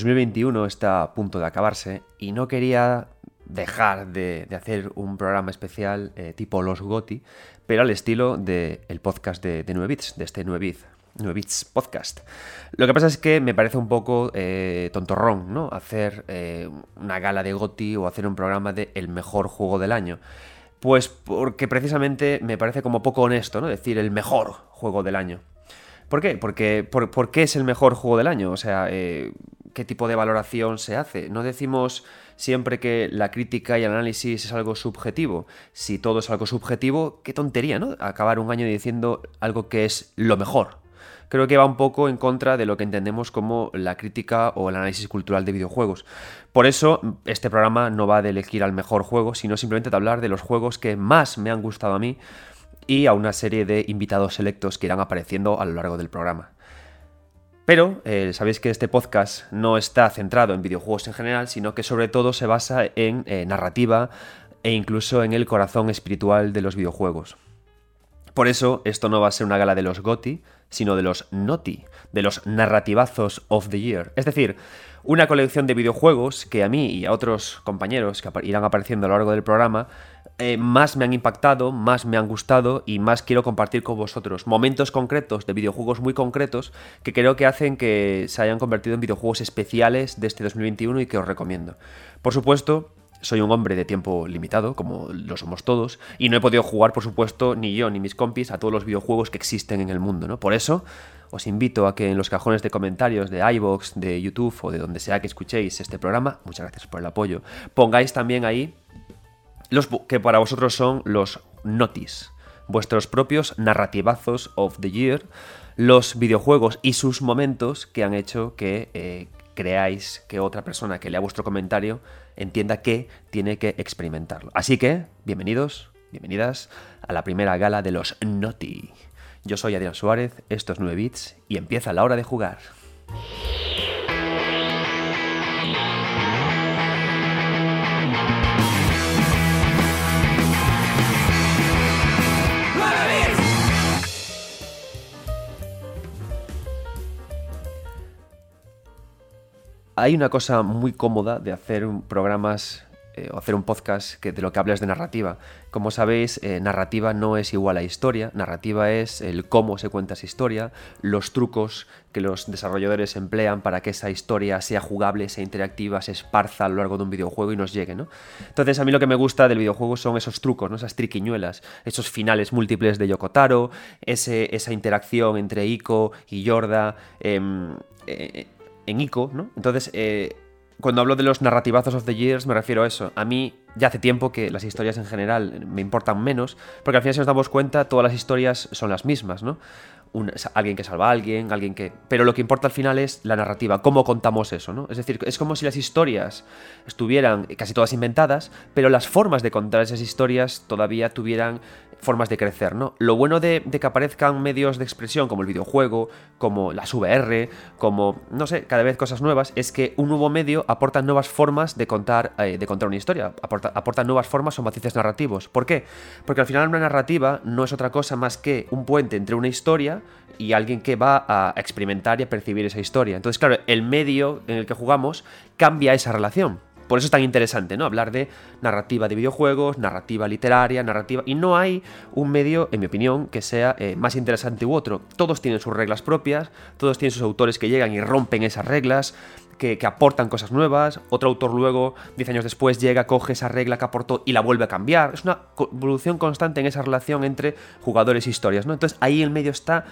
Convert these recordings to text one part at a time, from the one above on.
2021 está a punto de acabarse y no quería dejar de, hacer un programa especial eh, tipo Los Goti, pero al estilo del podcast de, de 9 Bits, de este 9 Bits, 9 Bits Podcast. Lo que pasa es que me parece un poco eh, tontorrón, ¿no? Hacer eh, una gala de Goti o hacer un programa de el mejor juego del año. Pues porque precisamente me parece como poco honesto, ¿no? Decir el mejor juego del año. ¿Por qué? Porque, por, qué es el mejor juego del año? O sea, eh, ¿qué tipo de valoración se hace? No decimos siempre que la crítica y el análisis es algo subjetivo. Si todo es algo subjetivo, qué tontería, ¿no? Acabar un año diciendo algo que es lo mejor creo que va un poco en contra de lo que entendemos como la crítica o el análisis cultural de videojuegos. Por eso, este programa no va de elegir al mejor juego, sino simplemente de hablar de los juegos que más me han gustado a mí y a una serie de invitados selectos que irán apareciendo a lo largo del programa. Pero eh, sabéis que este podcast no está centrado en videojuegos en general, sino que sobre todo se basa en eh, narrativa e incluso en el corazón espiritual de los videojuegos. Por eso, esto no va a ser una gala de los GOTI, sino de los NOTI, de los narrativazos of the year. Es decir, una colección de videojuegos que a mí y a otros compañeros que irán apareciendo a lo largo del programa eh, más me han impactado, más me han gustado y más quiero compartir con vosotros. Momentos concretos de videojuegos muy concretos que creo que hacen que se hayan convertido en videojuegos especiales de este 2021 y que os recomiendo. Por supuesto, soy un hombre de tiempo limitado, como lo somos todos, y no he podido jugar, por supuesto, ni yo ni mis compis a todos los videojuegos que existen en el mundo, ¿no? Por eso os invito a que en los cajones de comentarios de iVoox, de YouTube o de donde sea que escuchéis este programa, muchas gracias por el apoyo, pongáis también ahí los que para vosotros son los notis, vuestros propios narrativazos of the year, los videojuegos y sus momentos que han hecho que eh, creáis que otra persona que lea vuestro comentario entienda que tiene que experimentarlo. Así que, bienvenidos, bienvenidas a la primera gala de los Noti. Yo soy Adrián Suárez, esto es 9 bits y empieza la hora de jugar. Hay una cosa muy cómoda de hacer programas eh, o hacer un podcast que de lo que hablas de narrativa. Como sabéis, eh, narrativa no es igual a historia, narrativa es el cómo se cuenta esa historia, los trucos que los desarrolladores emplean para que esa historia sea jugable, sea interactiva, se esparza a lo largo de un videojuego y nos llegue, ¿no? Entonces, a mí lo que me gusta del videojuego son esos trucos, ¿no? esas triquiñuelas, esos finales múltiples de Yokotaro, ese, esa interacción entre Iko y Yorda. Em, eh, en ICO, ¿no? Entonces, eh, cuando hablo de los narrativazos of the years me refiero a eso. A mí ya hace tiempo que las historias en general me importan menos, porque al final si nos damos cuenta todas las historias son las mismas, ¿no? Alguien que salva a alguien, alguien que... Pero lo que importa al final es la narrativa, cómo contamos eso, ¿no? Es decir, es como si las historias estuvieran casi todas inventadas, pero las formas de contar esas historias todavía tuvieran formas de crecer, ¿no? Lo bueno de, que aparezcan medios de expresión como el videojuego, como las VR, como, no sé, cada vez cosas nuevas, es que un nuevo medio aporta nuevas formas de contar, eh, de contar una historia, aporta, aporta nuevas formas o matices narrativos. ¿Por qué? Porque al final una narrativa no es otra cosa más que un puente entre una historia y alguien que va a experimentar y a percibir esa historia. Entonces, claro, el medio en el que jugamos cambia esa relación. Por eso es tan interesante, ¿no? Hablar de narrativa de videojuegos, narrativa literaria, narrativa... Y no hay un medio, en mi opinión, que sea eh, más interesante u otro. Todos tienen sus reglas propias, todos tienen sus autores que llegan y rompen esas reglas, que, aportan cosas nuevas. Otro autor luego, 10 años después, llega, coge esa regla que aportó y la vuelve a cambiar. Es una evolución constante en esa relación entre jugadores e historias, ¿no? Entonces ahí en medio está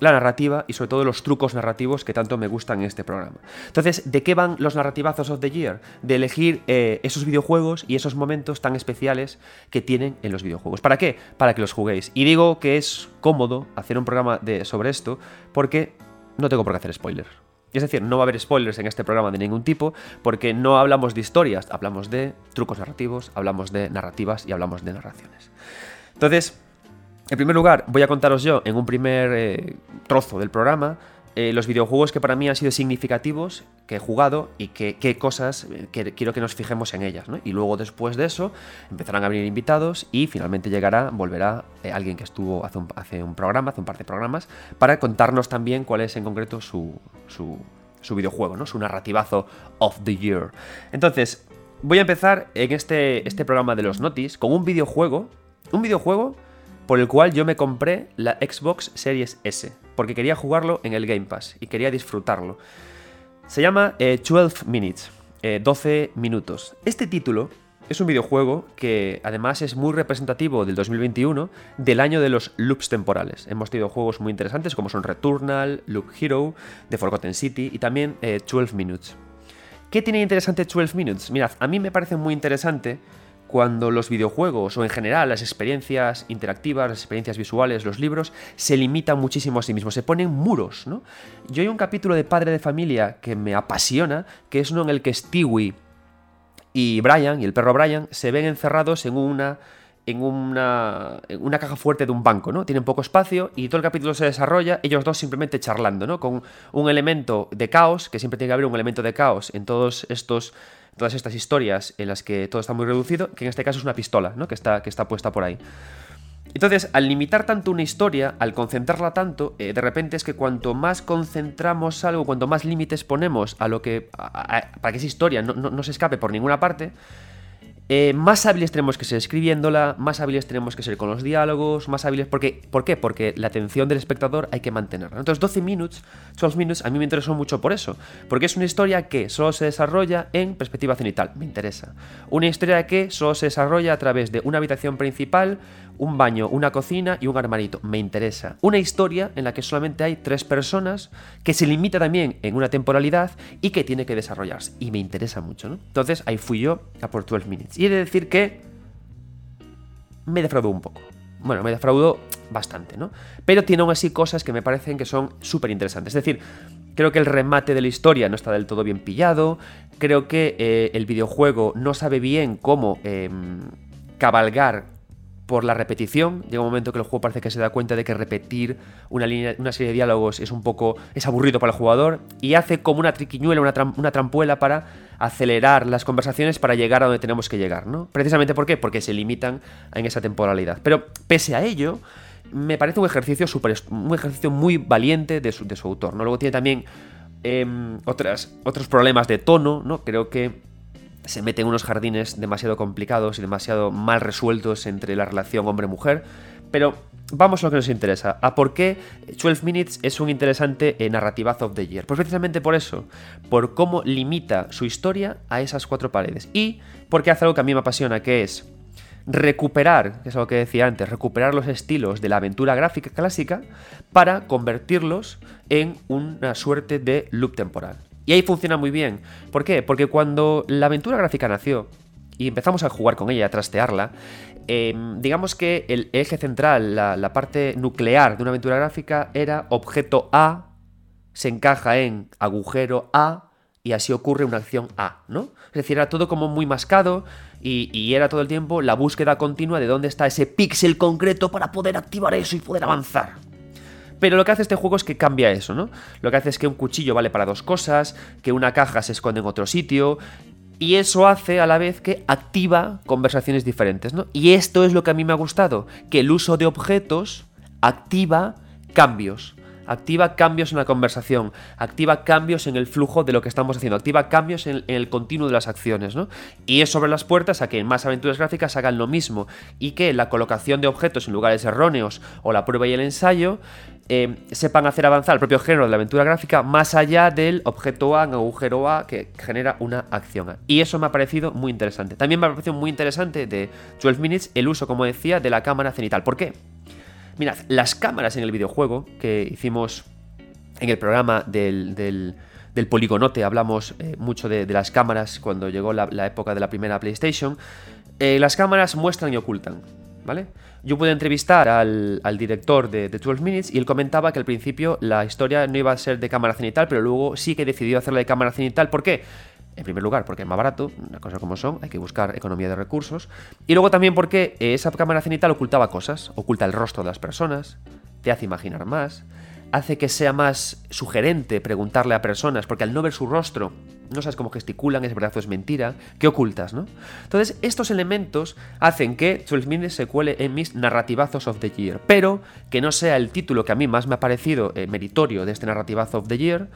la narrativa y sobre todo los trucos narrativos que tanto me gustan en este programa. Entonces, ¿de qué van los narrativazos of the year? De elegir eh, esos videojuegos y esos momentos tan especiales que tienen en los videojuegos. ¿Para qué? Para que los juguéis. Y digo que es cómodo hacer un programa de, sobre esto porque no tengo por qué hacer spoilers. Es decir, no va a haber spoilers en este programa de ningún tipo porque no hablamos de historias, hablamos de trucos narrativos, hablamos de narrativas y hablamos de narraciones. Entonces, en primer lugar, voy a contaros yo en un primer eh, trozo del programa eh, los videojuegos que para mí han sido significativos, que he jugado y qué cosas eh, quiero que nos fijemos en ellas. Y luego después de eso empezarán a venir invitados y finalmente llegará, volverá alguien que estuvo hace un, hace un, programa, hace un par de programas, para contarnos también cuál es en concreto su, su, su videojuego, ¿no? Su narrativazo of the year. Entonces, voy a empezar en este, este programa de los Notis con un videojuego. Un videojuego por el cual yo me compré la Xbox Series S, porque quería jugarlo en el Game Pass y quería disfrutarlo. Se llama 12 eh, Minutes, 12 eh, minutos. Este título es un videojuego que además es muy representativo del 2021, del año de los loops temporales. Hemos tenido juegos muy interesantes como son Returnal, Loop Hero, The Forgotten City y también 12 eh, Minutes. ¿Qué tiene interesante 12 Minutes? Mirad, a mí me parece muy interesante cuando los videojuegos o en general las experiencias interactivas, las experiencias visuales, los libros, se limitan muchísimo a sí mismos, se ponen muros, ¿no? Yo hay un capítulo de Padre de Familia que me apasiona, que es uno en el que Stewie y Brian, y el perro Brian, se ven encerrados en una en una, en una, caja fuerte de un banco, ¿no? Tienen poco espacio y todo el capítulo se desarrolla ellos dos simplemente charlando, ¿no? Con un elemento de caos, que siempre tiene que haber un elemento de caos en todos estos todas estas historias en las que todo está muy reducido, que en este caso es una pistola, ¿no? que, está, que está puesta por ahí. Entonces, al limitar tanto una historia, al concentrarla tanto, eh, de repente es que cuanto más concentramos algo, cuanto más límites ponemos a lo que. para que esa historia no, no se escape por ninguna parte, eh, más hábiles tenemos que ser escribiéndola, más hábiles tenemos que ser con los diálogos, más hábiles... Porque, ¿Por qué? Porque la atención del espectador hay que mantenerla. Entonces 12 minutos, 12 minutos, a mí me interesó mucho por eso. Porque es una historia que solo se desarrolla en perspectiva cenital. Me interesa. Una historia que solo se desarrolla a través de una habitación principal, un baño, una cocina y un armarito. Me interesa. Una historia en la que solamente hay tres personas, que se limita también en una temporalidad y que tiene que desarrollarse. Y me interesa mucho, ¿no? Entonces ahí fui yo a por 12 minutes. Y he de decir que me defraudó un poco. Bueno, me defraudó bastante, ¿no? Pero tiene aún así cosas que me parecen que son súper interesantes. Es decir, creo que el remate de la historia no está del todo bien pillado. Creo que eh, el videojuego no sabe bien cómo em, cabalgar por la repetición. Llega un momento que el juego parece que se da cuenta de que repetir una, línea, una serie de diálogos es un poco. es aburrido para el jugador. Y hace como una triquiñuela, una, trampuela para acelerar las conversaciones para llegar a donde tenemos que llegar, ¿no? Precisamente ¿por qué? Porque se limitan en esa temporalidad. Pero pese a ello. Me parece un ejercicio super, un ejercicio muy valiente de su, de su autor. ¿no? Luego tiene también em, otras, otros problemas de tono, ¿no? Creo que se mete en unos jardines demasiado complicados y demasiado mal resueltos entre la relación hombre-mujer, pero vamos a lo que nos interesa, a por qué 12 Minutes es un interesante eh, narrativazo of the year. Pues precisamente por eso, por cómo limita su historia a esas cuatro paredes y porque hace algo que a mí me apasiona, que es recuperar, que es algo que decía antes, recuperar los estilos de la aventura gráfica clásica para convertirlos en una suerte de loop temporal. Y ahí funciona muy bien. ¿Por qué? Porque cuando la aventura gráfica nació y empezamos a jugar con ella, a trastearla, em, digamos que el eje central, la, parte nuclear de una aventura gráfica era objeto A, se encaja en agujero A y así ocurre una acción A, ¿no? Es decir, era todo como muy mascado y, y, era todo el tiempo la búsqueda continua de dónde está ese píxel concreto para poder activar eso y poder avanzar. Pero lo que hace este juego es que cambia eso, ¿no? Lo que hace es que un cuchillo vale para dos cosas, que una caja se esconde en otro sitio, y eso hace a la vez que activa conversaciones diferentes, ¿no? Y esto es lo que a mí me ha gustado, que el uso de objetos activa cambios activa cambios en la conversación, activa cambios en el flujo de lo que estamos haciendo, activa cambios en, el continuo de las acciones, ¿no? Y es sobre las puertas a que más aventuras gráficas hagan lo mismo y que la colocación de objetos en lugares erróneos o la prueba y el ensayo eh, sepan hacer avanzar el propio género de la aventura gráfica más allá del objeto A en agujero A que genera una acción A. Y eso me ha parecido muy interesante. También me ha parecido muy interesante de 12 Minutes el uso, como decía, de la cámara cenital. ¿Por qué? Mirad, las cámaras en el videojuego que hicimos en el programa del, del, poligonote, hablamos eh, mucho de, las cámaras cuando llegó la, época de la primera PlayStation, eh, las cámaras muestran y ocultan, ¿vale? Yo pude entrevistar al, director de, de, 12 Minutes y él comentaba que al principio la historia no iba a ser de cámara cenital, pero luego sí que decidió hacerla de cámara cenital. ¿Por qué? En primer lugar, porque es más barato, una cosa como son, hay que buscar economía de recursos. Y luego también porque esa cámara cenital ocultaba cosas, oculta el rostro de las personas, te hace imaginar más, hace que sea más sugerente preguntarle a personas, porque al no ver su rostro, no sabes cómo gesticulan, es verdad o es mentira, ¿qué ocultas, no? Entonces, estos elementos hacen que 12 Minutes se cuele en mis narrativazos of the year, pero que no sea el título que a mí más me ha parecido eh, meritorio de este narrativazo of the year,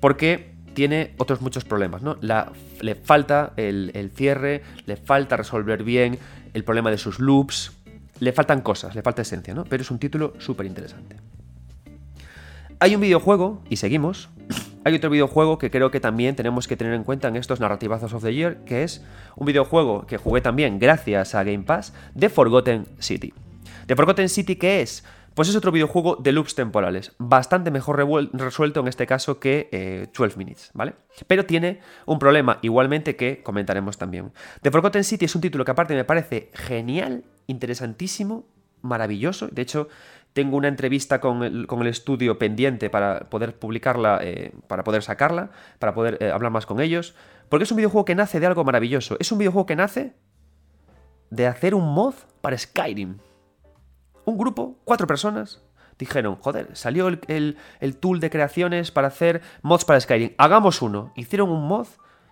porque tiene otros muchos problemas, ¿no? Le falta el, el cierre, le falta resolver bien el problema de sus loops, le faltan cosas, le falta esencia, ¿no? Pero es un título súper interesante. Hay un videojuego, y seguimos, hay otro videojuego que creo que también tenemos que tener en cuenta en estos narrativazos of the year, que es un videojuego que jugué también gracias a Game Pass, The Forgotten City. The Forgotten City, ¿qué es? Pues es otro videojuego de loops temporales, bastante mejor resuelto en este caso que 12 eh, Minutes, ¿vale? Pero tiene un problema igualmente que comentaremos también. The Forgotten City es un título que aparte me parece genial, interesantísimo, maravilloso. De hecho, tengo una entrevista con el, estudio pendiente para poder publicarla, eh, para poder sacarla, para poder eh, hablar más con ellos. Porque es un videojuego que nace de algo maravilloso. Es un videojuego que nace de hacer un mod para Skyrim un grupo, cuatro personas, dijeron, joder, salió el, tool de creaciones para hacer mods para Skyrim, hagamos uno. Hicieron un mod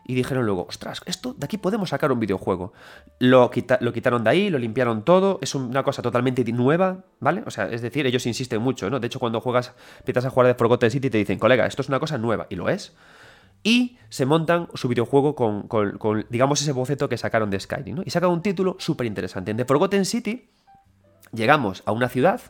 y dijeron luego, ostras, esto de aquí podemos sacar un videojuego. Lo, lo, quitaron de ahí, lo limpiaron todo, es una cosa totalmente nueva, ¿vale? O sea, es decir, ellos insisten mucho, ¿no? De hecho, cuando juegas, empiezas a jugar de Forgotten City te dicen, colega, esto es una cosa nueva, y lo es. Y se montan su videojuego con, digamos, ese boceto que sacaron de Skyrim, ¿no? Y sacan un título súper interesante. En The Forgotten City Llegamos a una ciudad.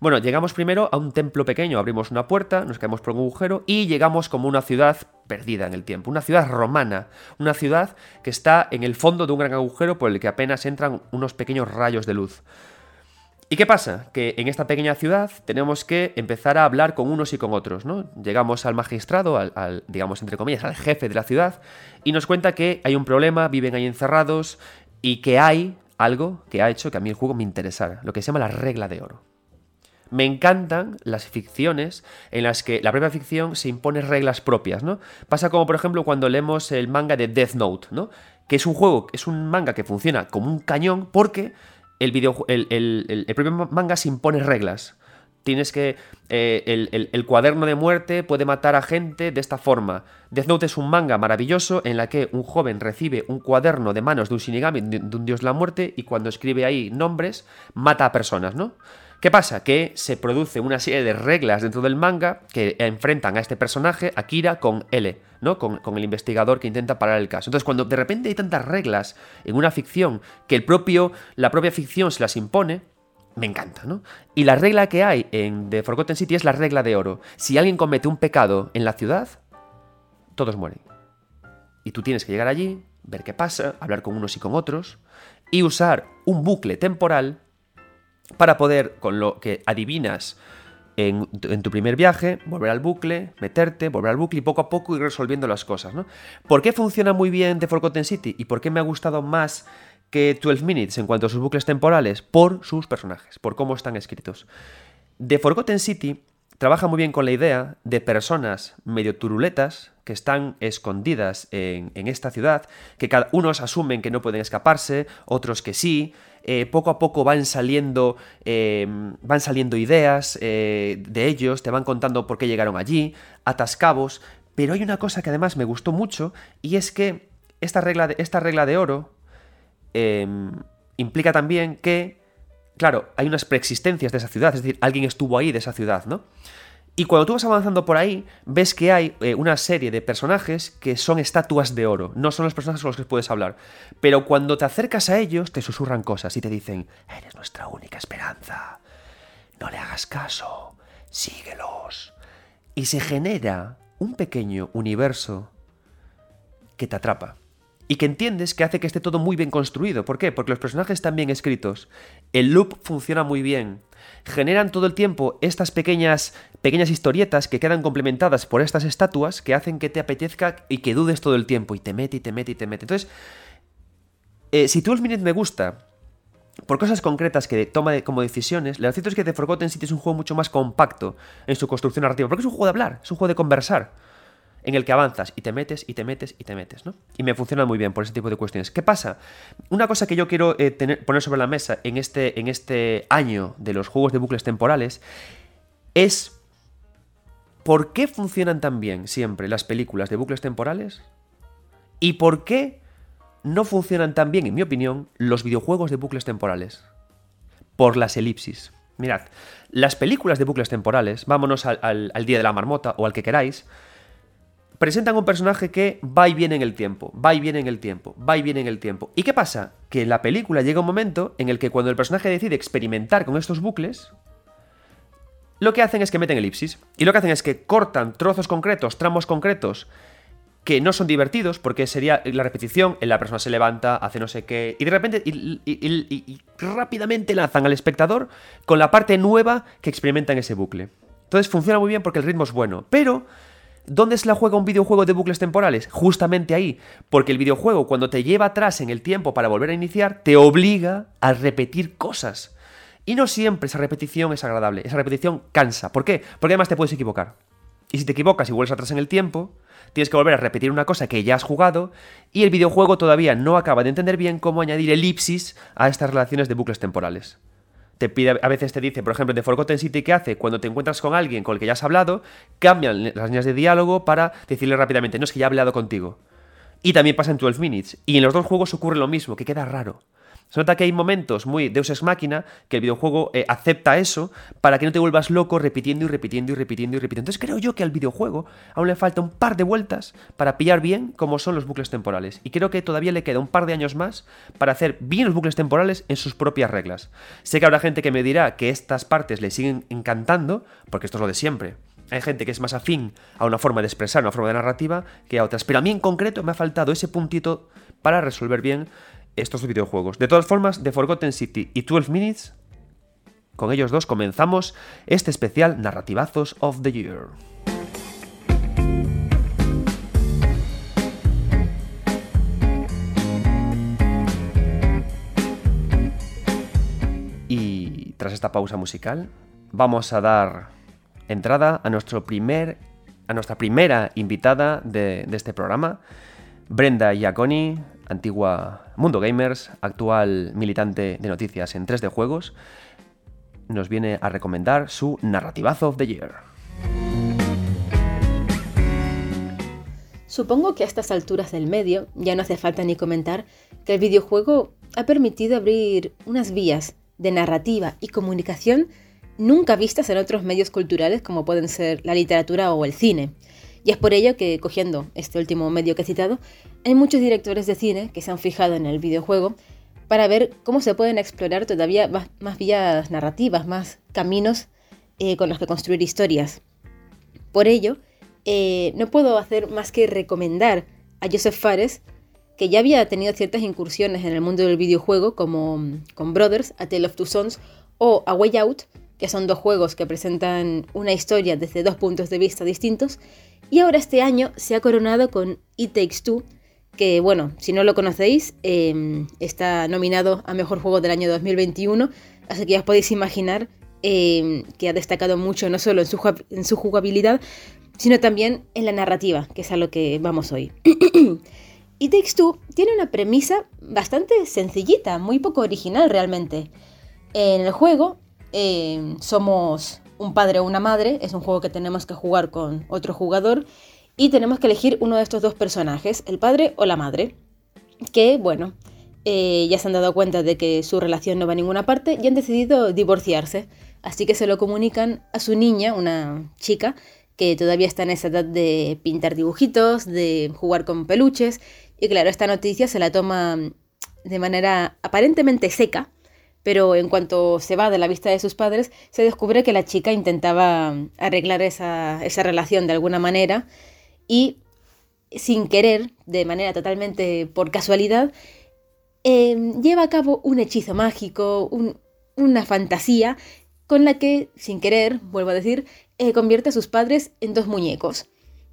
Bueno, llegamos primero a un templo pequeño, abrimos una puerta, nos caemos por un agujero y llegamos como una ciudad perdida en el tiempo, una ciudad romana, una ciudad que está en el fondo de un gran agujero por el que apenas entran unos pequeños rayos de luz. ¿Y qué pasa? Que en esta pequeña ciudad tenemos que empezar a hablar con unos y con otros, ¿no? Llegamos al magistrado, al, digamos entre comillas, al jefe de la ciudad, y nos cuenta que hay un problema, viven ahí encerrados, y que hay algo que ha hecho que a mí el juego me interesara, lo que se llama la regla de oro. Me encantan las ficciones en las que la propia ficción se impone reglas propias, ¿no? Pasa como, por ejemplo, cuando leemos el manga de Death Note, ¿no? Que es un juego, es un manga que funciona como un cañón porque el, video, el, el propio manga se impone reglas. Tienes que. Eh, el, cuaderno de muerte puede matar a gente de esta forma. Death Note es un manga maravilloso en la que un joven recibe un cuaderno de manos de un Shinigami, de, un dios de la muerte, y cuando escribe ahí nombres, mata a personas, ¿no? ¿Qué pasa? Que se produce una serie de reglas dentro del manga que enfrentan a este personaje, Akira, con L, ¿no? Con, el investigador que intenta parar el caso. Entonces, cuando de repente hay tantas reglas en una ficción que el propio, la propia ficción se las impone, me encanta, ¿no? Y la regla que hay en The Forgotten City es la regla de oro. Si alguien comete un pecado en la ciudad, todos mueren. Y tú tienes que llegar allí, ver qué pasa, hablar con unos y con otros, y usar un bucle temporal para poder, con lo que adivinas en, tu primer viaje, volver al bucle, meterte, volver al bucle y poco a poco ir resolviendo las cosas, ¿no? ¿Por qué funciona muy bien The Forgotten City? ¿Y por qué me ha gustado más que 12 Minutes en cuanto a sus bucles temporales por sus personajes, por cómo están escritos. The Forgotten City trabaja muy bien con la idea de personas medio turuletas que están escondidas en, esta ciudad, que cada unos asumen que no pueden escaparse, otros que sí. Eh, poco a poco van saliendo, eh, van saliendo ideas eh, de ellos, te van contando por qué llegaron allí, atascabos. Pero hay una cosa que además me gustó mucho y es que esta regla de, esta regla de oro Em, implica también que, claro, hay unas preexistencias de esa ciudad, es decir, alguien estuvo ahí de esa ciudad, ¿no? Y cuando tú vas avanzando por ahí, ves que hay eh, una serie de personajes que son estatuas de oro, no son los personajes con los que puedes hablar. Pero cuando te acercas a ellos, te susurran cosas y te dicen, eres nuestra única esperanza. No le hagas caso, síguelos. Y se genera un pequeño universo que te atrapa y que entiendes que hace que esté todo muy bien construido. ¿Por qué? Porque los personajes están bien escritos, el loop funciona muy bien, generan todo el tiempo estas pequeñas, pequeñas historietas que quedan complementadas por estas estatuas que hacen que te apetezca y que dudes todo el tiempo y te mete y te mete y te mete. Entonces, eh, si 12 Minutes me gusta por cosas concretas que toma como decisiones, lo cierto es que The Forgotten City es un juego mucho más compacto en su construcción narrativa, porque es un juego de hablar, es un juego de conversar en el que avanzas y te metes y te metes y te metes, ¿no? Y me funciona muy bien por ese tipo de cuestiones. ¿Qué pasa? Una cosa que yo quiero eh, poner sobre la mesa en este, en este año de los juegos de bucles temporales es por qué funcionan tan bien siempre las películas de bucles temporales y por qué no funcionan tan bien, en mi opinión, los videojuegos de bucles temporales. Por las elipsis. Mirad, las películas de bucles temporales, vámonos al Día de la Marmota o al que queráis, presentan un personaje que va y viene en el tiempo, va y viene en el tiempo, va y viene en el tiempo. ¿Y qué pasa? Que en la película llega un momento en el que cuando el personaje decide experimentar con estos bucles, lo que hacen es que meten elipsis. Y lo que hacen es que cortan trozos concretos, tramos concretos, que no son divertidos, porque sería la repetición, la persona se levanta, hace no sé qué, y de repente y, rápidamente lanzan al espectador con la parte nueva que experimenta en ese bucle. Entonces funciona muy bien porque el ritmo es bueno, pero ¿Dónde se la juega un videojuego de bucles temporales? Justamente ahí, porque el videojuego cuando te lleva atrás en el tiempo para volver a iniciar, te obliga a repetir cosas. Y no siempre esa repetición es agradable, esa repetición cansa. ¿Por qué? Porque además te puedes equivocar. Y si te equivocas y vuelves atrás en el tiempo, tienes que volver a repetir una cosa que ya has jugado y el videojuego todavía no acaba de entender bien cómo añadir elipsis a estas relaciones de bucles temporales te pide, a veces te dice, por ejemplo, de Forgotten City, ¿qué hace? Cuando te encuentras con alguien con el que ya has hablado, cambian las líneas de diálogo para decirle rápidamente, no es que ya he hablado contigo. Y también pasa en 12 Minutes. Y en los dos juegos ocurre lo mismo, que queda raro. Se nota que hay momentos muy Deus Ex Máquina que el videojuego eh, acepta eso para que no te vuelvas loco repitiendo y repitiendo y repitiendo y repitiendo. Entonces creo yo que al videojuego aún le falta un par de vueltas para pillar bien cómo son los bucles temporales. Y creo que todavía le queda un par de años más para hacer bien los bucles temporales en sus propias reglas. Sé que habrá gente que me dirá que estas partes le siguen encantando, porque esto es lo de siempre. Hay gente que es más afín a una forma de expresar, una forma de narrativa, que a otras. Pero a mí en concreto me ha faltado ese puntito para resolver bien estos videojuegos. De todas formas, The Forgotten City y 12 Minutes, con ellos dos comenzamos este especial Narrativazos of the Year. Y tras esta pausa musical, vamos a dar entrada a, nuestro primer, a nuestra primera invitada de, este programa, Brenda Iaconi, antigua Mundo Gamers, actual militante de noticias en 3D Juegos, nos viene a recomendar su Narrativazo of the Year. Supongo que a estas alturas del medio ya no hace falta ni comentar que el videojuego ha permitido abrir unas vías de narrativa y comunicación nunca vistas en otros medios culturales como pueden ser la literatura o el cine. Y es por ello que, cogiendo este último medio que he citado, hay muchos directores de cine que se han fijado en el videojuego para ver cómo se pueden explorar todavía más, vías narrativas, más caminos eh, con los que construir historias. Por ello, eh, no puedo hacer más que recomendar a Joseph Fares, que ya había tenido ciertas incursiones en el mundo del videojuego, como con Brothers, A Tale of Two Sons o A Way Out, que son dos juegos que presentan una historia desde dos puntos de vista distintos y ahora este año se ha coronado con It Takes Two, que bueno, si no lo conocéis, em, está nominado a Mejor Juego del año 2021, así que ya os podéis imaginar em, que ha destacado mucho no solo en su, en su jugabilidad, sino también en la narrativa, que es a lo que vamos hoy. It Takes Two tiene una premisa bastante sencillita, muy poco original realmente. En el juego em, somos un padre o una madre, es un juego que tenemos que jugar con otro jugador y tenemos que elegir uno de estos dos personajes, el padre o la madre, que bueno, eh, ya se han dado cuenta de que su relación no va a ninguna parte y han decidido divorciarse, así que se lo comunican a su niña, una chica, que todavía está en esa edad de pintar dibujitos, de jugar con peluches, y claro, esta noticia se la toma de manera aparentemente seca, pero en cuanto se va de la vista de sus padres, se descubre que la chica intentaba arreglar esa, relación de alguna manera y sin querer, de manera totalmente por casualidad, em, lleva a cabo un hechizo mágico, una fantasía con la que, sin querer, vuelvo a decir, eh, convierte a sus padres en dos muñecos.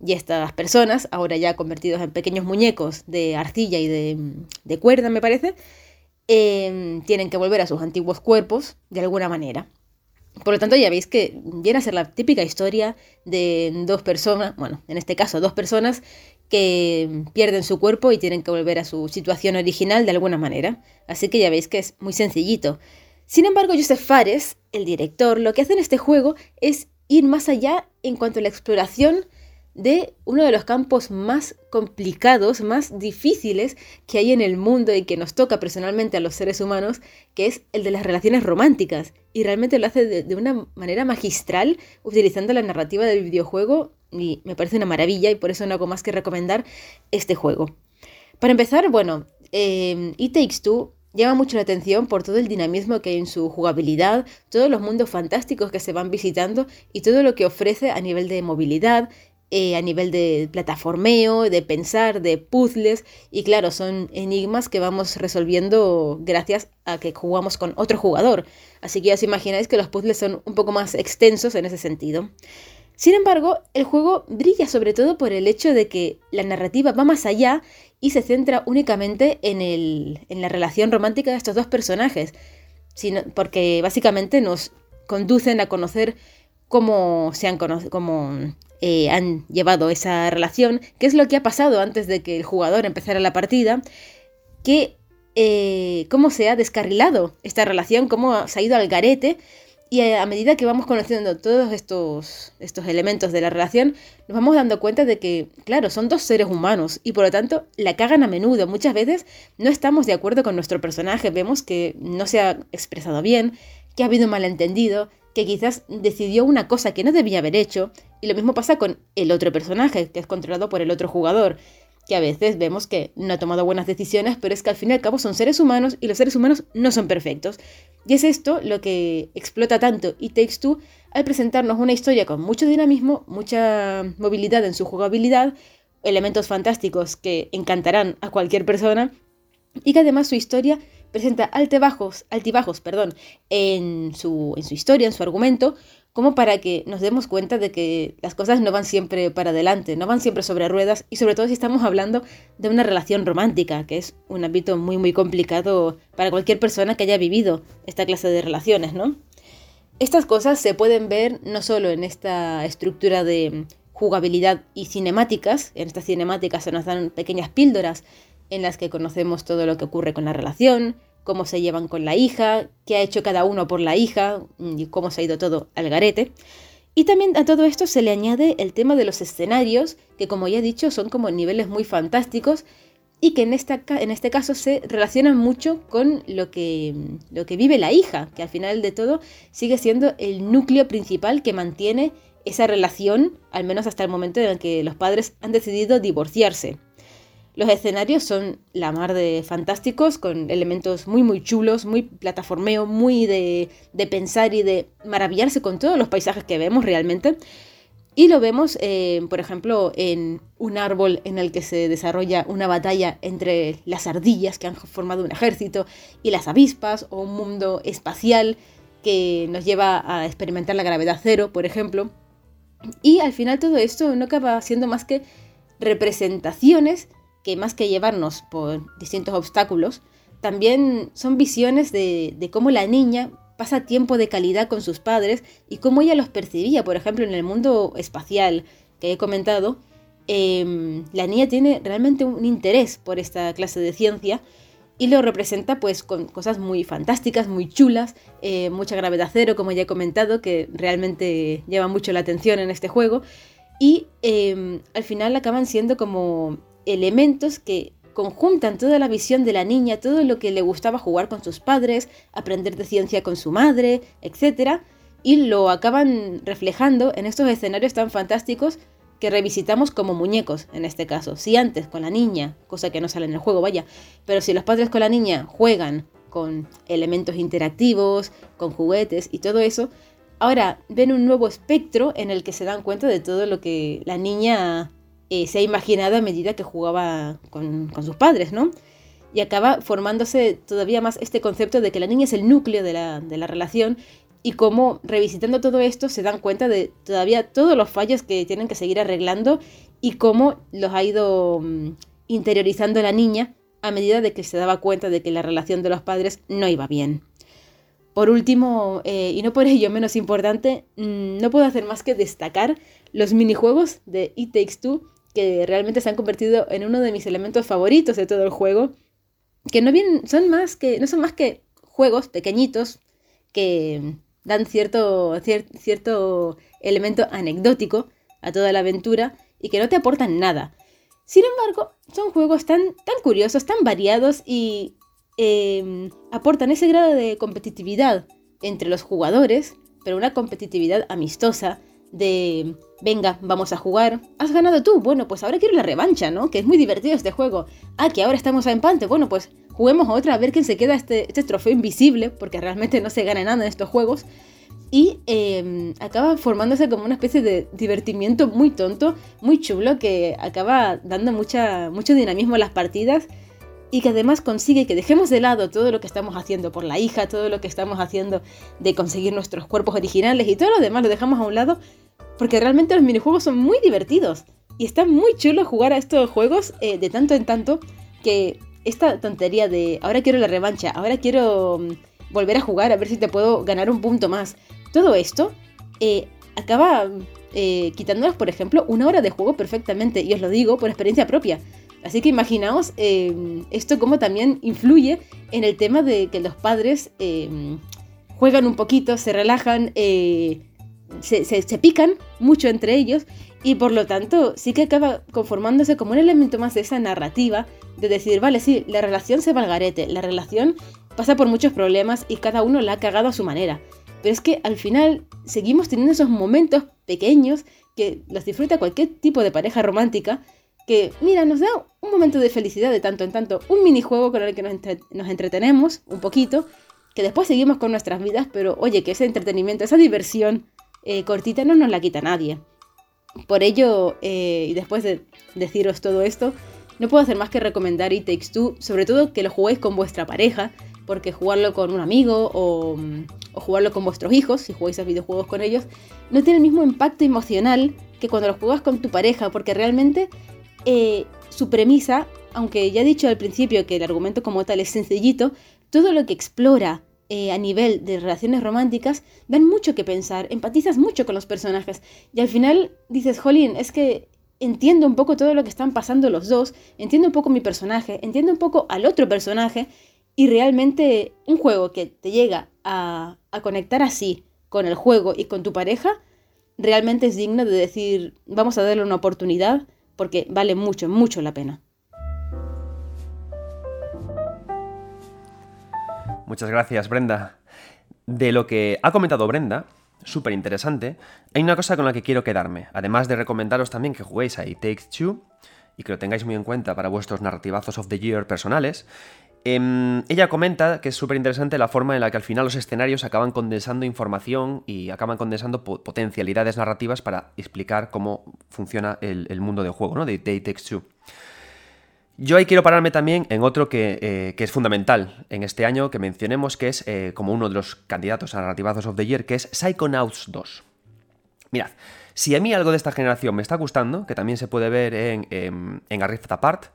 Y estas personas, ahora ya convertidos en pequeños muñecos de arcilla y de, de cuerda, me parece, Em, tienen que volver a sus antiguos cuerpos de alguna manera. Por lo tanto, ya veis que viene a ser la típica historia de dos personas, bueno, en este caso dos personas que pierden su cuerpo y tienen que volver a su situación original de alguna manera. Así que ya veis que es muy sencillito. Sin embargo, Joseph Fares, el director, lo que hace en este juego es ir más allá en cuanto a la exploración de uno de los campos más complicados, más difíciles que hay en el mundo y que nos toca personalmente a los seres humanos, que es el de las relaciones románticas. Y realmente lo hace de, una manera magistral, utilizando la narrativa del videojuego y me parece una maravilla y por eso no hago más que recomendar este juego. Para empezar, bueno, eh, It Takes Two llama mucho la atención por todo el dinamismo que hay en su jugabilidad, todos los mundos fantásticos que se van visitando y todo lo que ofrece a nivel de movilidad, eh, a nivel de plataformeo, de pensar, de puzzles y claro, son enigmas que vamos resolviendo gracias a que jugamos con otro jugador. Así que ya os imagináis que los puzzles son un poco más extensos en ese sentido. Sin embargo, el juego brilla sobre todo por el hecho de que la narrativa va más allá y se centra únicamente en, el, en la relación romántica de estos dos personajes, sino, porque básicamente nos conducen a conocer cómo, se han, cómo eh, han llevado esa relación, qué es lo que ha pasado antes de que el jugador empezara la partida, que, eh, cómo se ha descarrilado esta relación, cómo se ha ido al garete y a medida que vamos conociendo todos estos, estos elementos de la relación, nos vamos dando cuenta de que, claro, son dos seres humanos y por lo tanto la cagan a menudo. Muchas veces no estamos de acuerdo con nuestro personaje, vemos que no se ha expresado bien, que ha habido un malentendido, que quizás decidió una cosa que no debía haber hecho, y lo mismo pasa con el otro personaje, que es controlado por el otro jugador que a veces vemos que no ha tomado buenas decisiones, pero es que al fin y al cabo son seres humanos y los seres humanos no son perfectos. Y es esto lo que explota tanto y Takes Two al presentarnos una historia con mucho dinamismo, mucha movilidad en su jugabilidad, elementos fantásticos que encantarán a cualquier persona y que además su historia presenta altibajos, altibajos perdón, en, su, en su historia, en su argumento, como para que nos demos cuenta de que las cosas no van siempre para adelante, no van siempre sobre ruedas y sobre todo si estamos hablando de una relación romántica, que es un ámbito muy muy complicado para cualquier persona que haya vivido esta clase de relaciones, ¿no? Estas cosas se pueden ver no solo en esta estructura de jugabilidad y cinemáticas, en estas cinemáticas se nos dan pequeñas píldoras en las que conocemos todo lo que ocurre con la relación, cómo se llevan con la hija, qué ha hecho cada uno por la hija y cómo se ha ido todo al garete. Y también a todo esto se le añade el tema de los escenarios, que como ya he dicho son como niveles muy fantásticos y que en, en este caso se relacionan mucho con lo que, lo que vive la hija, que al final de todo sigue siendo el núcleo principal que mantiene esa relación, al menos hasta el momento en el que los padres han decidido divorciarse. Los escenarios son la mar de fantásticos, con elementos muy muy chulos, muy plataformeo, muy de, pensar y de maravillarse con todos los paisajes que vemos realmente. Y lo vemos, eh, por ejemplo, en un árbol en el que se desarrolla una batalla entre las ardillas que han formado un ejército y las avispas, o un mundo espacial que nos lleva a experimentar la gravedad cero, por ejemplo. Y al final todo esto no acaba siendo más que representaciones que más que llevarnos por distintos obstáculos, también son visiones de, cómo la niña pasa tiempo de calidad con sus padres y cómo ella los percibía, por ejemplo, en el mundo espacial que he comentado. Em, la niña tiene realmente un interés por esta clase de ciencia y lo representa pues con cosas muy fantásticas, muy chulas, eh, mucha gravedad cero, como ya he comentado, que realmente lleva mucho la atención en este juego. Y em, al final acaban siendo como elementos que conjuntan toda la visión de la niña, todo lo que le gustaba jugar con sus padres, aprender de ciencia con su madre, etc. Y lo acaban reflejando en estos escenarios tan fantásticos que revisitamos como muñecos en este caso. Si antes con la niña, cosa que no sale en el juego, vaya, pero si los padres con la niña juegan con elementos interactivos, con juguetes y todo eso, ahora ven un nuevo espectro en el que se dan cuenta de todo lo que la niña eh, se ha imaginado a medida que jugaba con, sus padres, ¿no? Y acaba formándose todavía más este concepto de que la niña es el núcleo de la, relación y cómo revisitando todo esto se dan cuenta de todavía todos los fallos que tienen que seguir arreglando y cómo los ha ido mm, interiorizando la niña a medida de que se daba cuenta de que la relación de los padres no iba bien. Por último, eh, y no por ello menos importante, mm, no puedo hacer más que destacar los minijuegos de It Takes Two que realmente se han convertido en uno de mis elementos favoritos de todo el juego, que no, bien, son, más que, no son más que juegos pequeñitos que dan cierto, cierto elemento anecdótico a toda la aventura y que no te aportan nada. Sin embargo, son juegos tan, tan curiosos, tan variados y em, aportan ese grado de competitividad entre los jugadores, pero una competitividad amistosa, de, venga, vamos a jugar, has ganado tú, bueno, pues ahora quiero la revancha, ¿no? Que es muy divertido este juego. Ah, que ahora estamos a empate, bueno, pues juguemos otra a ver quién se queda este, este trofeo invisible, porque realmente no se gana nada en estos juegos. Y em, acaba formándose como una especie de divertimiento muy tonto, muy chulo, que acaba dando mucho dinamismo a las partidas y que además consigue que dejemos de lado todo lo que estamos haciendo por la hija, todo lo que estamos haciendo de conseguir nuestros cuerpos originales y todo lo demás lo dejamos a un lado porque realmente los minijuegos son muy divertidos y está muy chulo jugar a estos juegos eh, de tanto en tanto que esta tontería de ahora quiero la revancha, ahora quiero mm, volver a jugar a ver si te puedo ganar un punto más, todo esto eh, acaba eh, quitándonos, por ejemplo, una hora de juego perfectamente, y os lo digo por experiencia propia. Así que imaginaos eh, esto como también influye en el tema de que los padres juegan un poquito, se relajan, se, pican mucho entre ellos y por lo tanto sí que acaba conformándose como un elemento más de esa narrativa de decir, vale, sí, la relación se va garete, la relación pasa por muchos problemas y cada uno la ha cagado a su manera. Pero es que al final seguimos teniendo esos momentos pequeños que los disfruta cualquier tipo de pareja romántica, que mira, nos da un momento de felicidad de tanto en tanto, un minijuego con el que nos, entretenemos un poquito, que después seguimos con nuestras vidas, pero oye, que ese entretenimiento, esa diversión eh, cortita no nos la quita nadie. Por ello, eh, y después de deciros todo esto, no puedo hacer más que recomendar It Takes Two, sobre todo que lo juguéis con vuestra pareja, porque jugarlo con un amigo o, jugarlo con vuestros hijos, si jugáis a videojuegos con ellos, no tiene el mismo impacto emocional que cuando lo juegas con tu pareja, porque realmente eh, su premisa, aunque ya he dicho al principio que el argumento como tal es sencillito, todo lo que explora eh, a nivel de relaciones románticas dan mucho que pensar, empatizas mucho con los personajes y al final dices, jolín, es que entiendo un poco todo lo que están pasando los dos, entiendo un poco mi personaje, entiendo un poco al otro personaje y realmente un juego que te llega a, conectar así con el juego y con tu pareja, realmente es digno de decir, vamos a darle una oportunidad porque vale mucho, mucho la pena. Muchas gracias, Brenda. De lo que ha comentado Brenda, súper interesante, hay una cosa con la que quiero quedarme, además de recomendaros también que juguéis a It Takes Two y que lo tengáis muy en cuenta para vuestros narrativazos of the year personales, Em, ella comenta que es súper interesante la forma en la que al final los escenarios acaban condensando información y acaban condensando potencialidades narrativas para explicar cómo funciona el, mundo de juego, ¿no? De Day Takes Two. Yo ahí quiero pararme también en otro que, eh, es fundamental en este año que mencionemos, que es eh, como uno de los candidatos a narrativazos of the year, que es Psychonauts 2. Mirad, si a mí algo de esta generación me está gustando, que también se puede ver en, en, en A Rift Apart,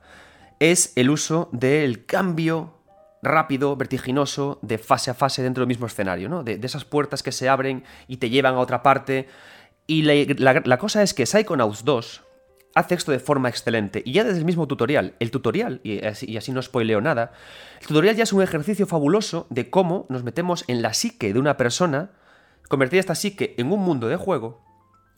es el uso del cambio rápido, vertiginoso, de fase a fase dentro del mismo escenario, ¿no? De, esas puertas que se abren y te llevan a otra parte. Y la, cosa es que Psychonauts 2 hace esto de forma excelente. Y ya desde el mismo tutorial, el tutorial, y así, no spoileo nada, el tutorial ya es un ejercicio fabuloso de cómo nos metemos en la psique de una persona, convertir esta psique en un mundo de juego,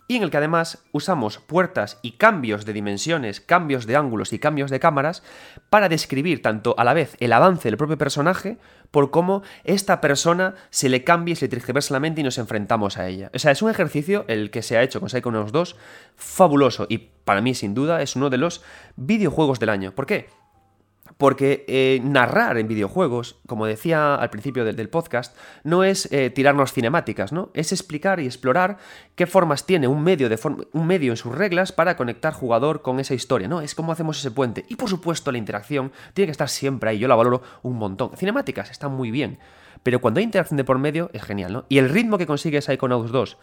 y en el que además usamos puertas y cambios de dimensiones, cambios de ángulos y cambios de cámaras para describir tanto a la vez el avance del propio personaje por cómo esta persona se le cambia y se le la mente y nos enfrentamos a ella. O sea, es un ejercicio el que se ha hecho con Psychonauts 2 fabuloso y para mí sin duda es uno de los videojuegos del año. ¿Por qué? Porque eh, narrar en videojuegos, como decía al principio del, podcast, no es eh, tirarnos cinemáticas, ¿no? Es explicar y explorar qué formas tiene un medio, de un medio en sus reglas para conectar jugador con esa historia, ¿no? Es cómo hacemos ese puente. Y por supuesto, la interacción tiene que estar siempre ahí. Yo la valoro un montón. Cinemáticas están muy bien. Pero cuando hay interacción de por medio, es genial, ¿no? Y el ritmo que consigue Psychonauts 2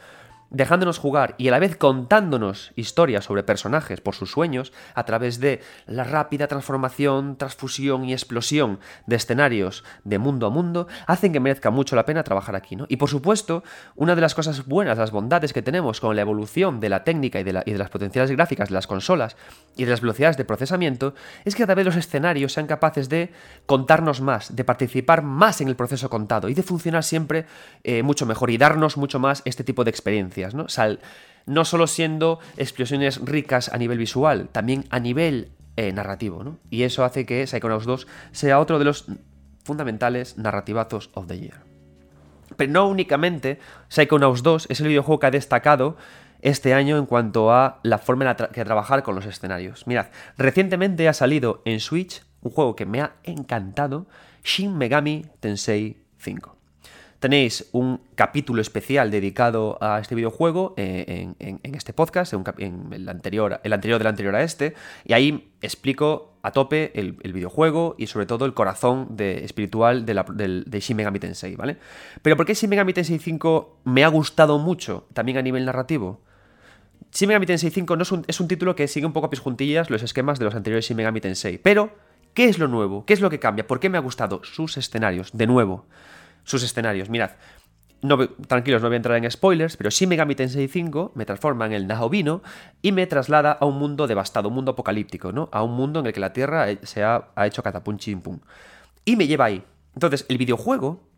dejándonos jugar y a la vez contándonos historias sobre personajes por sus sueños a través de la rápida transformación, transfusión y explosión de escenarios de mundo a mundo, hacen que merezca mucho la pena trabajar aquí, ¿no? Y por supuesto, una de las cosas buenas, las bondades que tenemos con la evolución de la técnica y de, las potenciales gráficas de las consolas y de las velocidades de procesamiento, es que a través de los escenarios sean capaces de contarnos más, de participar más en el proceso contado y de funcionar siempre eh, mucho mejor y darnos mucho más este tipo de experiencia. ¿No? no solo siendo explosiones ricas a nivel visual, también a nivel eh, narrativo, ¿no? Y eso hace que Psychonauts 2 sea otro de los fundamentales narrativazos of the year. Pero no únicamente Psychonauts 2 es el videojuego que ha destacado este año en cuanto a la forma en que trabajar con los escenarios. Mirad, recientemente ha salido en Switch un juego que me ha encantado, Shin Megami Tensei 5 tenéis un capítulo especial dedicado a este videojuego eh, en, este podcast, en, el, anterior, el anterior del anterior a este, y ahí explico a tope el, videojuego y sobre todo el corazón de, espiritual de, la, de, Shin Megami Tensei, ¿vale? Pero ¿por qué Shin Megami Tensei 5 me ha gustado mucho también a nivel narrativo? Shin Megami Tensei 5 no es, un, título que sigue un poco a juntillas los esquemas de los anteriores Shin Megami Tensei, pero ¿qué es lo nuevo? ¿Qué es lo que cambia? ¿Por qué me ha gustado? Sus escenarios, de nuevo sus escenarios. Mirad, no, tranquilos, no voy a entrar en spoilers, pero Shin Megami Tensei 5 me transforma en el Nahovino y me traslada a un mundo devastado, un mundo apocalíptico, ¿no? A un mundo en el que la Tierra eh, se ha, hecho catapum chimpum. Y me lleva ahí. Entonces, el videojuego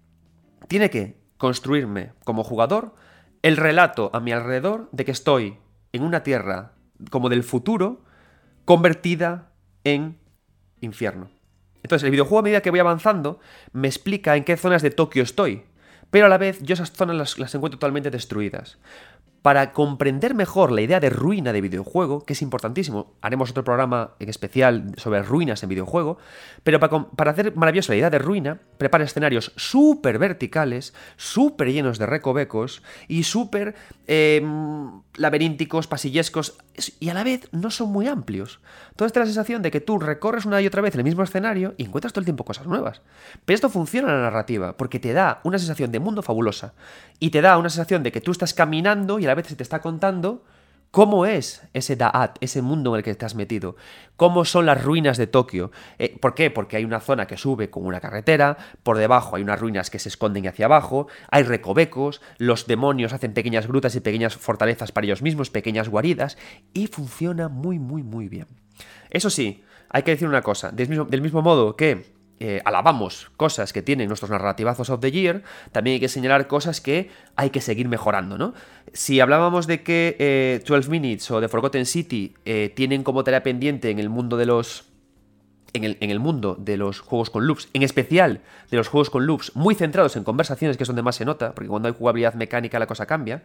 tiene que construirme como jugador el relato a mi alrededor de que estoy en una Tierra como del futuro convertida en infierno. Entonces, el videojuego a medida que voy avanzando me explica en qué zonas de Tokio estoy, pero a la vez yo esas zonas las, encuentro totalmente destruidas. Para comprender mejor la idea de ruina de videojuego, que es importantísimo, haremos otro programa en especial sobre ruinas en videojuego, pero para, hacer maravillosa la idea de ruina, prepara escenarios súper verticales, súper llenos de recovecos y súper em, laberínticos, pasillescos, y a la vez no son muy amplios. Toda esta la sensación de que tú recorres una y otra vez el mismo escenario y encuentras todo el tiempo cosas nuevas. Pero esto funciona en la narrativa, porque te da una sensación de mundo fabulosa, y te da una sensación de que tú estás caminando y a la vez se te está contando cómo es ese Da'at, ese mundo en el que has metido, cómo son las ruinas de Tokio. Eh, ¿Por qué? Porque hay una zona que sube con una carretera, por debajo hay unas ruinas que se esconden hacia abajo, hay recovecos, los demonios hacen pequeñas grutas y pequeñas fortalezas para ellos mismos, pequeñas guaridas, y funciona muy, muy, muy bien. Eso sí, hay que decir una cosa, del mismo, del mismo modo que eh, alabamos cosas que tienen nuestros narrativazos of the year, también hay que señalar cosas que hay que seguir mejorando, ¿no? Si hablábamos de que 12 eh, Minutes o The Forgotten City eh, tienen como tarea pendiente en el mundo de los en el, en el, mundo de los juegos con loops, en especial de los juegos con loops muy centrados en conversaciones, que es donde más se nota, porque cuando hay jugabilidad mecánica la cosa cambia,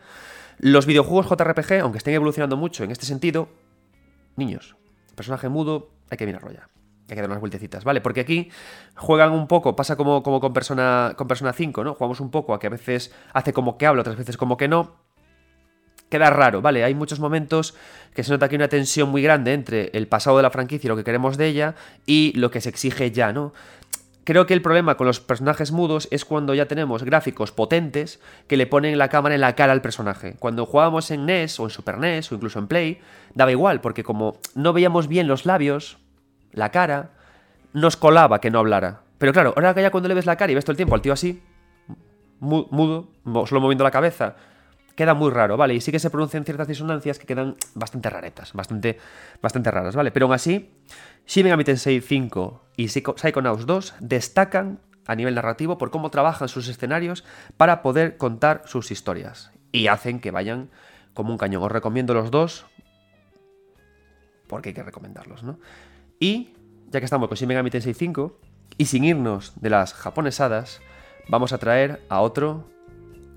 los videojuegos JRPG, aunque estén evolucionando mucho en este sentido, niños, personaje mudo, hay que mirarlo ya hay que dar unas vueltecitas, ¿vale? Porque aquí juegan un poco, pasa como, como con, persona, con Persona 5, ¿no? Jugamos un poco a que a veces hace como que habla, otras veces como que no. Queda raro, ¿vale? Hay muchos momentos que se nota que hay una tensión muy grande entre el pasado de la franquicia y lo que queremos de ella y lo que se exige ya, ¿no? Creo que el problema con los personajes mudos es cuando ya tenemos gráficos potentes que le ponen la cámara en la cara al personaje. Cuando jugábamos en NES o en Super NES o incluso en Play, daba igual, porque como no veíamos bien los labios, la cara, nos colaba que no hablara. Pero claro, ahora que ya cuando le ves la cara y ves todo el tiempo al tío así, mudo, solo moviendo la cabeza, queda muy raro, ¿vale? Y sí que se pronuncian ciertas disonancias que quedan bastante raretas, bastante, bastante raras, ¿vale? Pero aún así, Shin Megami Tensei 5 y Psychonauts 2 destacan a nivel narrativo por cómo trabajan sus escenarios para poder contar sus historias. Y hacen que vayan como un cañón. Os recomiendo los dos porque hay que recomendarlos, ¿no? Y, ya que estamos con Shin Megami Tensei 5, y sin irnos de las japonesadas, vamos a traer a otro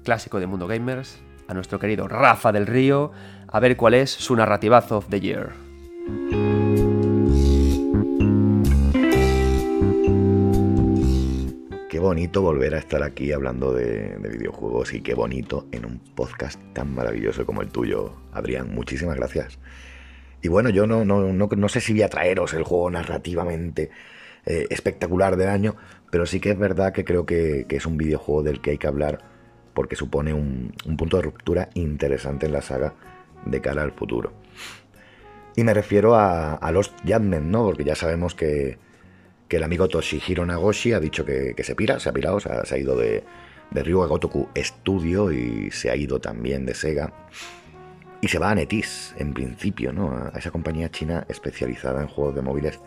clásico de Mundo Gamers, a nuestro querido Rafa del Río, a ver cuál es su narrativazo of the year. Qué bonito volver a estar aquí hablando de, de, videojuegos y qué bonito en un podcast tan maravilloso como el tuyo, Adrián. Muchísimas gracias. Y bueno, yo no, no, no, sé si voy a traeros el juego narrativamente eh, espectacular del año, pero sí que es verdad que creo que, es un videojuego del que hay que hablar porque supone un, punto de ruptura interesante en la saga de cara al futuro. Y me refiero a, a Lost Judgment, ¿no? Porque ya sabemos que, el amigo Toshihiro Nagoshi ha dicho que, se pira, se ha pirado, se ha, ido de, de Ryuga Gotoku Studio y se ha ido también de Sega. Y se va a Netis, en principio, ¿no? A esa compañía china especializada en juegos de móviles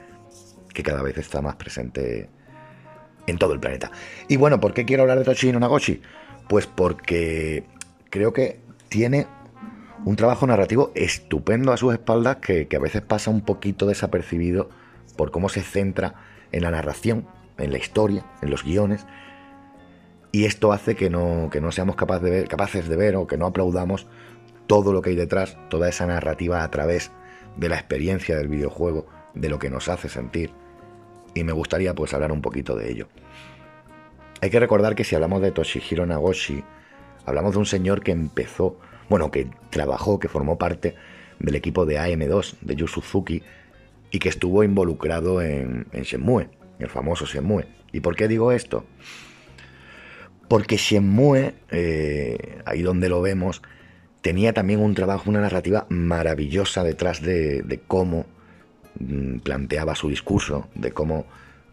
que cada vez está más presente en todo el planeta. Y bueno, ¿por qué quiero hablar de Toshihiro Nagoshi? Pues porque creo que tiene un trabajo narrativo estupendo a sus espaldas que, a veces pasa un poquito desapercibido por cómo se centra en la narración, en la historia, en los guiones. Y esto hace que no, que no seamos de capaces de ver o que no aplaudamos todo lo que hay detrás, toda esa narrativa a través de la experiencia del videojuego, de lo que nos hace sentir. Y me gustaría pues hablar un poquito de ello. Hay que recordar que si hablamos de Toshihiro Nagoshi, hablamos de un señor que empezó, bueno, que trabajó, que formó parte del equipo de AM2 de Yu Suzuki y que estuvo involucrado en, en Shenmue, el famoso Shenmue. ¿Y por qué digo esto? Porque Shenmue, eh, ahí donde lo vemos, tenía también un trabajo, una narrativa maravillosa detrás de, cómo mm, planteaba su discurso, de cómo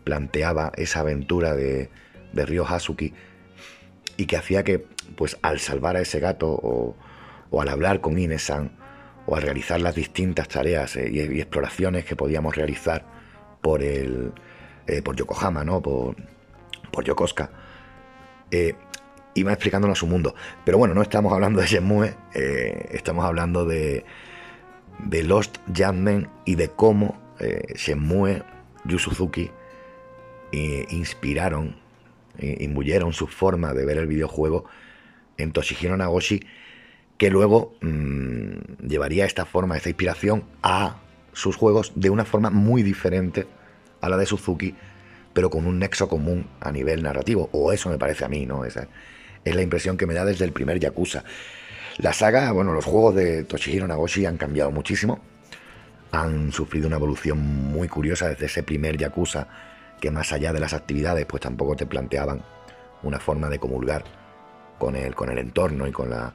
planteaba esa aventura de, de Ryo Hasuki y que hacía que, pues al salvar a ese gato o, al hablar con Inesan o al realizar las distintas tareas eh, y, exploraciones que podíamos realizar por el eh, por Yokohama, ¿no? Por, por Yokosuka, eh, iba explicándonos su mundo. Pero bueno, no estamos hablando de Shenmue, eh, estamos hablando de, de Lost Jammen y de cómo eh, Shenmue, Yu Suzuki eh, inspiraron, imbuyeron su forma de ver el videojuego en Toshihiro Nagoshi, que luego mm, llevaría esta forma, esta inspiración a sus juegos de una forma muy diferente a la de Suzuki, pero con un nexo común a nivel narrativo, o eso me parece a mí, ¿no? Esa, es la impresión que me da desde el primer Yakuza. La saga, bueno, los juegos de Toshihiro Nagoshi han cambiado muchísimo. Han sufrido una evolución muy curiosa desde ese primer Yakuza, que más allá de las actividades, pues tampoco te planteaban una forma de comulgar con el, con el entorno y con la,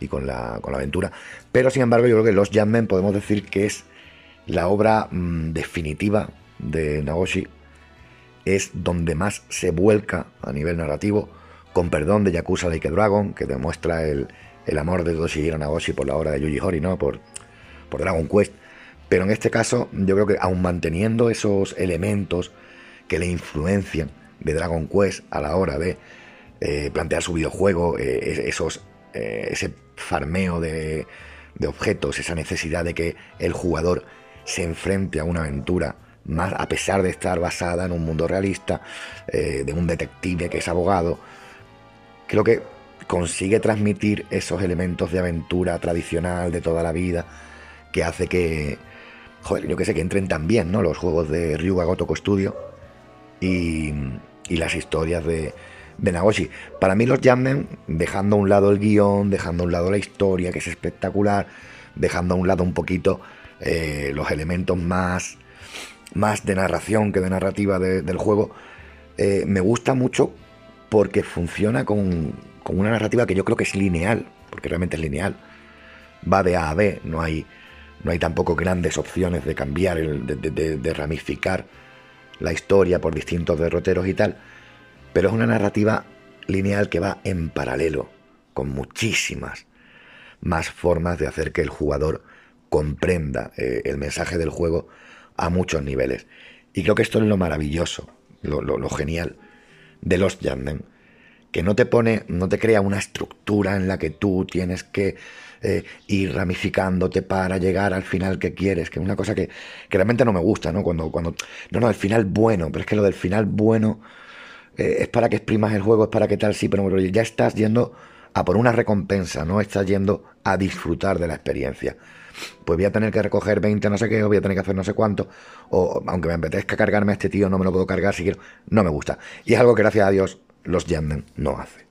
y con la, con la aventura. Pero sin embargo, yo creo que Los Jammen podemos decir que es la obra mm, definitiva de Nagoshi. Es donde más se vuelca a nivel narrativo con perdón de Yakuza Like a Dragon, que demuestra el, amor de Toshihiro Nagoshi por la obra de Yuji Horii, ¿no? Por, por Dragon Quest. Pero en este caso, yo creo que aún manteniendo esos elementos que le influencian de Dragon Quest a la hora de eh, plantear su videojuego, eh, esos, eh, ese farmeo de, de, objetos, esa necesidad de que el jugador se enfrente a una aventura más a pesar de estar basada en un mundo realista, de un detective que es abogado, creo que consigue transmitir esos elementos de aventura tradicional de toda la vida que hace que, joder, yo que sé, que entren también, ¿no? Los juegos de Ryuga Gotoku Studio y, y las historias de, de Nagoshi. Para mí los Jammen, dejando a un lado el guion, dejando a un lado la historia, que es espectacular, dejando a un lado un poquito eh, los elementos más, más de narración que de narrativa del juego, eh, me gusta mucho porque funciona con, una narrativa que yo creo que es lineal, porque realmente es lineal. Va de A a B, no hay, no hay tampoco grandes opciones de cambiar, de, ramificar la historia por distintos derroteros y tal, pero es una narrativa lineal que va en paralelo, con muchísimas más formas de hacer que el jugador comprenda eh, el mensaje del juego a muchos niveles. Y creo que esto es lo maravilloso, lo genial de los Yanden, que no te pone, no te crea una estructura en la que tú tienes que eh, ir ramificándote para llegar al final que quieres, que es una cosa que, realmente no me gusta, ¿no? Cuando, cuando, no, no, el final bueno, pero es que lo del final bueno eh, es para que exprimas el juego, es para que tal, sí, pero ya estás yendo a por una recompensa, no estás yendo a disfrutar de la experiencia. Pues voy a tener que recoger 20 no sé qué, o voy a tener que hacer no sé cuánto, o aunque me apetezca cargarme a este tío, no me lo puedo cargar si quiero, no me gusta. Y es algo que gracias a Dios los Yanden no hace.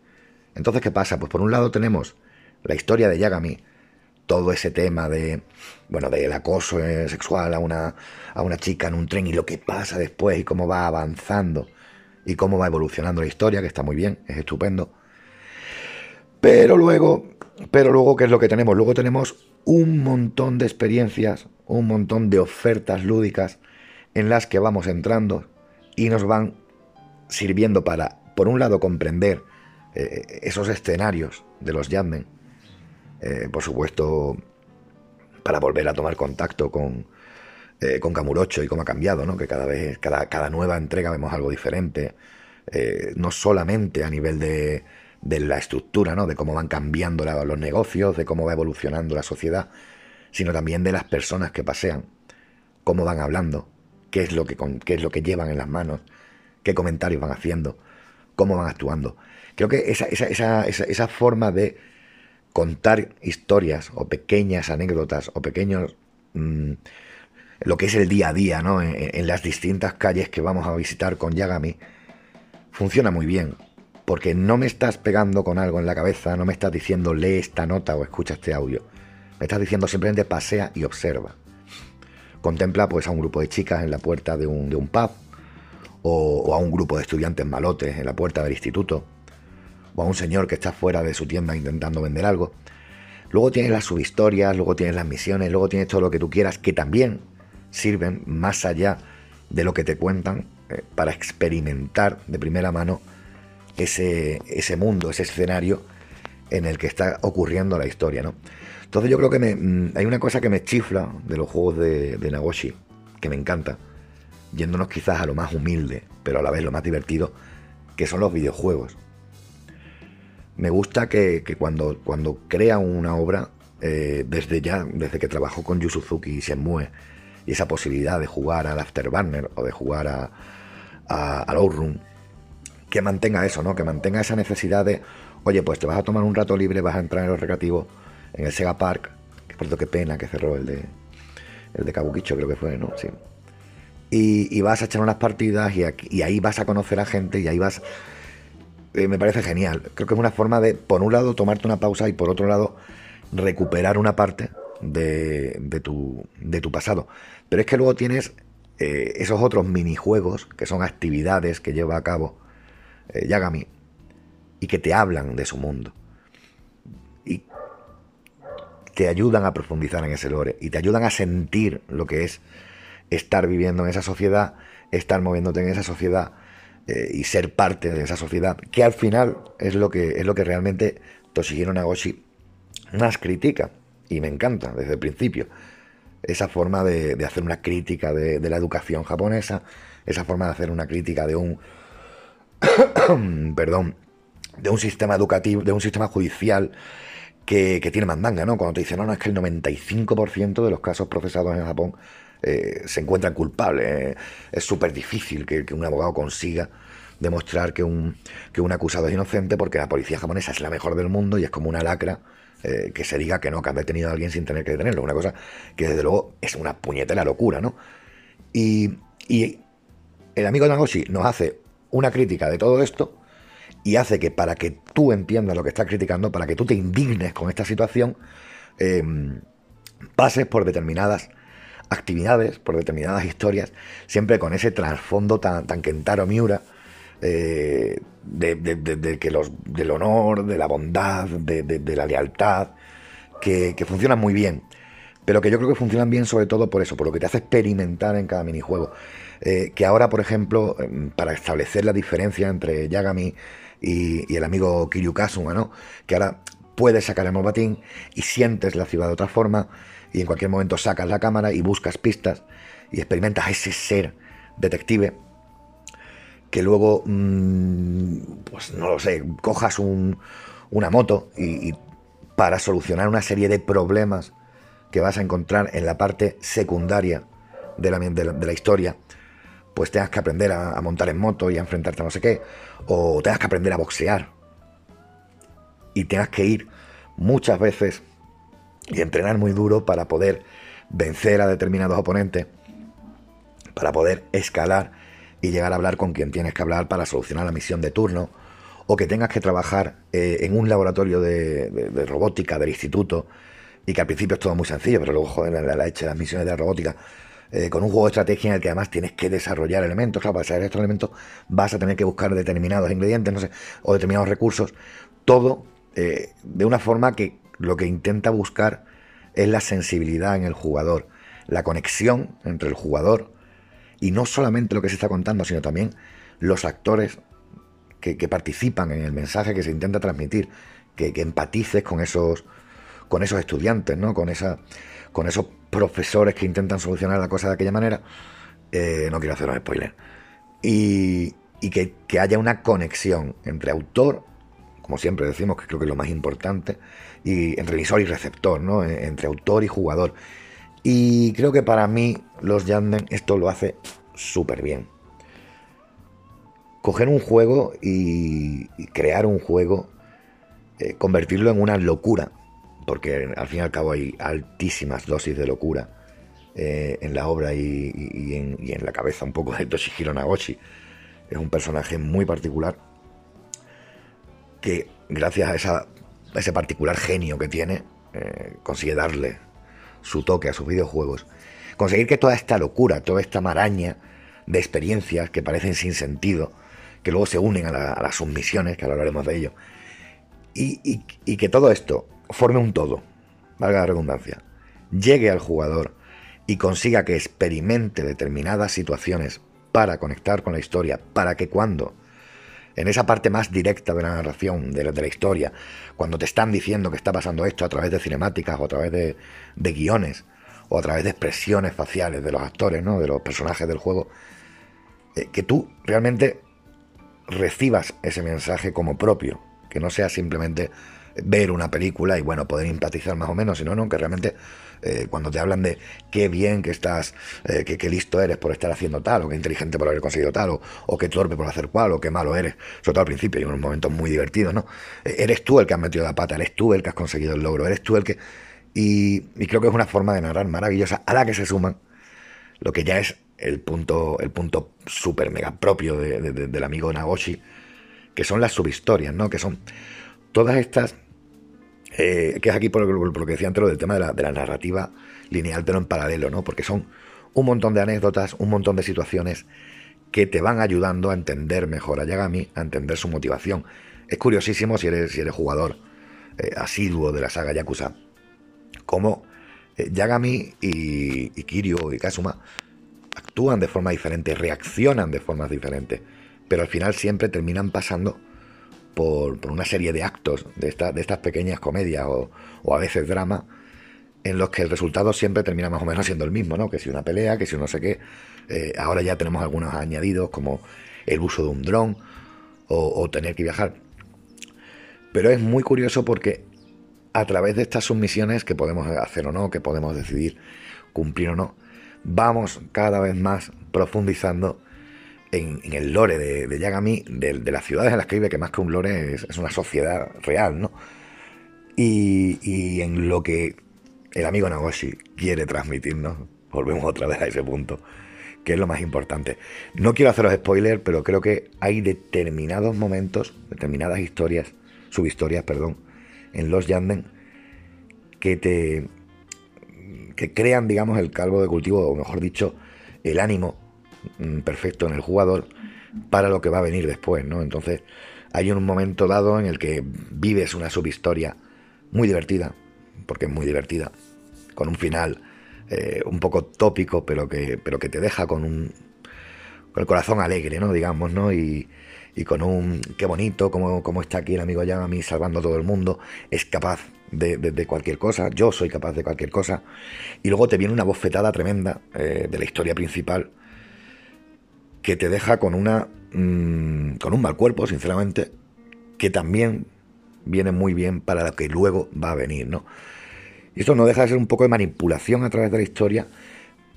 Entonces, ¿qué pasa? Pues por un lado tenemos la historia de Yagami, todo ese tema de, bueno, del acoso eh, sexual a una, a una chica en un tren y lo que pasa después y cómo va avanzando y cómo va evolucionando la historia, que está muy bien, es estupendo. Pero luego, pero luego, ¿qué es lo que tenemos? Luego tenemos un montón de experiencias, un montón de ofertas lúdicas en las que vamos entrando y nos van sirviendo para, por un lado, comprender eh, esos escenarios de los Jammen, eh, por supuesto, para volver a tomar contacto con, eh, con Camurocho y cómo ha cambiado, ¿no? que cada vez, cada, cada nueva entrega vemos algo diferente, no solamente a nivel de, de la estructura, ¿no? de cómo van cambiando los negocios, de cómo va evolucionando la sociedad, sino también de las personas que pasean, cómo van hablando, qué es lo que, qué es lo que llevan en las manos, qué comentarios van haciendo, cómo van actuando. Creo que esa, esa, esa, esa forma de contar historias o pequeñas anécdotas o pequeños... Mm, lo que es el día a día, ¿no? En, las distintas calles que vamos a visitar con Yagami, funciona muy bien. Porque no me estás pegando con algo en la cabeza, no me estás diciendo lee esta nota o escucha este audio. Me estás diciendo simplemente pasea y observa. Contempla pues a un grupo de chicas en la puerta de un, pub, o, o, a un grupo de estudiantes malotes en la puerta del instituto, o a un señor que está fuera de su tienda intentando vender algo. Luego tienes las subhistorias, luego tienes las misiones, luego tienes todo lo que tú quieras, que también sirven más allá de lo que te cuentan eh, para experimentar de primera mano ese, ese, mundo, ese escenario en el que está ocurriendo la historia. ¿no? Entonces yo creo que mm, hay una cosa que me chifla de los juegos de, Nagoshi, que me encanta, yéndonos quizás a lo más humilde, pero a la vez lo más divertido, que son los videojuegos. Me gusta que, cuando, cuando crea una obra, eh, desde ya, desde que trabajó con Yu Suzuki y Shenmue, y esa posibilidad de jugar al Afterburner o de jugar a, a, al Outrun, que mantenga eso, ¿no? Que mantenga esa necesidad de, oye, pues te vas a tomar un rato libre, vas a entrar en los recreativos, en el Sega Park, que por cierto qué pena que cerró el de el de Kabukicho, creo que fue, ¿no? Sí. Y, vas a echar unas partidas y, ahí vas a conocer a gente y ahí vas... Eh, me parece genial. Creo que es una forma de, por un lado, tomarte una pausa y por otro lado, recuperar una parte de, de, tu, de tu pasado. Pero es que luego tienes eh, esos otros minijuegos, que son actividades que lleva a cabo eh, Yagami, y que te hablan de su mundo. Y te ayudan a profundizar en ese lore, y te ayudan a sentir lo que es estar viviendo en esa sociedad, estar moviéndote en esa sociedad eh, y ser parte de esa sociedad, que al final es lo que, es lo que realmente Toshihiro Nagoshi más critica, y me encanta desde el principio esa forma de, hacer una crítica de, la educación japonesa, esa forma de hacer una crítica de un, perdón, de un sistema educativo, de un sistema judicial que, tiene mandanga, ¿no? Cuando te dicen, no, no, es que el 95% de los casos procesados en Japón eh, se encuentran culpables. Eh, es súper difícil que, un abogado consiga demostrar que un, que un acusado es inocente porque la policía japonesa es la mejor del mundo y es como una lacra eh, que se diga que no, que han detenido a alguien sin tener que detenerlo. Una cosa que desde luego es una puñetera locura, ¿no? Y, el amigo Nagoshi nos hace una crítica de todo esto y hace que para que tú entiendas lo que estás criticando, para que tú te indignes con esta situación, em, pases por determinadas actividades, por determinadas historias, siempre con ese trasfondo tan, tan Kentaro Miura, eh, de, que los, del honor, de la bondad, de, la lealtad, que, funcionan muy bien. Pero que yo creo que funcionan bien sobre todo por eso, por lo que te hace experimentar en cada minijuego. Eh, que ahora, por ejemplo, em, para establecer la diferencia entre Yagami y, el amigo Kiryu Kazuma, ¿no? Que ahora puedes sacar el mobatín y sientes la ciudad de otra forma y en cualquier momento sacas la cámara y buscas pistas y experimentas ese ser detective que luego, mm, pues no lo sé, cojas una moto y, para solucionar una serie de problemas que vas a encontrar en la parte secundaria de la, de la, historia, pues tengas que aprender a, montar en moto y a enfrentarte a no sé qué, o tengas que aprender a boxear. Y tengas que ir muchas veces y entrenar muy duro para poder vencer a determinados oponentes, para poder escalar y llegar a hablar con quien tienes que hablar para solucionar la misión de turno, o que tengas que trabajar eh, en un laboratorio de, robótica del instituto, y que al principio es todo muy sencillo, pero luego, joder, la, la hecha las misiones de robótica, eh, con un juego de estrategia en el que además tienes que desarrollar elementos, claro, para desarrollar estos elementos vas a tener que buscar determinados ingredientes, no sé, o determinados recursos, todo eh, de una forma que lo que intenta buscar es la sensibilidad en el jugador, la conexión entre el jugador y no solamente lo que se está contando, sino también los actores que, participan en el mensaje que se intenta transmitir, que, empatices con esos, con esos estudiantes, ¿no? con, esa, con esos profesores que intentan solucionar la cosa de aquella manera. Eh, no quiero hacer un spoiler. Y, que, haya una conexión entre autor, como siempre decimos, que creo que es lo más importante, y entre emisor y receptor, ¿no? entre autor y jugador. Y creo que para mí los Yanden esto lo hace súper bien. Coger un juego y, crear un juego, eh, convertirlo en una locura porque al fin y al cabo hay altísimas dosis de locura eh, en la obra y, en, la cabeza un poco de Toshihiro Nagoshi. Es un personaje muy particular que gracias a, ese particular genio que tiene, eh, consigue darle su toque a sus videojuegos. Conseguir que toda esta locura, toda esta maraña de experiencias que parecen sin sentido, que luego se unen a, las submisiones, que ahora hablaremos de ello, y que todo esto forme un todo, valga la redundancia, llegue al jugador y consiga que experimente determinadas situaciones para conectar con la historia, para que cuando, en esa parte más directa de la narración, de la, historia, cuando te están diciendo que está pasando esto a través de cinemáticas o a través de, guiones, o a través de expresiones faciales de los actores, ¿no? de los personajes del juego, eh, que tú realmente recibas ese mensaje como propio, que no sea simplemente ver una película y bueno, poder empatizar más o menos, sino no, que realmente eh, cuando te hablan de qué bien que estás, eh, que, listo eres por estar haciendo tal, o qué inteligente por haber conseguido tal, o, o qué torpe por hacer cual, o qué malo eres, sobre todo al principio, y unos momentos muy divertidos, ¿no? Eh, eres tú el que has metido la pata, eres tú el que has conseguido el logro, eres tú el que... Y, creo que es una forma de narrar maravillosa a la que se suman lo que ya es el punto, el punto súper mega propio del amigo Nagoshi, que son las subhistorias, ¿no? Que son todas estas eh, que es aquí por, lo que decía antes, lo del tema de la, narrativa lineal, pero en paralelo, ¿no? Porque son un montón de anécdotas, un montón de situaciones que te van ayudando a entender mejor a Yagami, a entender su motivación. Es curiosísimo si eres, si eres jugador eh, asiduo de la saga Yakuza, cómo eh, Yagami y, y Kiryu y Kazuma actúan de forma diferente, reaccionan de formas diferentes, pero al final siempre terminan pasando por, una serie de actos de, estas pequeñas comedias o, a veces drama en los que el resultado siempre termina más o menos siendo el mismo, ¿no? Que si una pelea, que si no sé qué. Eh, ahora ya tenemos algunos añadidos como el uso de un dron o, tener que viajar. Pero es muy curioso porque a través de estas submisiones que podemos hacer o no, que podemos decidir cumplir o no, vamos cada vez más profundizando en, el lore de, Yagami, de, las ciudades en las que vive, que más que un lore es, una sociedad real, ¿no? Y, en lo que el amigo Nagoshi quiere transmitirnos, volvemos otra vez a ese punto, que es lo más importante. No quiero haceros spoiler, pero creo que hay determinados momentos, determinadas historias, subhistorias, perdón, en los Yanden, que te que crean, digamos, el calvo de cultivo, o mejor dicho, el ánimo perfecto en el jugador para lo que va a venir después, ¿no? Entonces hay un momento dado en el que vives una subhistoria muy divertida, porque es muy divertida, con un final eh, un poco tópico, pero que, pero que te deja con un con el corazón alegre, ¿no? Digamos, ¿no? Y, y con un qué bonito, como, como está aquí el amigo Yagami salvando a todo el mundo, es capaz de, de, cualquier cosa, yo soy capaz de cualquier cosa, y luego te viene una bofetada tremenda eh, de la historia principal, que te deja con una mm, con un mal cuerpo, sinceramente, que también viene muy bien para lo que luego va a venir, ¿no? Y esto no deja de ser un poco de manipulación a través de la historia,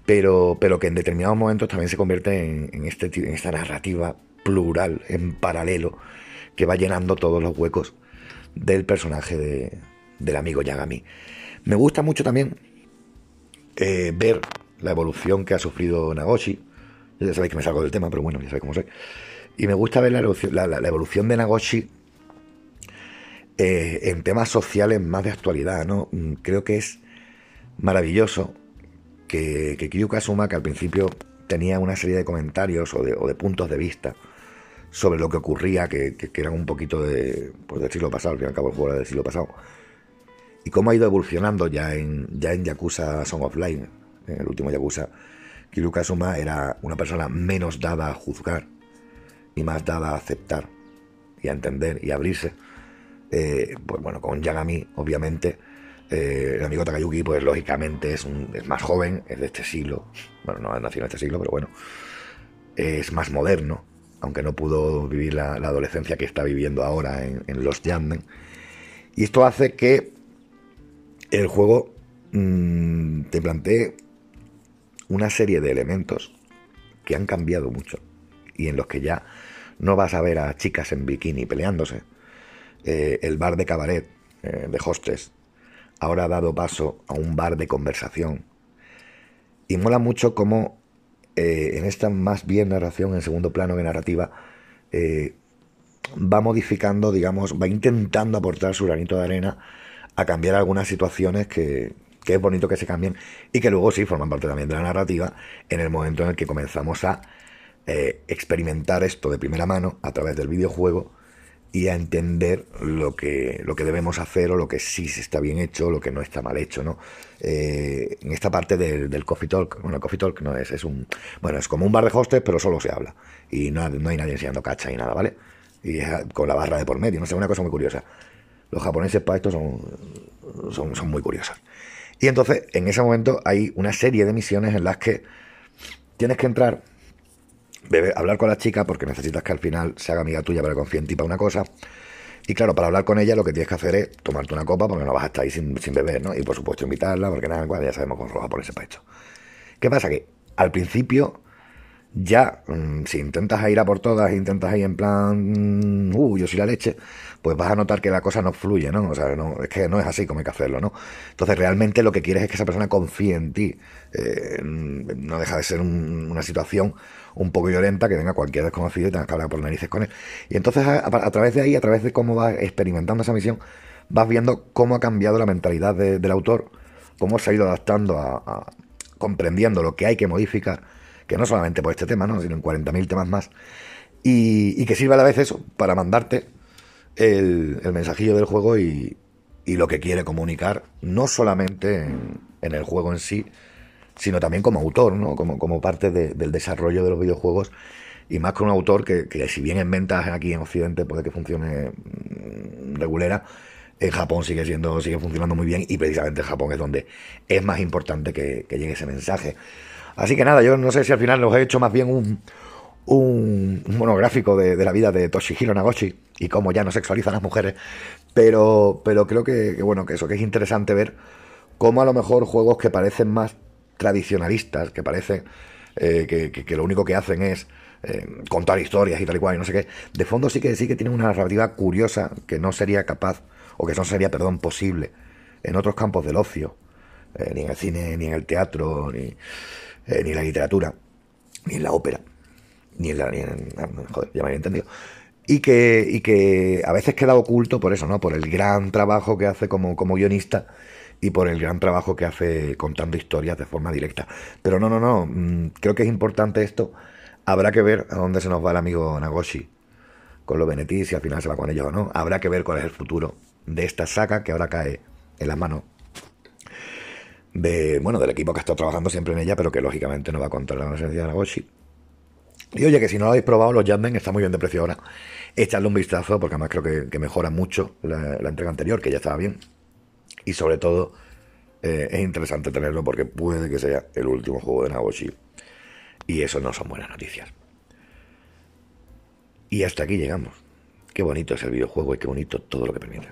pero, pero que en determinados momentos también se convierte en, este, en esta narrativa plural, en paralelo, que va llenando todos los huecos del personaje de, del amigo Yagami. Me gusta mucho también eh, ver la evolución que ha sufrido Nagoshi, ya sabéis que me salgo del tema, pero bueno, ya sabéis cómo soy. Y me gusta ver la evolución, de Nagoshi eh, en temas sociales más de actualidad, ¿no? Mm, creo que es maravilloso que, que Kiryu Kazuma, que al principio tenía una serie de comentarios o de, puntos de vista sobre lo que ocurría, que, eran un poquito de, pues del siglo pasado, al fin y al cabo el juego era del siglo pasado, y cómo ha ido evolucionando ya en, ya en Yakuza Song of Light, en el último Yakuza, Kiryu Kazuma era una persona menos dada a juzgar y más dada a aceptar y a entender y a abrirse. Eh, pues bueno, con Yagami, obviamente, eh, el amigo Takayuki, pues lógicamente es, más joven, es de este siglo. Bueno, no ha nacido en este siglo, pero bueno, es más moderno, aunque no pudo vivir la, adolescencia que está viviendo ahora en, los Yanden. Y esto hace que el juego mm, te plantee una serie de elementos que han cambiado mucho y en los que ya no vas a ver a chicas en bikini peleándose. Eh, el bar de cabaret, eh, de hostes, ahora ha dado paso a un bar de conversación. Y mola mucho cómo eh, en esta más bien narración, en segundo plano que narrativa, va modificando, digamos, va intentando aportar su granito de arena a cambiar algunas situaciones que, que es bonito que se cambien y que luego sí forman parte también de la narrativa en el momento en el que comenzamos a eh, experimentar esto de primera mano a través del videojuego y a entender lo que, lo que debemos hacer o lo que sí se está bien hecho o lo que no está mal hecho, ¿no? Eh, en esta parte del, Coffee Talk, bueno, Coffee Talk no es, es un, bueno, es como un bar de hostes, pero solo se habla y no, no hay nadie enseñando cacha y nada, ¿vale? Y con la barra de por medio, no sé, una cosa muy curiosa. Los japoneses para esto son, son, son muy curiosos. Y entonces, en ese momento hay una serie de misiones en las que tienes que entrar hablar con la chica porque necesitas que al final se haga amiga tuya para que en ti para una cosa. Y claro, para hablar con ella lo que tienes que hacer es tomarte una copa porque no vas a estar ahí sin, beber, ¿no? Y por supuesto invitarla porque nada, ya sabemos cómo roba por ese pecho. ¿Qué pasa? Que al principio ya, mm, si intentas ir a por todas, intentas ir en plan, uh, yo soy la leche, pues vas a notar que la cosa no fluye, ¿no? O sea, es que no es así como hay que hacerlo, ¿no? Entonces realmente lo que quieres es que esa persona confíe en ti. Eh, no deja de ser una situación un poco violenta que venga cualquier desconocido y tengas que hablar por narices con él. Y entonces a, través de ahí, a través de cómo vas experimentando esa misión, vas viendo cómo ha cambiado la mentalidad del autor, cómo se ha ido adaptando a, comprendiendo lo que hay que modificar, que no solamente por este tema, ¿no? sino en 40.000 temas más, y, que sirve a la vez eso para mandarte el, mensajillo del juego y, lo que quiere comunicar, no solamente en el juego en sí, sino también como autor, ¿no? como, como parte del desarrollo de los videojuegos y más con un autor que, si bien en ventas aquí en Occidente puede que funcione mm, regulera, en Japón sigue siendo, sigue funcionando muy bien y precisamente en Japón es donde es más importante que, llegue ese mensaje. Así que nada, yo no sé si al final os he hecho más bien un, un, monográfico de, la vida de Toshihiro Nagoshi y cómo ya no sexualizan las mujeres, pero, pero creo que, que, bueno, que eso que es interesante ver cómo a lo mejor juegos que parecen más tradicionalistas que parece eh, que, lo único que hacen es eh, contar historias y tal y cual y no sé qué, de fondo sí que sí que tienen una narrativa curiosa que no sería capaz, o que no sería, perdón, posible en otros campos del ocio, eh, ni en el cine, ni en el teatro, ni, ni en la literatura, ni en la ópera, ni en la... Ni en, ah, joder, ya me había entendido. Y que, y que a veces queda oculto por eso, ¿no? Por el gran trabajo que hace como, como guionista y por el gran trabajo que hace contando historias de forma directa. Pero no, no, no, mm, creo que es importante esto. Habrá que ver a dónde se nos va el amigo Nagoshi con los Benetti, si al final se va con ellos o no. Habrá que ver cuál es el futuro de esta saga que ahora cae en las manos de, bueno, del equipo que está trabajando siempre en ella, pero que lógicamente no va a contar la presencia de Nagoshi. Y oye, que si no lo habéis probado, los Jadmen está muy bien de precio ahora. Echadle un vistazo, porque además creo que, mejora mucho la entrega anterior, que ya estaba bien y sobre todo eh, es interesante tenerlo porque puede que sea el último juego de Nagoshi y eso no son buenas noticias. Y hasta aquí llegamos. Qué bonito es el videojuego y qué bonito todo lo que permite.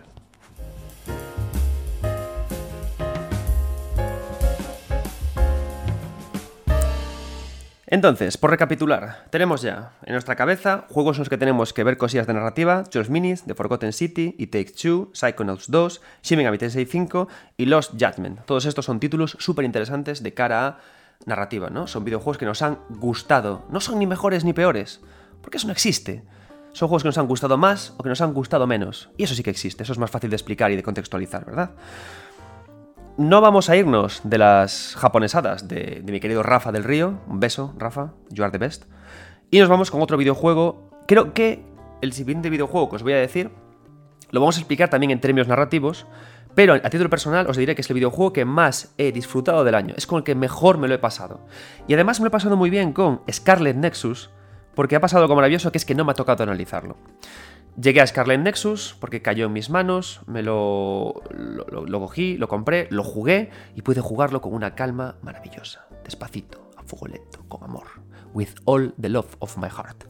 Entonces, por recapitular, tenemos ya en nuestra cabeza juegos en los que tenemos que ver cosillas de narrativa, 12 Minis, The Forgotten City, It Takes Two, Psychonauts 2, Shin Megami 5 y Lost Judgment. Todos estos son títulos súper interesantes de cara a narrativa, ¿no? Son videojuegos que nos han gustado. No son ni mejores ni peores, porque eso no existe. Son juegos que nos han gustado más o que nos han gustado menos. Y eso sí que existe, eso es más fácil de explicar y de contextualizar, ¿verdad? No vamos a irnos de las japonesadas de, mi querido Rafa del Río. Un beso, Rafa, you are the best. Y nos vamos con otro videojuego. Creo que el siguiente videojuego que os voy a decir lo vamos a explicar también en términos narrativos. Pero a título personal os diré que es el videojuego que más he disfrutado del año. Es con el que mejor me lo he pasado. Y además me lo he pasado muy bien con Scarlet Nexus, porque ha pasado algo maravilloso que es que no me ha tocado analizarlo. Llegué a Scarlet Nexus porque cayó en mis manos, me lo, lo, cogí, lo compré, lo jugué y pude jugarlo con una calma maravillosa, despacito, a fuego lento, con amor. With all the love of my heart.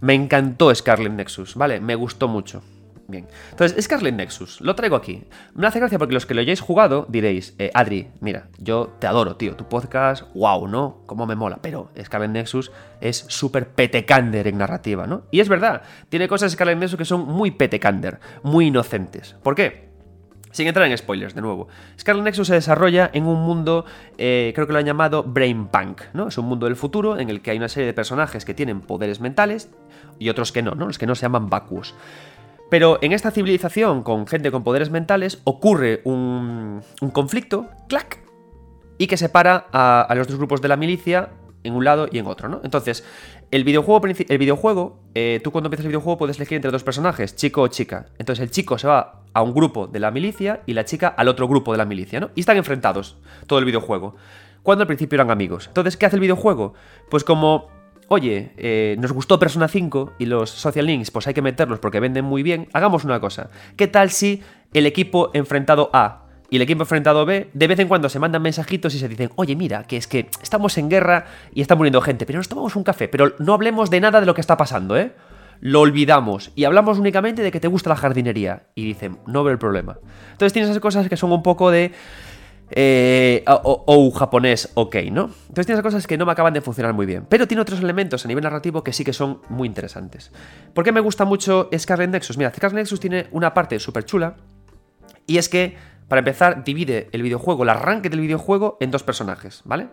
Me encantó Scarlet Nexus, ¿vale? Me gustó mucho. Bien. Entonces, Scarlet Nexus, lo traigo aquí. Me hace gracia porque los que lo hayáis jugado diréis, eh, Adri, mira, yo te adoro, tío. Tu podcast, wow, ¿no? Cómo me mola. Pero Scarlet Nexus es súper petecander en narrativa, ¿no? Y es verdad, tiene cosas Scarlet Nexus que son muy petecander, muy inocentes. ¿Por qué? Sin entrar en spoilers, de nuevo. Scarlet Nexus se desarrolla en un mundo, eh, creo que lo han llamado Brain Punk, ¿no? Es un mundo del futuro en el que hay una serie de personajes que tienen poderes mentales y otros que no, ¿no? Los que no se llaman vacuos. Pero en esta civilización con gente con poderes mentales ocurre un, conflicto, clac, y que separa a, a los dos grupos de la milicia en un lado y en otro, ¿no? Entonces, el videojuego, el videojuego eh, tú cuando empiezas el videojuego puedes elegir entre dos personajes, chico o chica. Entonces el chico se va a un grupo de la milicia y la chica al otro grupo de la milicia, ¿no? Y están enfrentados todo el videojuego. Cuando al principio eran amigos. Entonces, ¿qué hace el videojuego? Pues como oye, eh, nos gustó Persona 5 y los social links, pues hay que meterlos porque venden muy bien, hagamos una cosa. ¿Qué tal si el equipo enfrentado A y el equipo enfrentado B de vez en cuando se mandan mensajitos y se dicen, oye, mira, que es que estamos en guerra y está muriendo gente, pero nos tomamos un café, pero no hablemos de nada de lo que está pasando, ¿eh? Lo olvidamos y hablamos únicamente de que te gusta la jardinería. Y dicen, no veo el problema. Entonces tienes esas cosas que son un poco de... Eh, o, japonés, ok, ¿no? Entonces tiene esas cosas que no me acaban de funcionar muy bien. Pero tiene otros elementos a nivel narrativo que sí que son muy interesantes. ¿Por qué me gusta mucho Scarlet Nexus? Mira, Scarlet Nexus tiene una parte súper chula. Y es que para empezar, divide el videojuego, el arranque del videojuego, en dos personajes, ¿vale?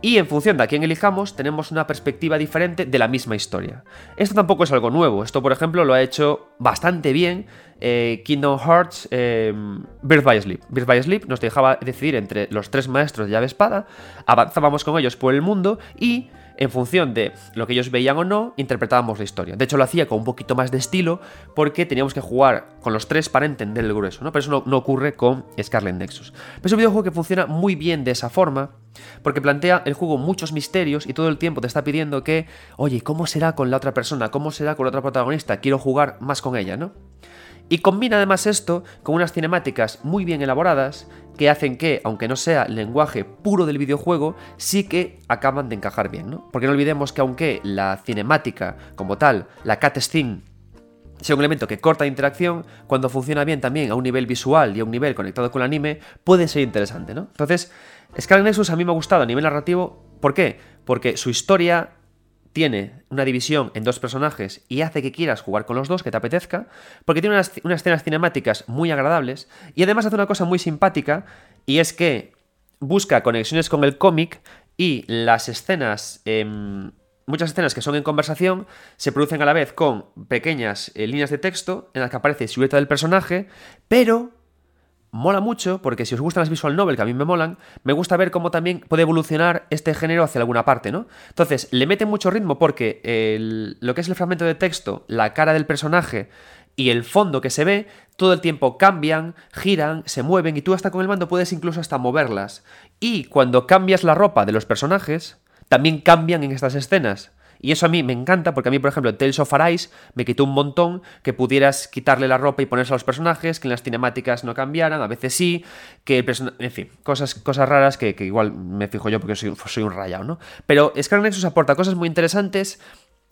Y en función de a quién elijamos, tenemos una perspectiva diferente de la misma historia. Esto tampoco es algo nuevo. Esto, por ejemplo, lo ha hecho bastante bien eh, Kingdom Hearts eh, Birth by Sleep. Birth by Sleep nos dejaba decidir entre los tres maestros de llave espada, avanzábamos con ellos por el mundo y en función de lo que ellos veían o no, interpretábamos la historia. De hecho, lo hacía con un poquito más de estilo porque teníamos que jugar con los tres para entender el grueso, ¿no? Pero eso no, ocurre con Scarlet Nexus. Pero es un videojuego que funciona muy bien de esa forma porque plantea el juego muchos misterios y todo el tiempo te está pidiendo que, oye, ¿cómo será con la otra persona? ¿Cómo será con la otra protagonista? Quiero jugar más con ella, ¿no? Y combina además esto con unas cinemáticas muy bien elaboradas que hacen que, aunque no sea lenguaje puro del videojuego, sí que acaban de encajar bien, ¿no? Porque no olvidemos que aunque la cinemática como tal, la cutscene, sea un elemento que corta interacción, cuando funciona bien también a un nivel visual y a un nivel conectado con el anime, puede ser interesante, ¿no? Entonces, Scarlet Nexus a mí me ha gustado a nivel narrativo, ¿por qué? Porque su historia tiene una división en dos personajes y hace que quieras jugar con los dos, que te apetezca, porque tiene unas, escenas cinemáticas muy agradables y además hace una cosa muy simpática y es que busca conexiones con el cómic y las escenas, em, muchas escenas que son en conversación, se producen a la vez con pequeñas eh, líneas de texto en las que aparece silueta del personaje, pero mola mucho porque si os gustan las visual novel, que a mí me molan, me gusta ver cómo también puede evolucionar este género hacia alguna parte, ¿no? Entonces, le mete mucho ritmo porque lo que es el fragmento de texto, la cara del personaje y el fondo que se ve, todo el tiempo cambian, giran, se mueven y tú hasta con el mando puedes incluso hasta moverlas. Y cuando cambias la ropa de los personajes, también cambian en estas escenas. Y eso a mí me encanta porque a mí, por ejemplo, en Tales of Arise me quitó un montón que pudieras quitarle la ropa y ponerse a los personajes, que en las cinemáticas no cambiaran, a veces sí, que el personaje... En fin, cosas, cosas raras que, igual me fijo yo porque soy, soy un rayado, ¿no? Pero Scarlet Nexus aporta cosas muy interesantes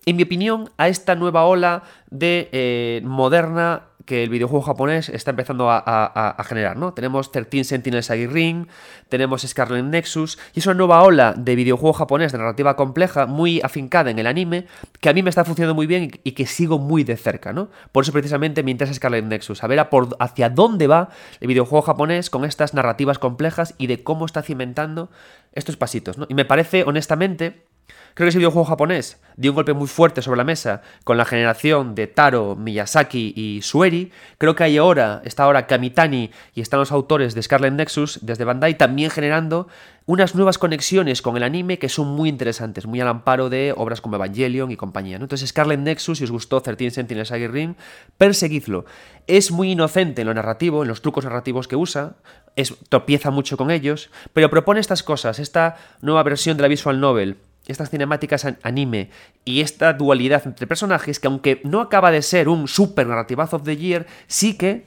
en mi opinión, a esta nueva ola de eh, moderna que el videojuego japonés está empezando a, generar, ¿no? Tenemos 13 Sentinels Ring, tenemos Scarlet Nexus, y es una nueva ola de videojuego japonés de narrativa compleja, muy afincada en el anime, que a mí me está funcionando muy bien y, que sigo muy de cerca, ¿no? Por eso precisamente me interesa Scarlet Nexus, a ver hacia dónde va el videojuego japonés con estas narrativas complejas y de cómo está cimentando estos pasitos, ¿no? Y me parece, honestamente, Creo que ese videojuego japonés dio un golpe muy fuerte sobre la mesa con la generación de Taro, Miyazaki y Sueri. Creo que hay ahora, está ahora Kamitani y están los autores de Scarlet Nexus desde Bandai también generando unas nuevas conexiones con el anime que son muy interesantes, muy al amparo de obras como Evangelion y compañía. Entonces Scarlet Nexus, si os gustó 13 Sentinels Ring, perseguidlo. Es muy inocente en lo narrativo, en los trucos narrativos que usa, es, tropieza mucho con ellos, pero propone estas cosas, esta nueva versión de la visual novel estas cinemáticas anime y esta dualidad entre personajes que aunque no acaba de ser un super narrativazo of the year, sí que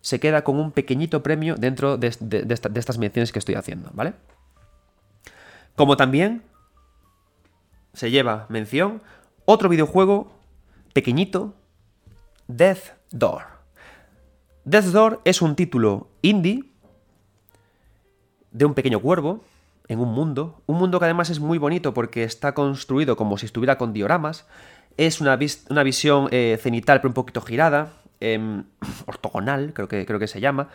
se queda con un pequeñito premio dentro de, estas menciones que estoy haciendo, ¿vale? Como también se lleva mención otro videojuego pequeñito, Death Door. Death Door es un título indie de un pequeño cuervo en un mundo, un mundo que además es muy bonito porque está construido como si estuviera con dioramas, es una, una visión eh, cenital pero un poquito girada, em, ortogonal, creo que, creo que se llama,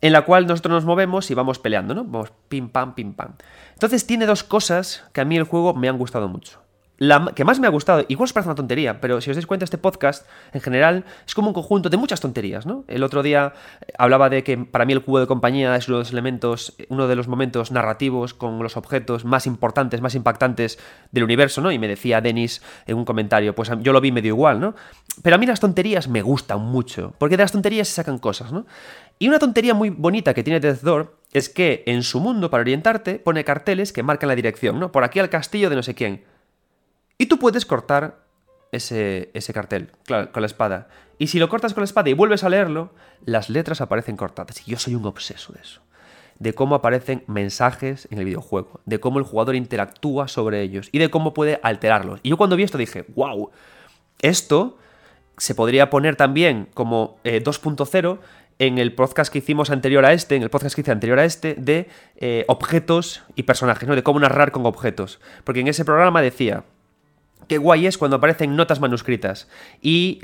en la cual nosotros nos movemos y vamos peleando, ¿no? Vamos pim pam, pim pam. Entonces tiene dos cosas que a mí el juego me han gustado mucho la que más me ha gustado, igual os parece una tontería, pero si os dais cuenta, este podcast en general es como un conjunto de muchas tonterías, ¿no? El otro día eh, hablaba de que para mí el cubo de compañía es uno de los elementos, uno de los momentos narrativos con los objetos más importantes, más impactantes del universo, ¿no? Y me decía Denis en un comentario, pues yo lo vi medio igual, ¿no? Pero a mí las tonterías me gustan mucho, porque de las tonterías se sacan cosas, ¿no? Y una tontería muy bonita que tiene Death Door es que en su mundo, para orientarte, pone carteles que marcan la dirección, ¿no? Por aquí al castillo de no sé quién. Y tú puedes cortar ese, ese cartel con la espada. Y si lo cortas con la espada y vuelves a leerlo, las letras aparecen cortadas. Y yo soy un obseso de eso. De cómo aparecen mensajes en el videojuego, de cómo el jugador interactúa sobre ellos y de cómo puede alterarlos. Y yo cuando vi esto dije, wow, esto se podría poner también como 2.0 eh, en el podcast que hicimos anterior a este, en el podcast que hice anterior a este, de eh, objetos y personajes, ¿no? De cómo narrar con objetos. Porque en ese programa decía, qué guay es cuando aparecen notas manuscritas. Y,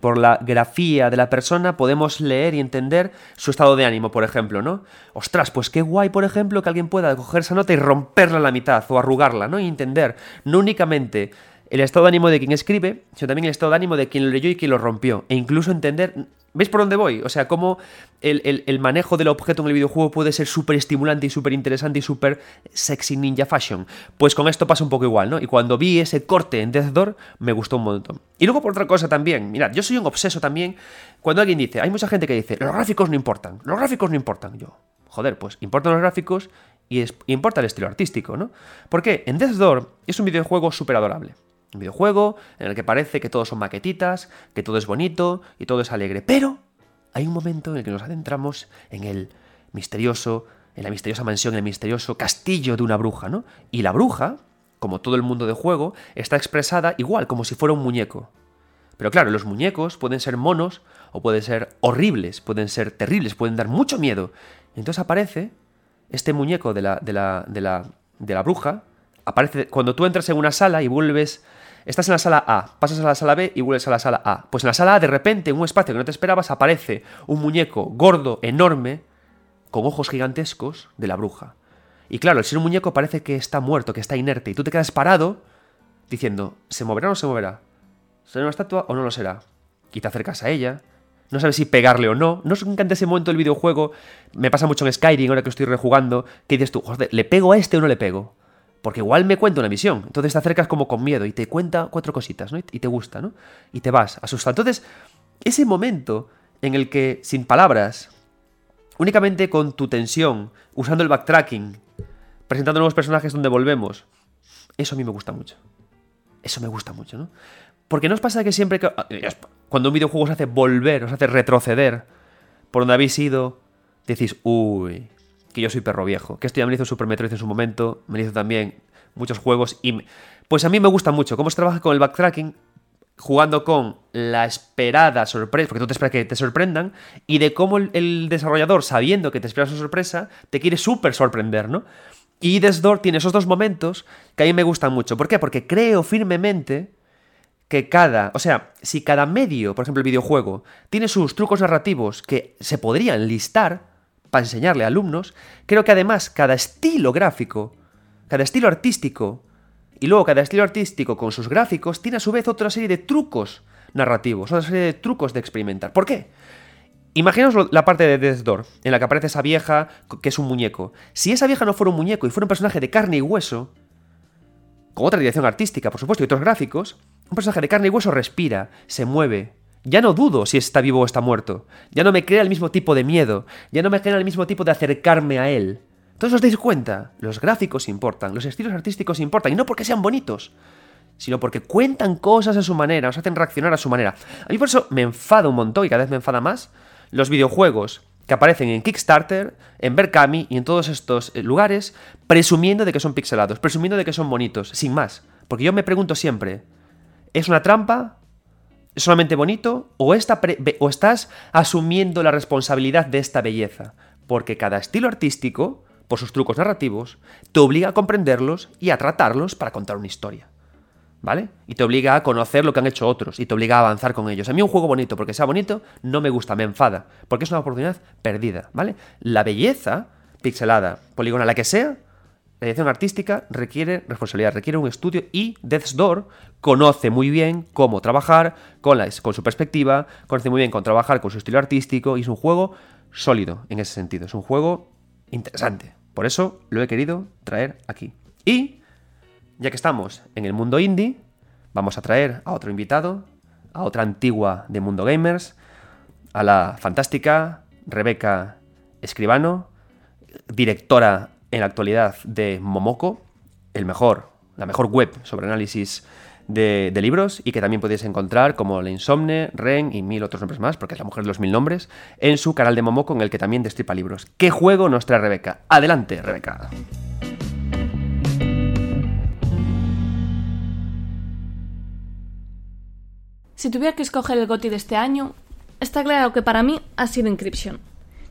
por la grafía de la persona podemos leer y entender su estado de ánimo, por ejemplo, ¿no? Ostras, pues qué guay, por ejemplo, que alguien pueda coger esa nota y romperla a la mitad o arrugarla, ¿no? Y entender no únicamente el estado de ánimo de quien escribe, sino también el estado de ánimo de quien lo leyó y quien lo rompió. E incluso entender ¿Veis por dónde voy? O sea, cómo el, manejo del objeto en el videojuego puede ser súper estimulante y súper interesante y súper sexy ninja fashion. Pues con esto pasa un poco igual, ¿no? Y cuando vi ese corte en Death Door, me gustó un montón. Y luego por otra cosa también, mirad, yo soy un obseso también cuando alguien dice, hay mucha gente que dice, los gráficos no importan, los gráficos no importan. Yo, joder, pues importan los gráficos y importa el estilo artístico, ¿no? Porque en Death Door es un videojuego súper adorable. Un videojuego en el que parece que todos son maquetitas, que todo es bonito y todo es alegre. Pero hay un momento en el que nos adentramos en el misterioso, en la misteriosa mansión, en el misterioso castillo de una bruja, ¿no? Y la bruja, como todo el mundo de juego, está expresada igual, como si fuera un muñeco. Pero claro, los muñecos pueden ser monos o pueden ser horribles, pueden ser terribles, pueden dar mucho miedo. Entonces aparece este muñeco de la, de la, de la, de la bruja, aparece cuando tú entras en una sala y vuelves Estás en la sala A, pasas a la sala B y vuelves a la sala A. Pues en la sala A, de repente, en un espacio que no te esperabas, aparece un muñeco gordo, enorme, con ojos gigantescos, de la bruja. Y claro, al ser un muñeco parece que está muerto, que está inerte, y tú te quedas parado diciendo, ¿se moverá o no se moverá? ¿Será una estatua o no lo será? Y te acercas a ella, no sabes si pegarle o no. No os encanta ese momento del videojuego. Me pasa mucho en Skyrim, ahora que estoy rejugando, que dices tú, joder, ¿le pego a este o no le pego? Porque igual me cuenta una visión. Entonces te acercas como con miedo y te cuenta cuatro cositas, ¿no? Y te gusta, ¿no? Y te vas, asustado. Entonces, ese momento en el que, sin palabras, únicamente con tu tensión, usando el backtracking, presentando nuevos personajes donde volvemos, eso a mí me gusta mucho. Eso me gusta mucho, ¿no? Porque no os pasa que siempre que. Ah, cuando un videojuego os hace volver, os hace retroceder por donde habéis ido, decís, uy, que yo soy perro viejo. Que esto ya me hizo Super Metroid en su momento, me hizo también muchos juegos y... Pues a mí me gusta mucho cómo se trabaja con el backtracking, jugando con la esperada sorpresa, porque tú te esperas que te sorprendan, y de cómo el, desarrollador, sabiendo que te espera su sorpresa, te quiere súper sorprender, ¿no? Y Desdor tiene esos dos momentos que a mí me gustan mucho. ¿Por qué? Porque creo firmemente que cada, o sea, si cada medio, por ejemplo el videojuego, tiene sus trucos narrativos que se podrían listar, para enseñarle a alumnos, creo que además cada estilo gráfico, cada estilo artístico, y luego cada estilo artístico con sus gráficos, tiene a su vez otra serie de trucos narrativos, otra serie de trucos de experimentar. ¿Por qué? Imaginaos la parte de Death Door, en la que aparece esa vieja que es un muñeco. Si esa vieja no fuera un muñeco y fuera un personaje de carne y hueso, con otra dirección artística, por supuesto, y otros gráficos, un personaje de carne y hueso respira, se mueve, ya no dudo si está vivo o está muerto. Ya no me crea el mismo tipo de miedo. Ya no me crea el mismo tipo de acercarme a él. Entonces os dais cuenta, los gráficos importan, los estilos artísticos importan, y no porque sean bonitos, sino porque cuentan cosas a su manera, os hacen reaccionar a su manera. A mí por eso me enfada un montón y cada vez me enfada más los videojuegos que aparecen en Kickstarter, en Berkami y en todos estos eh, lugares, presumiendo de que son pixelados, presumiendo de que son bonitos, sin más. Porque yo me pregunto siempre, ¿es una trampa solamente bonito o, estás asumiendo la responsabilidad de esta belleza? Porque cada estilo artístico, por sus trucos narrativos, te obliga a comprenderlos y a tratarlos para contar una historia. ¿vale? Y te obliga a conocer lo que han hecho otros y te obliga a avanzar con ellos. A mí un juego bonito, porque sea bonito, no me gusta, me enfada, porque es una oportunidad perdida, ¿vale? La belleza pixelada, polígona, la que sea, la dirección artística requiere responsabilidad, requiere un estudio y Death's Door conoce muy bien cómo trabajar con, la, con su perspectiva, conoce muy bien cómo trabajar con su estilo artístico y es un juego sólido en ese sentido, es un juego interesante. Por eso lo he querido traer aquí. Y ya que estamos en el mundo indie, vamos a traer a otro invitado, a otra antigua de Mundo Gamers, a la fantástica Rebeca Escribano, directora en la actualidad de Momoko, el mejor, la mejor web sobre análisis de, libros y que también podéis encontrar como La Insomne, Ren y mil otros nombres más, porque es la mujer de los mil nombres, en su canal de Momoko en el que también destripa libros. ¿Qué juego nos trae Rebeca? Adelante, Rebeca. Si tuviera que escoger el GOTI de este año, está claro que para mí ha sido Encryption.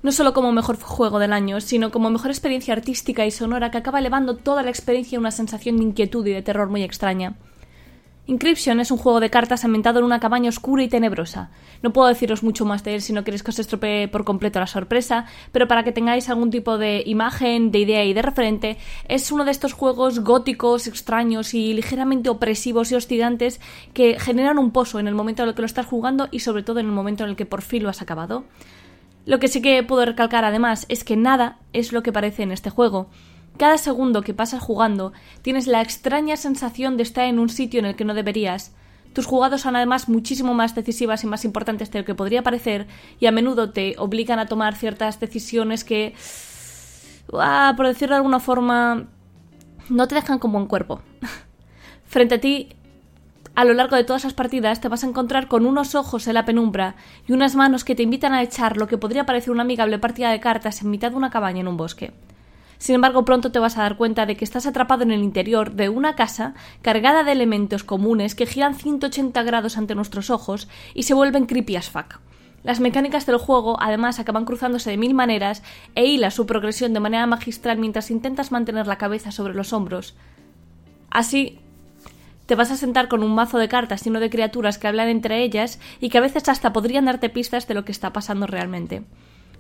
No solo como mejor juego del año, sino como mejor experiencia artística y sonora que acaba elevando toda la experiencia a una sensación de inquietud y de terror muy extraña. Encryption es un juego de cartas ambientado en una cabaña oscura y tenebrosa. No puedo deciros mucho más de él si no queréis que os estropee por completo la sorpresa, pero para que tengáis algún tipo de imagen, de idea y de referente, es uno de estos juegos góticos, extraños y ligeramente opresivos y hostigantes que generan un pozo en el momento en el que lo estás jugando y sobre todo en el momento en el que por fin lo has acabado. Lo que sí que puedo recalcar además es que nada es lo que parece en este juego. Cada segundo que pasas jugando tienes la extraña sensación de estar en un sitio en el que no deberías. Tus jugadas son además muchísimo más decisivas y más importantes de lo que podría parecer y a menudo te obligan a tomar ciertas decisiones que, ah, por decirlo de alguna forma, no te dejan con buen cuerpo. Frente a ti, a lo largo de todas las partidas te vas a encontrar con unos ojos en la penumbra y unas manos que te invitan a echar lo que podría parecer una amigable partida de cartas en mitad de una cabaña en un bosque. Sin embargo, pronto te vas a dar cuenta de que estás atrapado en el interior de una casa cargada de elementos comunes que giran 180 grados ante nuestros ojos y se vuelven creepy as fuck. Las mecánicas del juego además acaban cruzándose de mil maneras e hila su progresión de manera magistral mientras intentas mantener la cabeza sobre los hombros. Así, te vas a sentar con un mazo de cartas lleno de criaturas que hablan entre ellas y que a veces hasta podrían darte pistas de lo que está pasando realmente.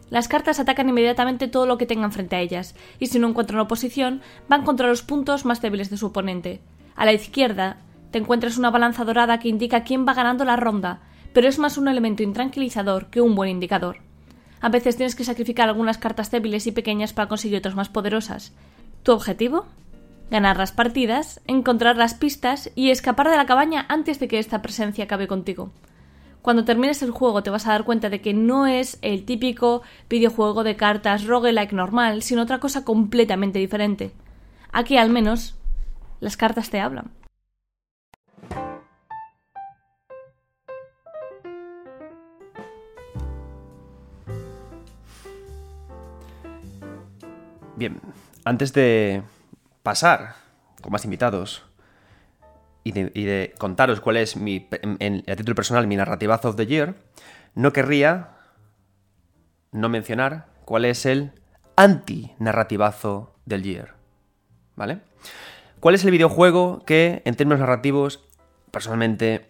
Las cartas atacan inmediatamente todo lo que tengan frente a ellas, y si no encuentran oposición, van contra los puntos más débiles de su oponente. A la izquierda, te encuentras una balanza dorada que indica quién va ganando la ronda, pero es más un elemento intranquilizador que un buen indicador. A veces tienes que sacrificar algunas cartas débiles y pequeñas para conseguir otras más poderosas. ¿Tu objetivo? Ganar las partidas, encontrar las pistas y escapar de la cabaña antes de que esta presencia acabe contigo. Cuando termines el juego te vas a dar cuenta de que no es el típico videojuego de cartas roguelike normal, sino otra cosa completamente diferente. Aquí al menos las cartas te hablan. Bien, antes de pasar con más invitados y de, contaros cuál es mi, en, a título personal, mi narrativazo of the year, no querría no mencionar cuál es el anti-narrativazo del year. ¿Vale? ¿Cuál es el videojuego que, en términos narrativos, personalmente,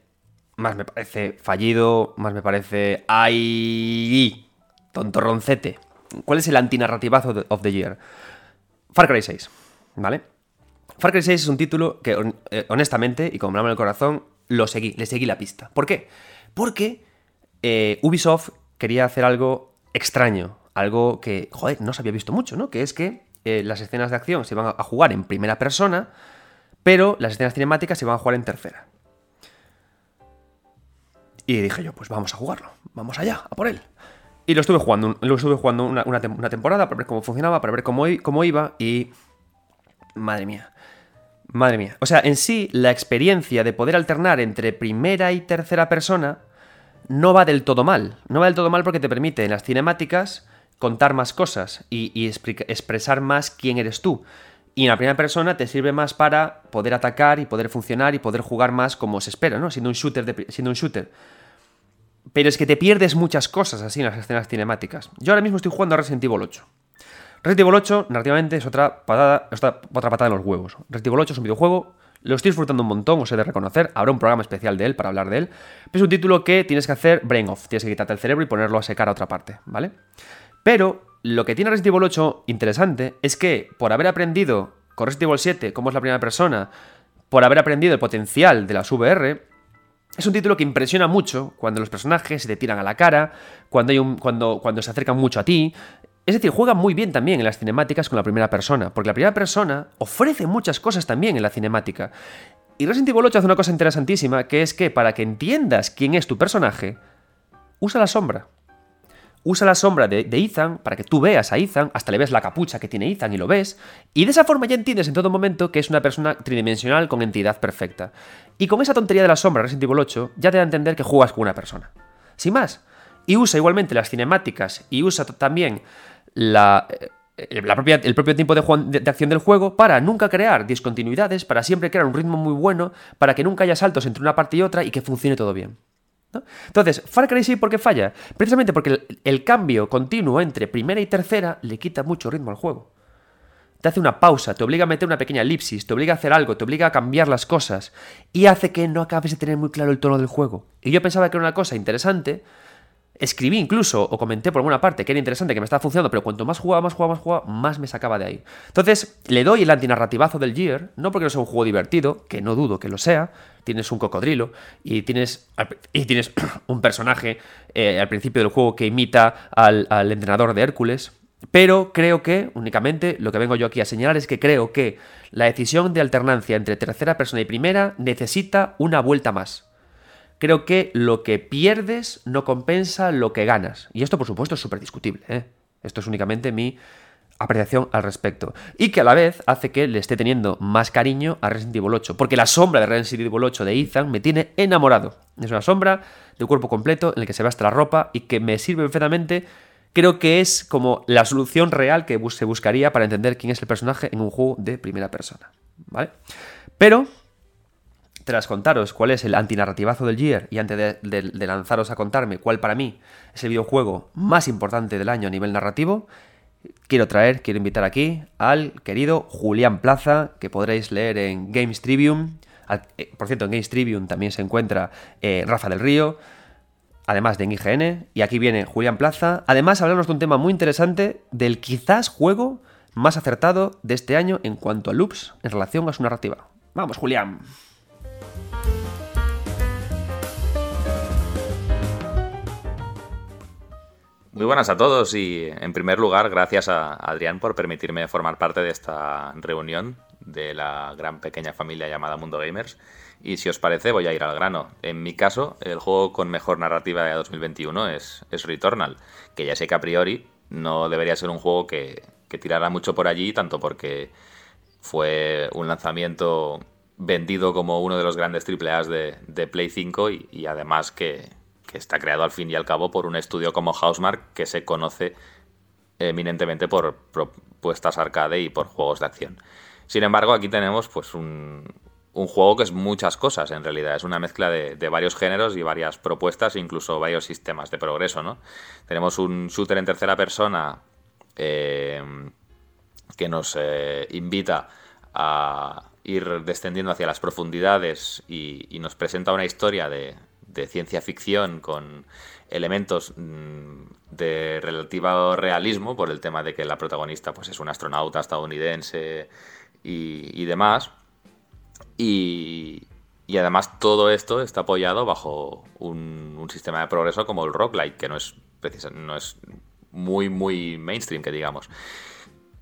más me parece fallido, más me parece... ¡Ay! Tontorroncete. ¿Cuál es el anti-narrativazo of the year? Far Cry 6. ¿Vale? Far Cry 6 es un título que, eh, honestamente, y con en el corazón, lo seguí, le seguí la pista. ¿Por qué? Porque eh, Ubisoft quería hacer algo extraño, algo que, joder, no se había visto mucho, ¿no? Que es que eh, las escenas de acción se iban a jugar en primera persona, pero las escenas cinemáticas se iban a jugar en tercera. Y dije yo, pues vamos a jugarlo, vamos allá, a por él. Y lo estuve jugando, lo estuve jugando una, temporada para ver cómo funcionaba, para ver cómo, cómo iba y... Madre mía. Madre mía. O sea, en sí, la experiencia de poder alternar entre primera y tercera persona no va del todo mal. No va del todo mal porque te permite en las cinemáticas contar más cosas y, expresar más quién eres tú. Y en la primera persona te sirve más para poder atacar y poder funcionar y poder jugar más como se espera, ¿no? Siendo un shooter. siendo un shooter. Pero es que te pierdes muchas cosas así en las escenas cinemáticas. Yo ahora mismo estoy jugando a Resident Evil 8. Resident Evil 8, narrativamente, es otra patada, otra patada en los huevos. Resident Evil 8 es un videojuego Lo estoy disfrutando un montón, os he de reconocer. Habrá un programa especial de él para hablar de él. Pero es un título que tienes que hacer brain off. Tienes que quitarte el cerebro y ponerlo a secar a otra parte, ¿vale? Pero lo que tiene Resident Evil 8 interesante es que por haber aprendido con Resident Evil 7 cómo es la primera persona, por haber aprendido el potencial de las VR, es un título que impresiona mucho cuando los personajes se te tiran a la cara, cuando, hay un, cuando, cuando se acercan mucho a ti. Es decir, juega muy bien también en las cinemáticas con la primera persona, porque la primera persona ofrece muchas cosas también en la cinemática. Y Resident Evil 8 hace una cosa interesantísima, que es que para que entiendas quién es tu personaje, usa la sombra. Usa la sombra de, Ethan para que tú veas a Ethan, hasta le ves la capucha que tiene Ethan y lo ves, y de esa forma ya entiendes en todo momento que es una persona tridimensional con entidad perfecta. Y con esa tontería de la sombra Resident Evil 8 ya te da a entender que juegas con una persona. Sin más. Y usa igualmente las cinemáticas y usa también la, eh, el propio tiempo de, de, acción del juego para nunca crear discontinuidades, para siempre crear un ritmo muy bueno, para que nunca haya saltos entre una parte y otra y que funcione todo bien. Entonces, Far Cry 6, ¿por qué falla? Precisamente porque el, el, cambio continuo entre primera y tercera le quita mucho ritmo al juego. Te hace una pausa, te obliga a meter una pequeña elipsis, te obliga a hacer algo, te obliga a cambiar las cosas y hace que no acabes de tener muy claro el tono del juego. Y yo pensaba que era una cosa interesante, Escribí incluso o comenté por alguna parte que era interesante, que me estaba funcionando, pero cuanto más jugaba, más jugaba, más jugaba, más me sacaba de ahí. Entonces, le doy el antinarrativazo del Gear, no porque no sea un juego divertido, que no dudo que lo sea, tienes un cocodrilo y tienes, y tienes un personaje eh, al principio del juego que imita al, al entrenador de Hércules, pero creo que, únicamente, lo que vengo yo aquí a señalar es que creo que la decisión de alternancia entre tercera persona y primera necesita una vuelta más creo que lo que pierdes no compensa lo que ganas. Y esto, por supuesto, es súper discutible. ¿eh? Esto es únicamente mi apreciación al respecto. Y que a la vez hace que le esté teniendo más cariño a Resident Evil 8. Porque la sombra de Resident Evil 8 de Ethan me tiene enamorado. Es una sombra de cuerpo completo en el que se ve hasta la ropa y que me sirve perfectamente. Creo que es como la solución real que se buscaría para entender quién es el personaje en un juego de primera persona. ¿Vale? Pero tras contaros cuál es el antinarrativazo del Gear y antes de, lanzaros a contarme cuál para mí es el videojuego más importante del año a nivel narrativo, quiero traer, quiero invitar aquí al querido Julián Plaza, que podréis leer en Games Tribune. Eh, por cierto, en Games Tribune también se encuentra eh, Rafa del Río, además de en IGN. Y aquí viene Julián Plaza. Además, hablarnos de un tema muy interesante del quizás juego más acertado de este año en cuanto a loops en relación a su narrativa. Vamos, Julián. Muy buenas a todos y en primer lugar gracias a Adrián por permitirme formar parte de esta reunión de la gran pequeña familia llamada Mundo Gamers. Y si os parece voy a ir al grano. En mi caso, el juego con mejor narrativa de 2021 es, Returnal, que ya sé que a priori no debería ser un juego que tirara mucho por allí, tanto porque fue un lanzamiento vendido como uno de los grandes AAAs de, de Play 5 y además que, que está creado al fin y al cabo por un estudio como Housemark que se conoce eminentemente por propuestas arcade y por juegos de acción. Sin embargo, aquí tenemos pues un, juego que es muchas cosas en realidad. Es una mezcla de, varios géneros y varias propuestas, incluso varios sistemas de progreso, ¿no? Tenemos un shooter en tercera persona eh, que nos eh, invita a ir descendiendo hacia las profundidades y nos presenta una historia de, ciencia ficción con elementos mm, de relativo realismo por el tema de que la protagonista pues, es un astronauta estadounidense y, demás. Y, además todo esto está apoyado bajo un, sistema de progreso como el roguelike, que no es, no es muy, muy mainstream, que digamos.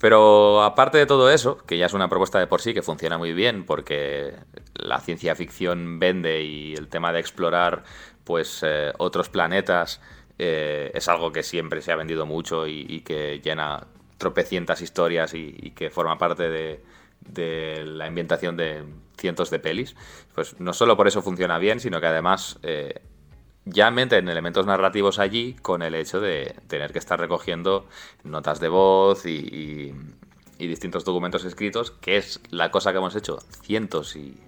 Pero aparte de todo eso, que ya es una propuesta de por sí que funciona muy bien porque la ciencia ficción vende y el tema de explorar pues eh, otros planetas eh, es algo que siempre se ha vendido mucho y, que llena tropecientas historias y, que forma parte de, la ambientación de cientos de pelis. Pues no solo por eso funciona bien, sino que además eh, ya meten elementos narrativos allí con el hecho de tener que estar recogiendo notas de voz y, distintos documentos escritos, que es la cosa que hemos hecho cientos y,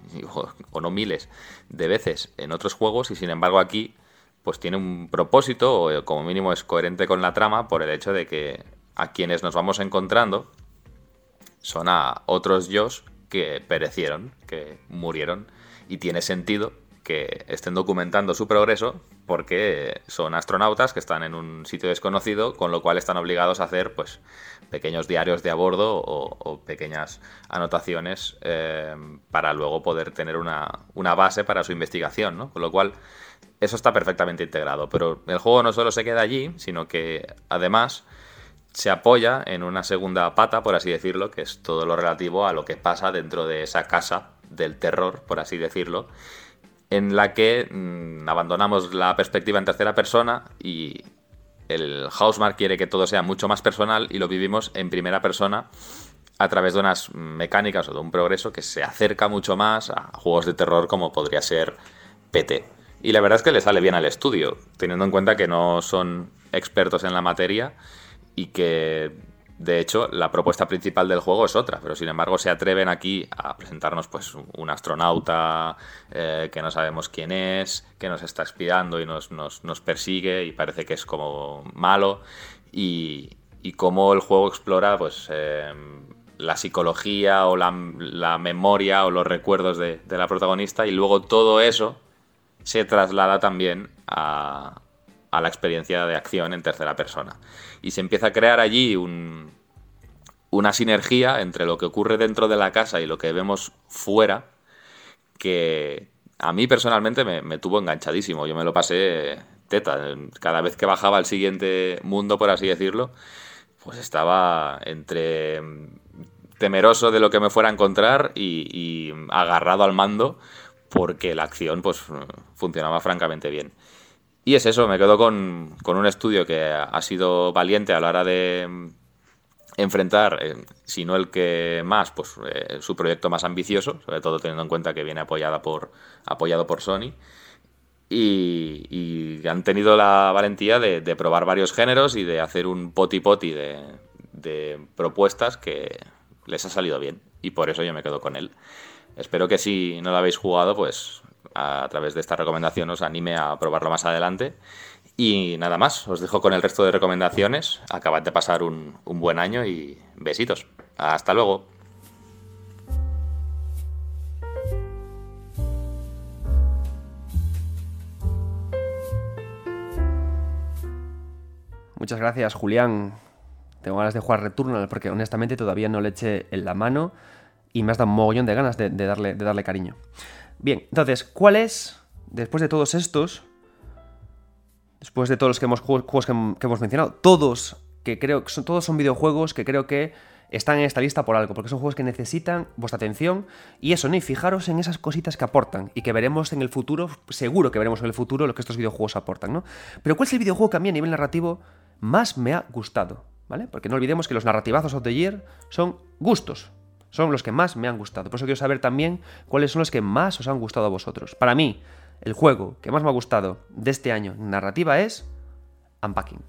o, no miles de veces en otros juegos y sin embargo aquí pues tiene un propósito o como mínimo es coherente con la trama por el hecho de que a quienes nos vamos encontrando son a otros yo que perecieron, que murieron, y tiene sentido que estén documentando su progreso porque son astronautas que están en un sitio desconocido, con lo cual están obligados a hacer pues pequeños diarios de a bordo o, pequeñas anotaciones eh, para luego poder tener una, una, base para su investigación, ¿no? Con lo cual eso está perfectamente integrado, pero el juego no solo se queda allí, sino que además se apoya en una segunda pata, por así decirlo, que es todo lo relativo a lo que pasa dentro de esa casa del terror, por así decirlo, en la que mm, abandonamos la perspectiva en tercera persona y el Housemark quiere que todo sea mucho más personal y lo vivimos en primera persona a través de unas mecánicas o de un progreso que se acerca mucho más a juegos de terror como podría ser PT. Y la verdad es que le sale bien al estudio, teniendo en cuenta que no son expertos en la materia y que de hecho, la propuesta principal del juego es otra, pero sin embargo se atreven aquí a presentarnos pues un astronauta eh, que no sabemos quién es, que nos está espiando y nos, persigue y parece que es como malo. Y, y cómo el juego explora pues eh, la psicología o la, memoria o los recuerdos de la protagonista y luego todo eso se traslada también a, a la experiencia de acción en tercera persona. Y se empieza a crear allí una sinergia entre lo que ocurre dentro de la casa y lo que vemos fuera, que a mí personalmente me, tuvo enganchadísimo. Yo me lo pasé teta. Cada vez que bajaba al siguiente mundo, por así decirlo, pues estaba entre temeroso de lo que me fuera a encontrar y, y agarrado al mando porque la acción pues funcionaba francamente bien. Y es eso, me quedo con, un estudio que ha sido valiente a la hora de mm, enfrentar, eh, si no el que más, pues eh, su proyecto más ambicioso, sobre todo teniendo en cuenta que viene apoyada por, apoyado por Sony. Y, han tenido la valentía de, probar varios géneros y de hacer un poti poti de propuestas que les ha salido bien. Y por eso yo me quedo con él. Espero que si no lo habéis jugado, pues a través de esta recomendación os anime a probarlo más adelante. Y nada más, os dejo con el resto de recomendaciones. Acabad de pasar un, buen año y besitos. Hasta luego. Muchas gracias, Julián. Tengo ganas de jugar Returnal porque honestamente todavía no le eché en la mano y me has dado un mogollón de ganas de, darle, de darle cariño. Bien, entonces, ¿cuál es, después de todos estos, después de todos los que hemos, juegos que, hemos mencionado, todos, que creo que son, todos son videojuegos que creo que están en esta lista por algo, porque son juegos que necesitan vuestra atención y eso, ¿no? Y fijaros en esas cositas que aportan y que veremos en el futuro, seguro que veremos en el futuro lo que estos videojuegos aportan, ¿no? Pero ¿cuál es el videojuego que a mí a nivel narrativo más me ha gustado? ¿Vale? Porque no olvidemos que los narrativazos of the year son gustos, son los que más me han gustado. Por eso quiero saber también cuáles son los que más os han gustado a vosotros. Para mí, el juego que más me ha gustado de este año en narrativa es Unpacking.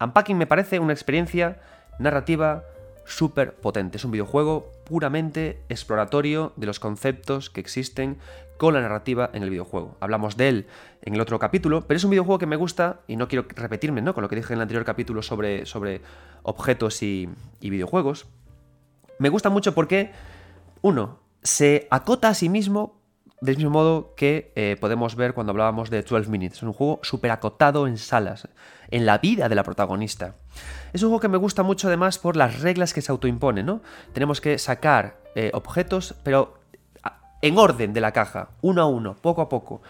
Unpacking me parece una experiencia narrativa súper potente. Es un videojuego puramente exploratorio de los conceptos que existen con la narrativa en el videojuego. Hablamos de él en el otro capítulo, pero es un videojuego que me gusta y no quiero repetirme ¿no? con lo que dije en el anterior capítulo sobre, sobre objetos y videojuegos. Me gusta mucho porque, uno, se acota a sí mismo del mismo modo que eh, podemos ver cuando hablábamos de 12 Minutes. Es un juego súper acotado en salas, en la vida de la protagonista. Es un juego que me gusta mucho además por las reglas que se autoimpone, ¿no? Tenemos que sacar eh, objetos, pero en orden de la caja, uno a uno, poco a poco.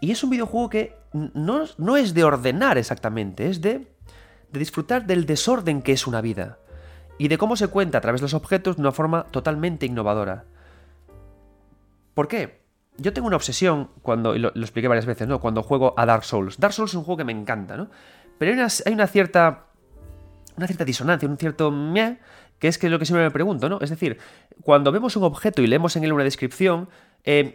Y es un videojuego que no, no es de ordenar exactamente, es de, de disfrutar del desorden que es una vida y de cómo se cuenta a través de los objetos de una forma totalmente innovadora. ¿Por qué? Yo tengo una obsesión cuando, y lo, expliqué varias veces, ¿no? Cuando juego a Dark Souls. Dark Souls es un juego que me encanta, ¿no? Pero hay una, hay una cierta. Una cierta disonancia, un cierto que es que es lo que siempre me pregunto, ¿no? Es decir, cuando vemos un objeto y leemos en él una descripción, eh,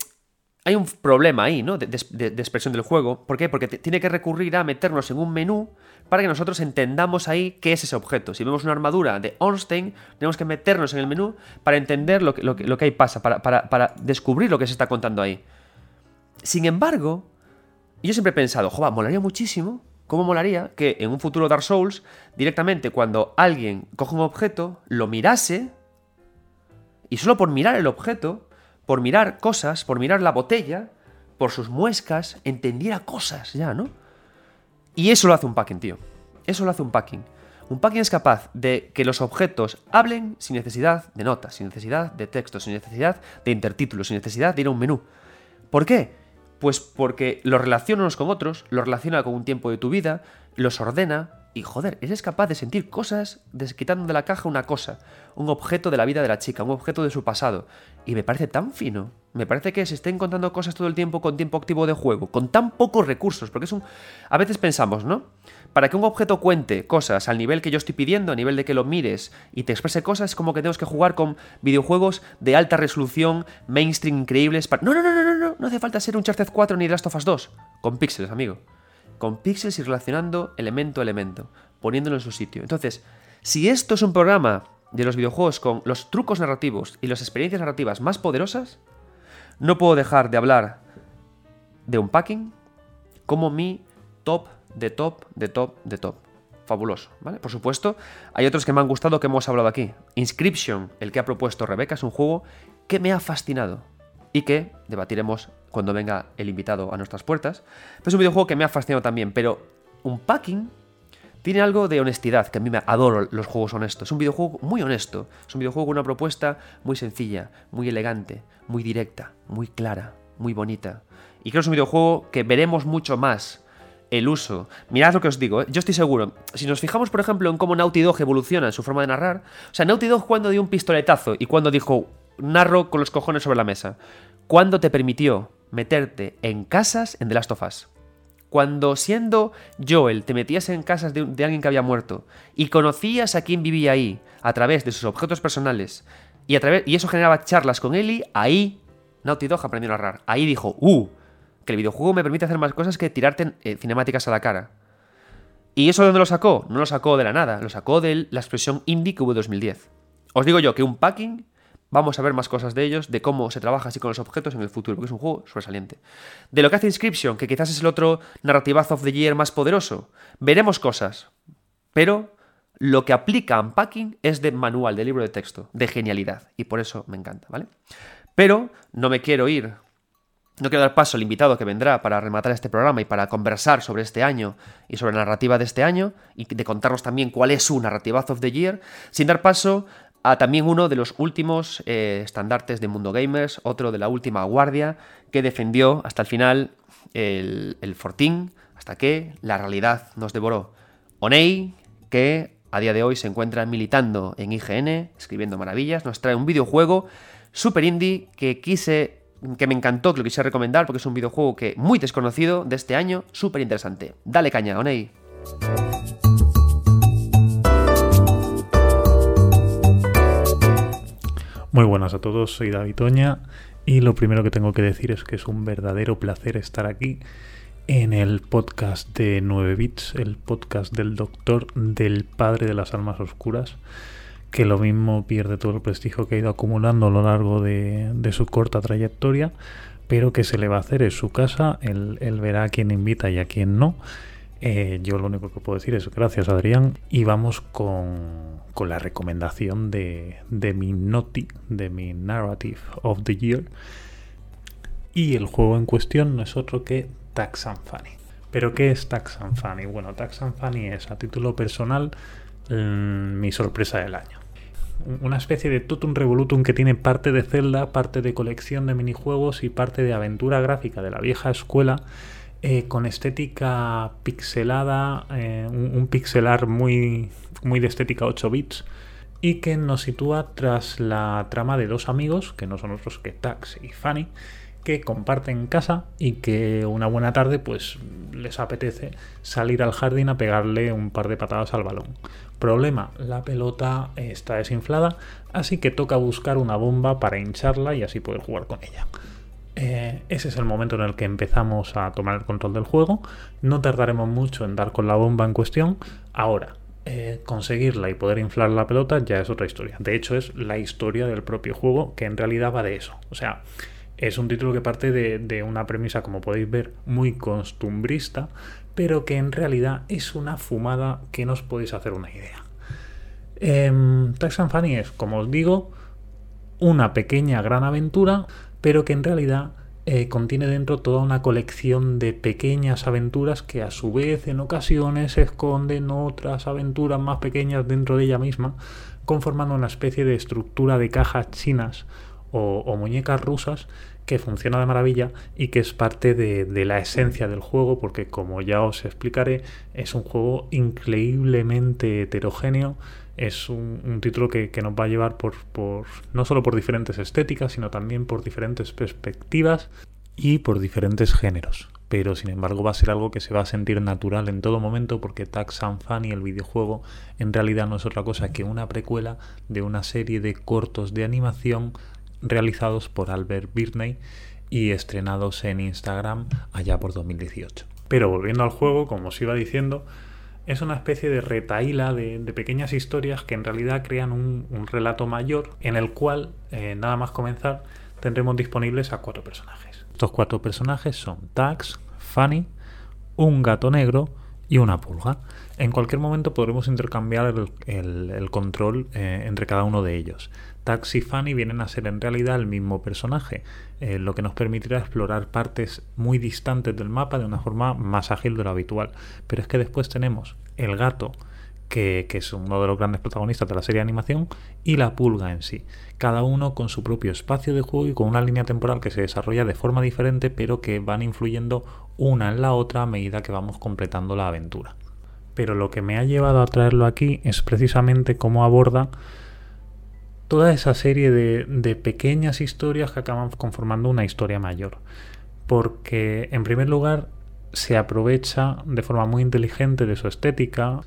hay un problema ahí, ¿no? De, expresión del juego. ¿Por qué? Porque tiene que recurrir a meternos en un menú para que nosotros entendamos ahí qué es ese objeto. Si vemos una armadura de Ornstein, tenemos que meternos en el menú para entender lo que, lo que, ahí pasa, para, para, descubrir lo que se está contando ahí. Sin embargo, yo siempre he pensado, joder, molaría muchísimo. ¿Cómo molaría que en un futuro Dark Souls, directamente cuando alguien coge un objeto, lo mirase Y solo por mirar el objeto, por mirar cosas, por mirar la botella, por sus muescas, entendiera cosas ya, ¿no? Y eso lo hace un packing, tío. Eso lo hace un packing. Un packing es capaz de que los objetos hablen sin necesidad de notas, sin necesidad de texto, sin necesidad de intertítulos, sin necesidad de ir a un menú. ¿Por qué? Pues porque los relaciona unos con otros, los relaciona con un tiempo de tu vida, los ordena y joder, eres capaz de sentir cosas quitando de la caja una cosa, un objeto de la vida de la chica, un objeto de su pasado. Y me parece tan fino, me parece que se estén contando cosas todo el tiempo con tiempo activo de juego, con tan pocos recursos, porque es un... A veces pensamos, ¿no? Para que un objeto cuente cosas al nivel que yo estoy pidiendo, a nivel de que lo mires y te exprese cosas, es como que tenemos que jugar con videojuegos de alta resolución, mainstream increíbles. Para... No, no, no, no, no, no, no hace falta ser un Uncharted 4 ni Last of Us 2, con píxeles, amigo con píxeles y relacionando elemento a elemento, poniéndolo en su sitio. Entonces, si esto es un programa de los videojuegos con los trucos narrativos y las experiencias narrativas más poderosas, no puedo dejar de hablar de un packing como mi top de top de top de top. Fabuloso, ¿vale? Por supuesto, hay otros que me han gustado que hemos hablado aquí. Inscription, el que ha propuesto Rebeca, es un juego que me ha fascinado y que debatiremos cuando venga el invitado a nuestras puertas. es un videojuego que me ha fascinado también, pero un packing tiene algo de honestidad, que a mí me adoro los juegos honestos. Es un videojuego muy honesto, es un videojuego con una propuesta muy sencilla, muy elegante, muy directa, muy clara, muy bonita. Y creo que es un videojuego que veremos mucho más el uso. Mirad lo que os digo, ¿eh? yo estoy seguro. Si nos fijamos, por ejemplo, en cómo Naughty Dog evoluciona en su forma de narrar, o sea, Naughty Dog cuando dio un pistoletazo y cuando dijo, narro con los cojones sobre la mesa. ¿Cuándo te permitió meterte en casas en The Last of Us? Cuando siendo Joel te metías en casas de, alguien que había muerto y conocías a quien vivía ahí a través de sus objetos personales y, a través, y eso generaba charlas con Ellie, ahí Naughty Dog aprendió a narrar. Ahí dijo, ¡uh! Que el videojuego me permite hacer más cosas que tirarte eh, cinemáticas a la cara. ¿Y eso de dónde lo sacó? No lo sacó de la nada, lo sacó de la expresión indie que hubo en 2010. Os digo yo que un packing Vamos a ver más cosas de ellos, de cómo se trabaja así con los objetos en el futuro, porque es un juego sobresaliente. De lo que hace Inscription, que quizás es el otro narrativazo of the year más poderoso, veremos cosas, pero lo que aplica Unpacking es de manual, de libro de texto, de genialidad, y por eso me encanta, ¿vale? Pero no me quiero ir, no quiero dar paso al invitado que vendrá para rematar este programa y para conversar sobre este año y sobre la narrativa de este año, y de contarnos también cuál es su narrativazo of the year, sin dar paso a también uno de los últimos eh, estandartes de Mundo Gamers, otro de la última guardia, que defendió hasta el final el, el Fortín, hasta que la realidad nos devoró. Onei, que a día de hoy se encuentra militando en IGN, escribiendo maravillas, nos trae un videojuego super indie que quise que me encantó, que lo quise recomendar porque es un videojuego que muy desconocido de este año, súper interesante. Dale caña, Onei. Muy buenas a todos, soy David Toña y lo primero que tengo que decir es que es un verdadero placer estar aquí en el podcast de 9 bits, el podcast del doctor, del padre de las almas oscuras, que lo mismo pierde todo el prestigio que ha ido acumulando a lo largo de, su corta trayectoria, pero que se le va a hacer en su casa, él, él verá a quién invita y a quién no. Eh, yo lo único que puedo decir es gracias Adrián y vamos con, la recomendación de, mi noti, de mi narrative of the year. Y el juego en cuestión no es otro que Tax and Funny. ¿Pero qué es Tax and Funny? Bueno, Tax and Funny es a título personal mm, mi sorpresa del año. Una especie de totum revolutum que tiene parte de Zelda, parte de colección de minijuegos y parte de aventura gráfica de la vieja escuela eh, con estética pixelada, eh, un, pixelar muy, muy de estética 8 bits y que nos sitúa tras la trama de dos amigos, que no son otros que Tax y Fanny, que comparten casa y que una buena tarde pues les apetece salir al jardín a pegarle un par de patadas al balón. Problema, la pelota está desinflada, así que toca buscar una bomba para hincharla y así poder jugar con ella. Eh, ese es el momento en el que empezamos a tomar el control del juego. No tardaremos mucho en dar con la bomba en cuestión. Ahora, eh, conseguirla y poder inflar la pelota ya es otra historia. De hecho, es la historia del propio juego que en realidad va de eso. O sea, es un título que parte de, una premisa, como podéis ver, muy costumbrista, pero que en realidad es una fumada que no os podéis hacer una idea. Eh, Fanny es, como os digo, una pequeña gran aventura, pero que en realidad eh, contiene dentro toda una colección de pequeñas aventuras que a su vez en ocasiones esconden otras aventuras más pequeñas dentro de ella misma, conformando una especie de estructura de cajas chinas o, muñecas rusas que funciona de maravilla y que es parte de, la esencia del juego porque como ya os explicaré es un juego increíblemente heterogéneo es un, título que, nos va a llevar por, no solo por diferentes estéticas, sino también por diferentes perspectivas y por diferentes géneros. Pero sin embargo va a ser algo que se va a sentir natural en todo momento porque Tax and Funny, el videojuego, en realidad no es otra cosa que una precuela de una serie de cortos de animación realizados por Albert Birney y estrenados en Instagram allá por 2018. Pero volviendo al juego, como os iba diciendo, es una especie de retaíla de, pequeñas historias que en realidad crean un, relato mayor en el cual, eh, nada más comenzar, tendremos disponibles a cuatro personajes. Estos cuatro personajes son Tax, Fanny, un gato negro y una pulga. En cualquier momento podremos intercambiar el, control eh, entre cada uno de ellos. Tax y Fanny vienen a ser en realidad el mismo personaje, eh, lo que nos permitirá explorar partes muy distantes del mapa de una forma más ágil de lo habitual. Pero es que después tenemos el gato, que, es uno de los grandes protagonistas de la serie de animación, y la pulga en sí. Cada uno con su propio espacio de juego y con una línea temporal que se desarrolla de forma diferente, pero que van influyendo una en la otra a medida que vamos completando la aventura. Pero lo que me ha llevado a traerlo aquí es precisamente cómo aborda toda esa serie de, pequeñas historias que acaban conformando una historia mayor. Porque, en primer lugar, se aprovecha de forma muy inteligente de su estética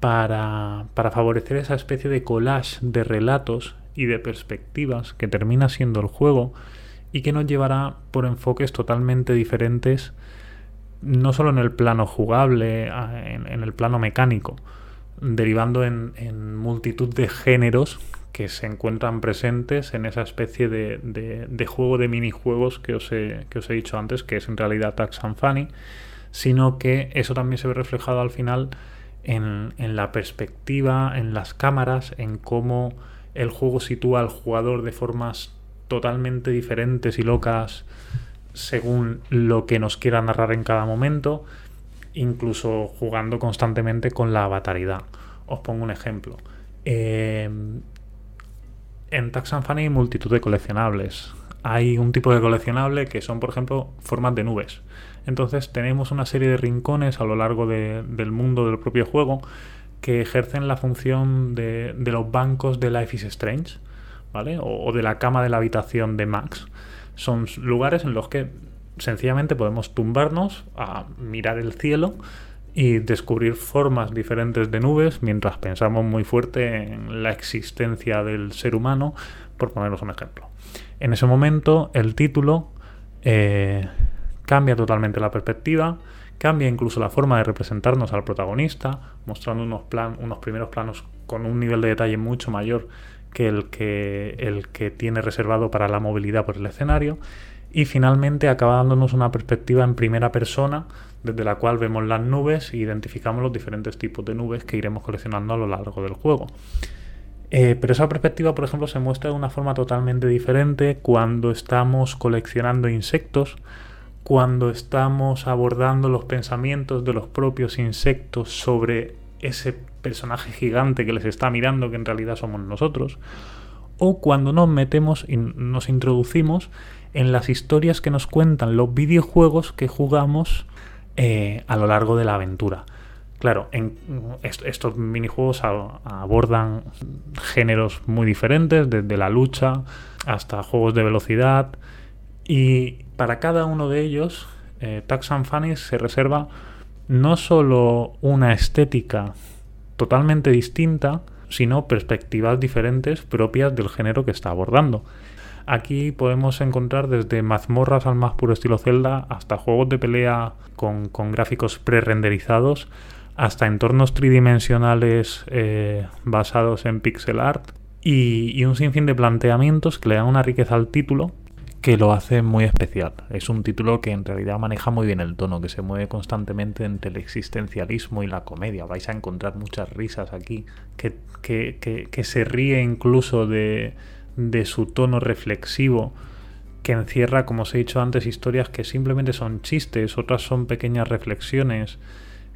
para, para, favorecer esa especie de collage de relatos y de perspectivas que termina siendo el juego y que nos llevará por enfoques totalmente diferentes, no solo en el plano jugable, en, el plano mecánico, derivando en multitud de géneros que se encuentran presentes en esa especie de, juego de minijuegos que os, he, que os he dicho antes, que es en realidad Tax and Funny, sino que eso también se ve reflejado al final en, la perspectiva, en las cámaras, en cómo el juego sitúa al jugador de formas totalmente diferentes y locas según lo que nos quiera narrar en cada momento, incluso jugando constantemente con la avataridad. Os pongo un ejemplo. Eh, en Tax and Funny hay multitud de coleccionables. Hay un tipo de coleccionable que son, por ejemplo, formas de nubes. Entonces tenemos una serie de rincones a lo largo del mundo del propio juego que ejercen la función de, los bancos de Life is Strange, ¿vale? O, de la cama de la habitación de Max. Son lugares en los que sencillamente podemos tumbarnos a mirar el cielo y descubrir formas diferentes de nubes mientras pensamos muy fuerte en la existencia del ser humano, por poneros un ejemplo. En ese momento el título eh, cambia totalmente la perspectiva, cambia incluso la forma de representarnos al protagonista, mostrando unos, plan, unos primeros planos con un nivel de detalle mucho mayor que el que, el que tiene reservado para la movilidad por el escenario y finalmente acaba dándonos una perspectiva en primera persona desde la cual vemos las nubes e identificamos los diferentes tipos de nubes que iremos coleccionando a lo largo del juego. Eh, pero esa perspectiva, por ejemplo, se muestra de una forma totalmente diferente cuando estamos coleccionando insectos, cuando estamos abordando los pensamientos de los propios insectos sobre ese personaje gigante que les está mirando, que en realidad somos nosotros, o cuando nos metemos y nos introducimos en las historias que nos cuentan los videojuegos que jugamos eh, a lo largo de la aventura. Claro, estos minijuegos abordan géneros muy diferentes, desde la lucha hasta juegos de velocidad. Y para cada uno de ellos, eh, Tax and Funny se reserva no solo una estética totalmente distinta, sino perspectivas diferentes propias del género que está abordando. Aquí podemos encontrar desde mazmorras al más puro estilo Zelda hasta juegos de pelea con, gráficos pre-renderizados hasta entornos tridimensionales eh, basados en pixel art y, un sinfín de planteamientos que le dan una riqueza al título que lo hace muy especial. Es un título que en realidad maneja muy bien el tono, que se mueve constantemente entre el existencialismo y la comedia. Vais a encontrar muchas risas aquí, que se ríe incluso de, de su tono reflexivo que encierra, como os he dicho antes, historias que simplemente son chistes, otras son pequeñas reflexiones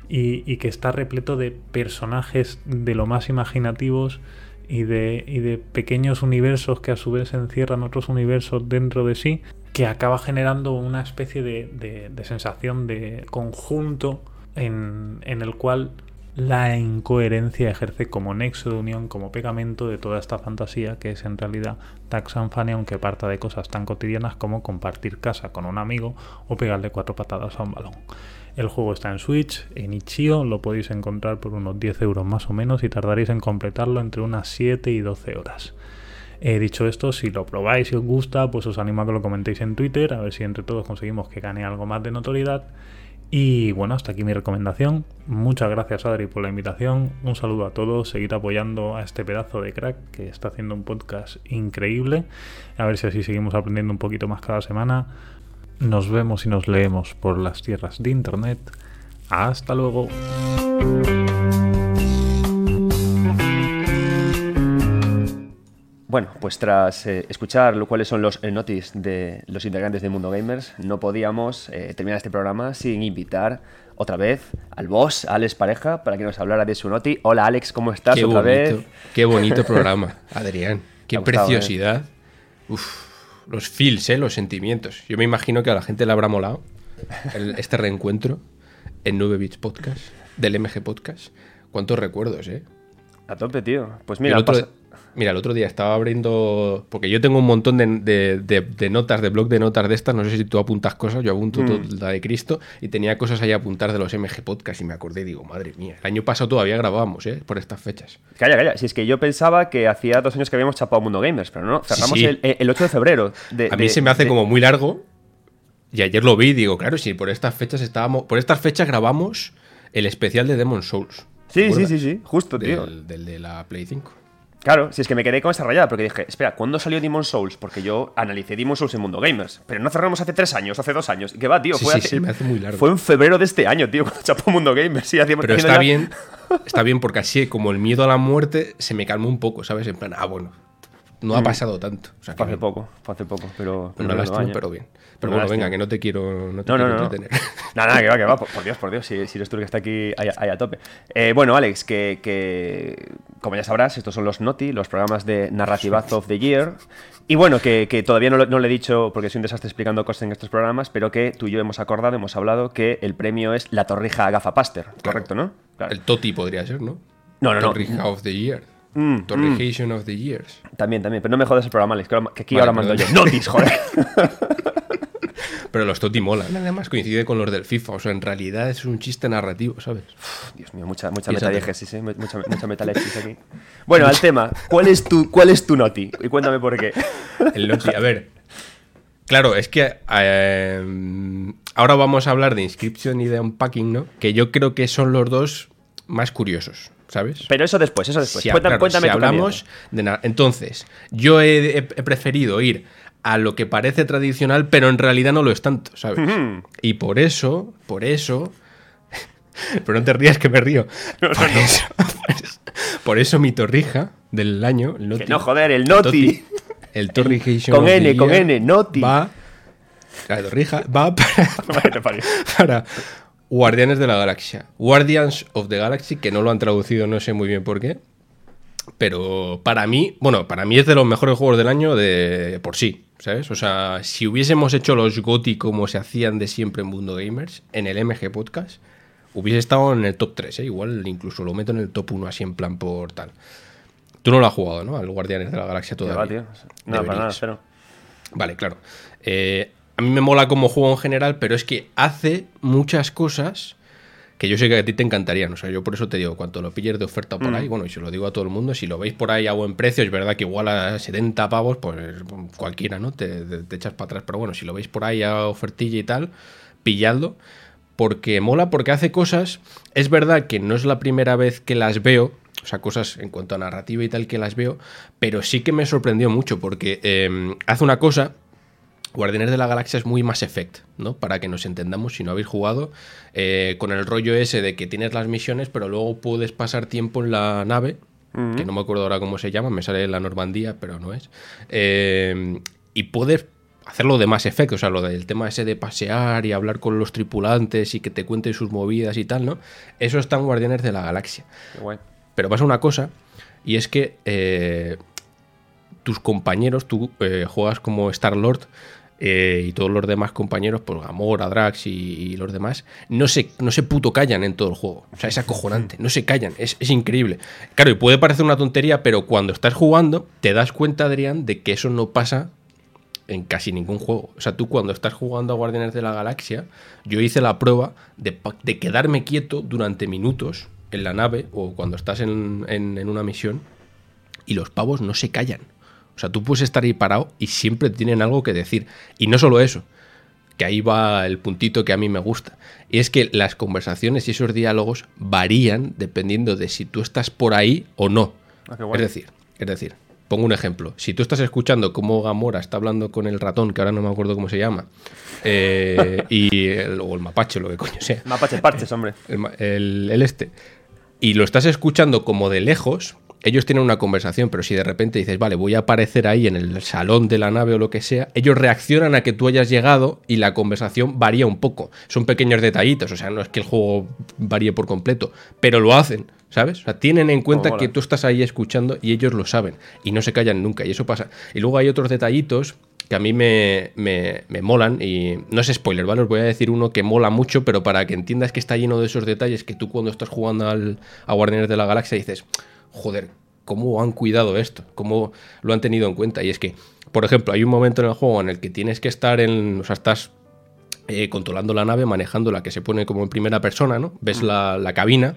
y, que está repleto de personajes de lo más imaginativos y de, pequeños universos que a su vez encierran otros universos dentro de sí, que acaba generando una especie de, sensación de conjunto en el cual la incoherencia ejerce como nexo de unión, como pegamento de toda esta fantasía que es en realidad Tax and aunque parta de cosas tan cotidianas como compartir casa con un amigo o pegarle cuatro patadas a un balón. El juego está en Switch, en Ichio, lo podéis encontrar por unos 10 euros más o menos y tardaréis en completarlo entre unas 7 y 12 horas. He dicho esto, si lo probáis y os gusta, pues os animo a que lo comentéis en Twitter, a ver si entre todos conseguimos que gane algo más de notoriedad. Y bueno, hasta aquí mi recomendación. Muchas gracias Adri por la invitación. Un saludo a todos. Seguid apoyando a este pedazo de crack que está haciendo un podcast increíble. A ver si así seguimos aprendiendo un poquito más cada semana. Nos vemos y nos leemos por las tierras de Internet. Hasta luego. Bueno, pues tras eh, escuchar cuáles son los notis de los integrantes de Mundo Gamers, no podíamos eh, terminar este programa sin invitar otra vez al boss, Alex Pareja, para que nos hablara de su noti. Hola Alex, ¿cómo estás qué otra bonito, vez? Qué bonito programa, Adrián. Qué gustado, preciosidad. Uf, los feels, ¿eh? los sentimientos. Yo me imagino que a la gente le habrá molado el- este reencuentro en 9 Bits Podcast, del MG Podcast. ¿Cuántos recuerdos, eh? A tope, tío. Pues Mira, el otro, mira, el otro día estaba abriendo. Porque yo tengo un montón de, de- de- de notas, de blog de notas de estas. No sé si tú apuntas cosas. Yo apunto Mm. todo la de Cristo. Y tenía cosas ahí a apuntar de los MG Podcast. Y me acordé y digo, madre mía. El año pasado todavía grabábamos, ¿eh? Por estas fechas. Calla, calla. Si es que yo pensaba que hacía dos años que habíamos chapado Mundo Gamers, pero no. Cerramos sí. El, el 8 de febrero. A mí se me hace como muy largo. Y ayer lo vi y digo, claro, si por estas fechas estábamos. Por estas fechas grabamos el especial de Demon Souls. Sí, ¿te sí, sí, sí. Justo, tío. Del, del de la Play 5. Claro, si es que me quedé con esa rayada, porque dije, espera, ¿cuándo salió Demon Souls? Porque yo analicé Demon Souls en Mundo Gamers, pero no cerramos hace tres años, hace dos años. ¿Y qué va, tío? Sí, fue, sí, hace- sí, me hace muy largo. fue en febrero de este año, tío, cuando chapó Mundo Gamers. Sí, hacíamos- Pero está ya- bien, está bien porque así como el miedo a la muerte se me calmó un poco, ¿sabes? En plan, ah, bueno, no ha pasado tanto. O sea, que Fue hace poco, fue hace poco, pero... no, lástima, pero bien. Pero bueno, venga, que no te quiero, no te No, no, quiero no. no. entretener. Nada, nada, que va, que va. Por, por Dios, por Dios. Si, si eres tú el que está aquí ahí, ahí a tope. Eh, bueno, Alex, que, que, como ya sabrás, estos son los NOTI, los programas de Narrativaz of the Year. Y bueno, que, que todavía no, no le he dicho porque soy un desastre explicando cosas en estos programas, pero que tú y yo hemos acordado, hemos hablado que el premio es la torrija Gafapaster. Correcto, ¿no? Claro. El Toti podría ser, ¿no? No, no, no. Torrija of the Year. Mm, Torrijation of the Years. También, también. Pero no me jodas el programa, Alex, que, aquí Vale, ahora mando yo. ¡Notis, joder! Pero los Toti molan. Además coincide con los del FIFA. O sea, en realidad es un chiste narrativo, ¿sabes? Dios mío, mucha, mucha ¿eh? Mucha, mucha metalexis aquí. Bueno, al tema. ¿Cuál es tu, cuál es tu noti? Y cuéntame por qué. El Noti, a ver. Claro, es que eh, ahora vamos a hablar de Inscription y de Unpacking, ¿no? Que yo creo que son los dos más curiosos, ¿sabes? Pero eso después, eso después. Si, cuéntame claro, cuéntame si tu hablamos de na- Entonces, yo he, preferido ir a lo que parece tradicional, pero en realidad no lo es tanto, ¿sabes? Y por eso, por eso. pero no te rías que me río. Por, eso, por eso- por eso mi torrija del año. el Noti- no, joder, el Noti. El Torrijation. Con N, con N, Noti. Va. La torrija va para, para Guardianes de la Galaxia. Guardians of the Galaxy, que no lo han traducido, no sé muy bien por qué. Pero para mí, bueno, para mí es de los mejores juegos del año de por sí, ¿sabes? O sea, si hubiésemos hecho los GOTY como se hacían de siempre en Mundo Gamers, en el MG Podcast, hubiese estado en el top 3, ¿eh? Igual incluso lo meto en el top 1 así en plan por tal. Tú no lo has jugado, ¿no? Al Guardianes de la Galaxia todavía. va, tío. No, para nada, cero. Vale, claro. Eh, a mí me mola como juego en general, pero es que hace muchas cosas que yo sé que a ti te encantarían. O sea, yo por eso te digo, cuanto lo pilles de oferta por Mm. ahí, bueno, y se lo digo a todo el mundo, si lo veis por ahí a buen precio, es verdad que igual a 70 pavos, pues cualquiera, ¿no? Te, te- te echas para atrás. Pero bueno, si lo veis por ahí a ofertilla y tal, pilladlo. Porque mola, porque hace cosas. Es verdad que no es la primera vez que las veo. O sea, cosas en cuanto a narrativa y tal que las veo. Pero sí que me sorprendió mucho. Porque eh, hace una cosa Guardianes de la Galaxia es muy Mass Effect, ¿no? Para que nos entendamos, si no habéis jugado, eh, con el rollo ese de que tienes las misiones, pero luego puedes pasar tiempo en la nave que no me acuerdo ahora cómo se llama, me sale la Normandía, pero no es. Eh, y puedes hacerlo de más efecto, o sea, lo del tema ese de pasear y hablar con los tripulantes y que te cuenten sus movidas y tal, ¿no? Eso está en Guardianes de la Galaxia. Pero pasa una cosa, y es que eh, tus compañeros, tú eh, juegas como Star-Lord, eh, y todos los demás compañeros, pues Gamora, Drax y, los demás, no se, no se puto callan en todo el juego. O sea, es acojonante, no se callan, es, es, increíble. Claro, y puede parecer una tontería, pero cuando estás jugando, te das cuenta, Adrián, de que eso no pasa en casi ningún juego. O sea, tú cuando estás jugando a Guardianes de la Galaxia, yo hice la prueba de, de quedarme quieto durante minutos en la nave o cuando estás en, en, una misión y los pavos no se callan. O sea, tú puedes estar ahí parado y siempre tienen algo que decir. Y no solo eso, que ahí va el puntito que a mí me gusta. Y es que las conversaciones y esos diálogos varían dependiendo de si tú estás por ahí o no. Ah, es decir, es decir, Pongo un ejemplo. Si tú estás escuchando cómo Gamora está hablando con el ratón, que ahora no me acuerdo cómo se llama, eh, y el, o el mapache, lo que coño sea. Mapache parches, hombre. El, el, este. Y lo estás escuchando como de lejos, ellos tienen una conversación, pero si de repente dices, vale, voy a aparecer ahí en el salón de la nave o lo que sea, ellos reaccionan a que tú hayas llegado y la conversación varía un poco. Son pequeños detallitos, o sea, no es que el juego varíe por completo, pero lo hacen. ¿Sabes? O sea, tienen en cuenta que tú estás ahí escuchando y ellos lo saben y no se callan nunca y eso pasa. Y luego hay otros detallitos que a mí me, me, molan y no es spoiler, ¿vale? Os voy a decir uno que mola mucho, pero para que entiendas que está lleno de esos detalles que tú cuando estás jugando al, a Guardianes de la Galaxia dices, joder, ¿cómo han cuidado esto? ¿Cómo lo han tenido en cuenta? Y es que, por ejemplo, hay un momento en el juego en el que tienes que estar en, o sea, estás eh, controlando la nave, manejando la que se pone como en primera persona, ¿no? Ves la, la cabina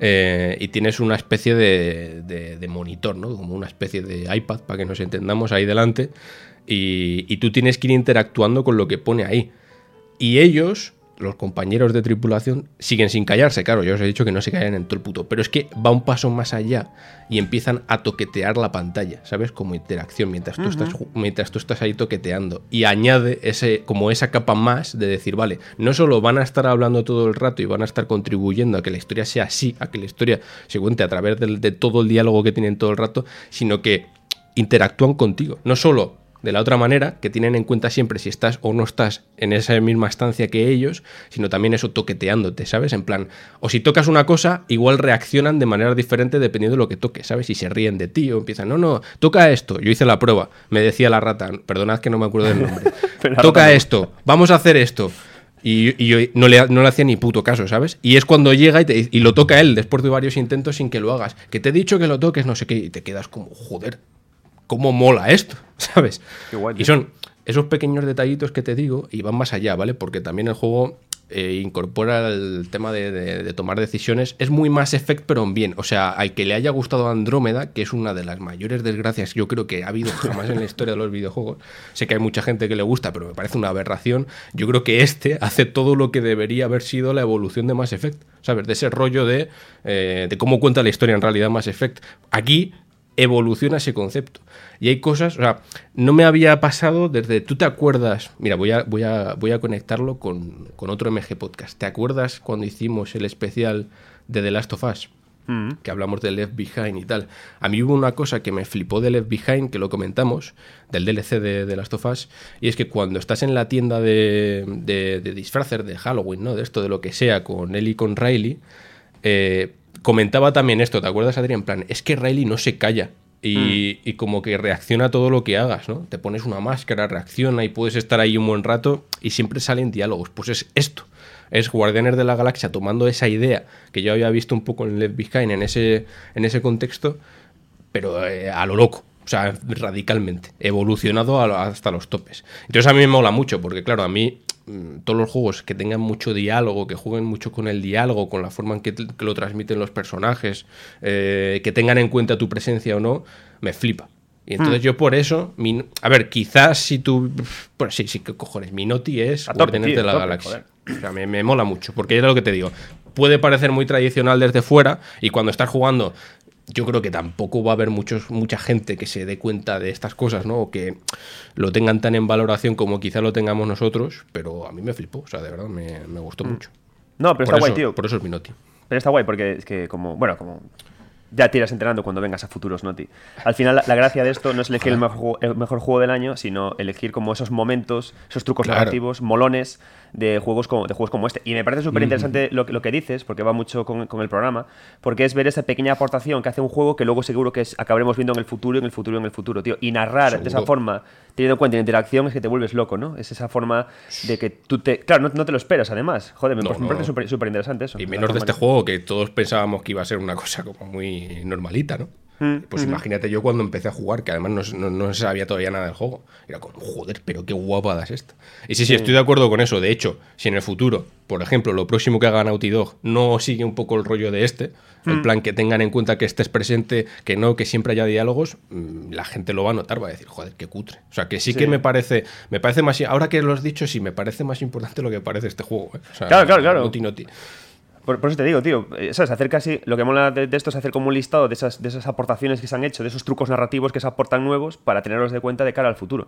eh, y tienes una especie de, monitor, ¿no? Como una especie de iPad, para que nos entendamos, ahí delante. Y, y, tú tienes que ir interactuando con lo que pone ahí. Y ellos los compañeros de tripulación siguen sin callarse, claro, yo os he dicho que no se callan en todo el puto, pero es que va un paso más allá y empiezan a toquetear la pantalla, ¿sabes? Como interacción mientras tú, estás, mientras tú estás ahí toqueteando. Y añade ese, como esa capa más de decir, vale, no solo van a estar hablando todo el rato y van a estar contribuyendo a que la historia sea así, a que la historia se cuente a través de, de todo el diálogo que tienen todo el rato, sino que interactúan contigo, no solo de la otra manera, que tienen en cuenta siempre si estás o no estás en esa misma estancia que ellos, sino también eso toqueteándote, ¿sabes? En plan, o si tocas una cosa, igual reaccionan de manera diferente dependiendo de lo que toques, ¿sabes? Si se ríen de ti o empiezan, no, no, toca esto. Yo hice la prueba, me decía la rata, perdonad que no me acuerdo del nombre. toca esto, vamos a hacer esto. Y, yo no le, no le, hacía ni puto caso, ¿sabes? Y es cuando llega y, y, lo toca él después de varios intentos sin que lo hagas. Que te he dicho que lo toques, no sé qué, y te quedas como, joder, cómo mola esto, ¿sabes? y son esos pequeños detallitos que te digo y van más allá, ¿vale? Porque también el juego eh, incorpora el tema de, tomar decisiones. Es muy más efecto, pero en bien. O sea, al que le haya gustado Andrómeda, que es una de las mayores desgracias que yo creo que ha habido jamás en la historia de los videojuegos. Sé que hay mucha gente que le gusta, pero me parece una aberración. Yo creo que este hace todo lo que debería haber sido la evolución de Mass Effect. ¿Sabes? De ese rollo de, eh, de cómo cuenta la historia en realidad Mass Effect. Aquí evoluciona ese concepto. Y hay cosas, o sea, no me había pasado desde, tú te acuerdas, mira, voy a, voy a, voy a conectarlo con, otro MG Podcast. ¿Te acuerdas cuando hicimos el especial de The Last of Us? Mm. Que hablamos de Left Behind y tal. A mí hubo una cosa que me flipó de Left Behind, que lo comentamos, del DLC de The Last of Us, y es que cuando estás en la tienda de, de, de disfraces de Halloween, ¿no? De esto, de lo que sea, con él y con Riley, eh, comentaba también esto, ¿te acuerdas, Adrián? En plan, es que Riley no se calla. Y, mm. y, como que reacciona a todo lo que hagas, ¿no? Te pones una máscara, reacciona y puedes estar ahí un buen rato y siempre salen diálogos. Pues es esto. Es Guardianes de la Galaxia tomando esa idea que yo había visto un poco en Left Behind en ese, en ese contexto, pero eh, a lo loco. O sea, radicalmente. Evolucionado hasta los topes. Entonces a mí me mola mucho, porque claro, a mí todos los juegos que tengan mucho diálogo, que jueguen mucho con el diálogo, con la forma en que, lo transmiten los personajes, eh, que tengan en cuenta tu presencia o no, me flipa. Y entonces hmm. yo por eso, a ver, quizás si tú, pues sí, sí, que cojones, mi noti es Guardianes de la Galaxia. O sea, me, me, mola mucho, porque es lo que te digo. Puede parecer muy tradicional desde fuera y cuando estás jugando yo creo que tampoco va a haber muchos, mucha gente que se dé cuenta de estas cosas, ¿no? O que lo tengan tan en valoración como quizá lo tengamos nosotros, pero a mí me flipó, o sea, de verdad, me, me gustó mm. mucho. No, pero está guay, tío. Por eso es mi noti. Pero está guay, porque es que como, bueno, como ya te irás enterando cuando vengas a futuros Noti. Al final, la, la gracia de esto no es elegir el mejor, juego- el mejor juego del año, sino elegir como esos momentos, esos trucos Claro. narrativos, molones de juegos como, de juegos como este. Y me parece súper interesante lo, que- lo que dices, porque va mucho con, con el programa, porque es ver esa pequeña aportación que hace un juego que luego seguro que es- acabaremos viendo en el futuro, en el futuro, en el futuro, tío. Y narrar de esa forma, teniendo en cuenta la interacción, es que te vuelves loco, ¿no? Es esa forma de que tú te... Claro, no, no te lo esperas, además. Joder, me, No, me no. parece súper súper interesante eso. Y menos de este juego que todos pensábamos que iba a ser una cosa como muy normalita, ¿no? Pues imagínate yo cuando empecé a jugar, que además no, se- no- no sabía todavía nada del juego. Era como, joder, pero qué guapada es esta. Y sí, sí, estoy de acuerdo con eso. De hecho, si en el futuro, por ejemplo, lo próximo que haga Naughty Dog no sigue un poco el rollo de este, el Mm. plan que tengan en cuenta que estés presente, que no, que siempre haya diálogos, mm, la gente lo va a notar, va a decir, joder, qué cutre. O sea, que sí, Sí. que me parece, me parece más, ahora que lo has dicho, sí, me parece más importante lo que parece este juego. ¿eh? O sea, Claro, claro, claro. Por, por eso te digo, tío, eh, ¿sabes? Hacer casi, lo que mola de, de esto es hacer como un listado de esas, de esas aportaciones que se han hecho, de esos trucos narrativos que se aportan nuevos para tenerlos de cuenta de cara al futuro.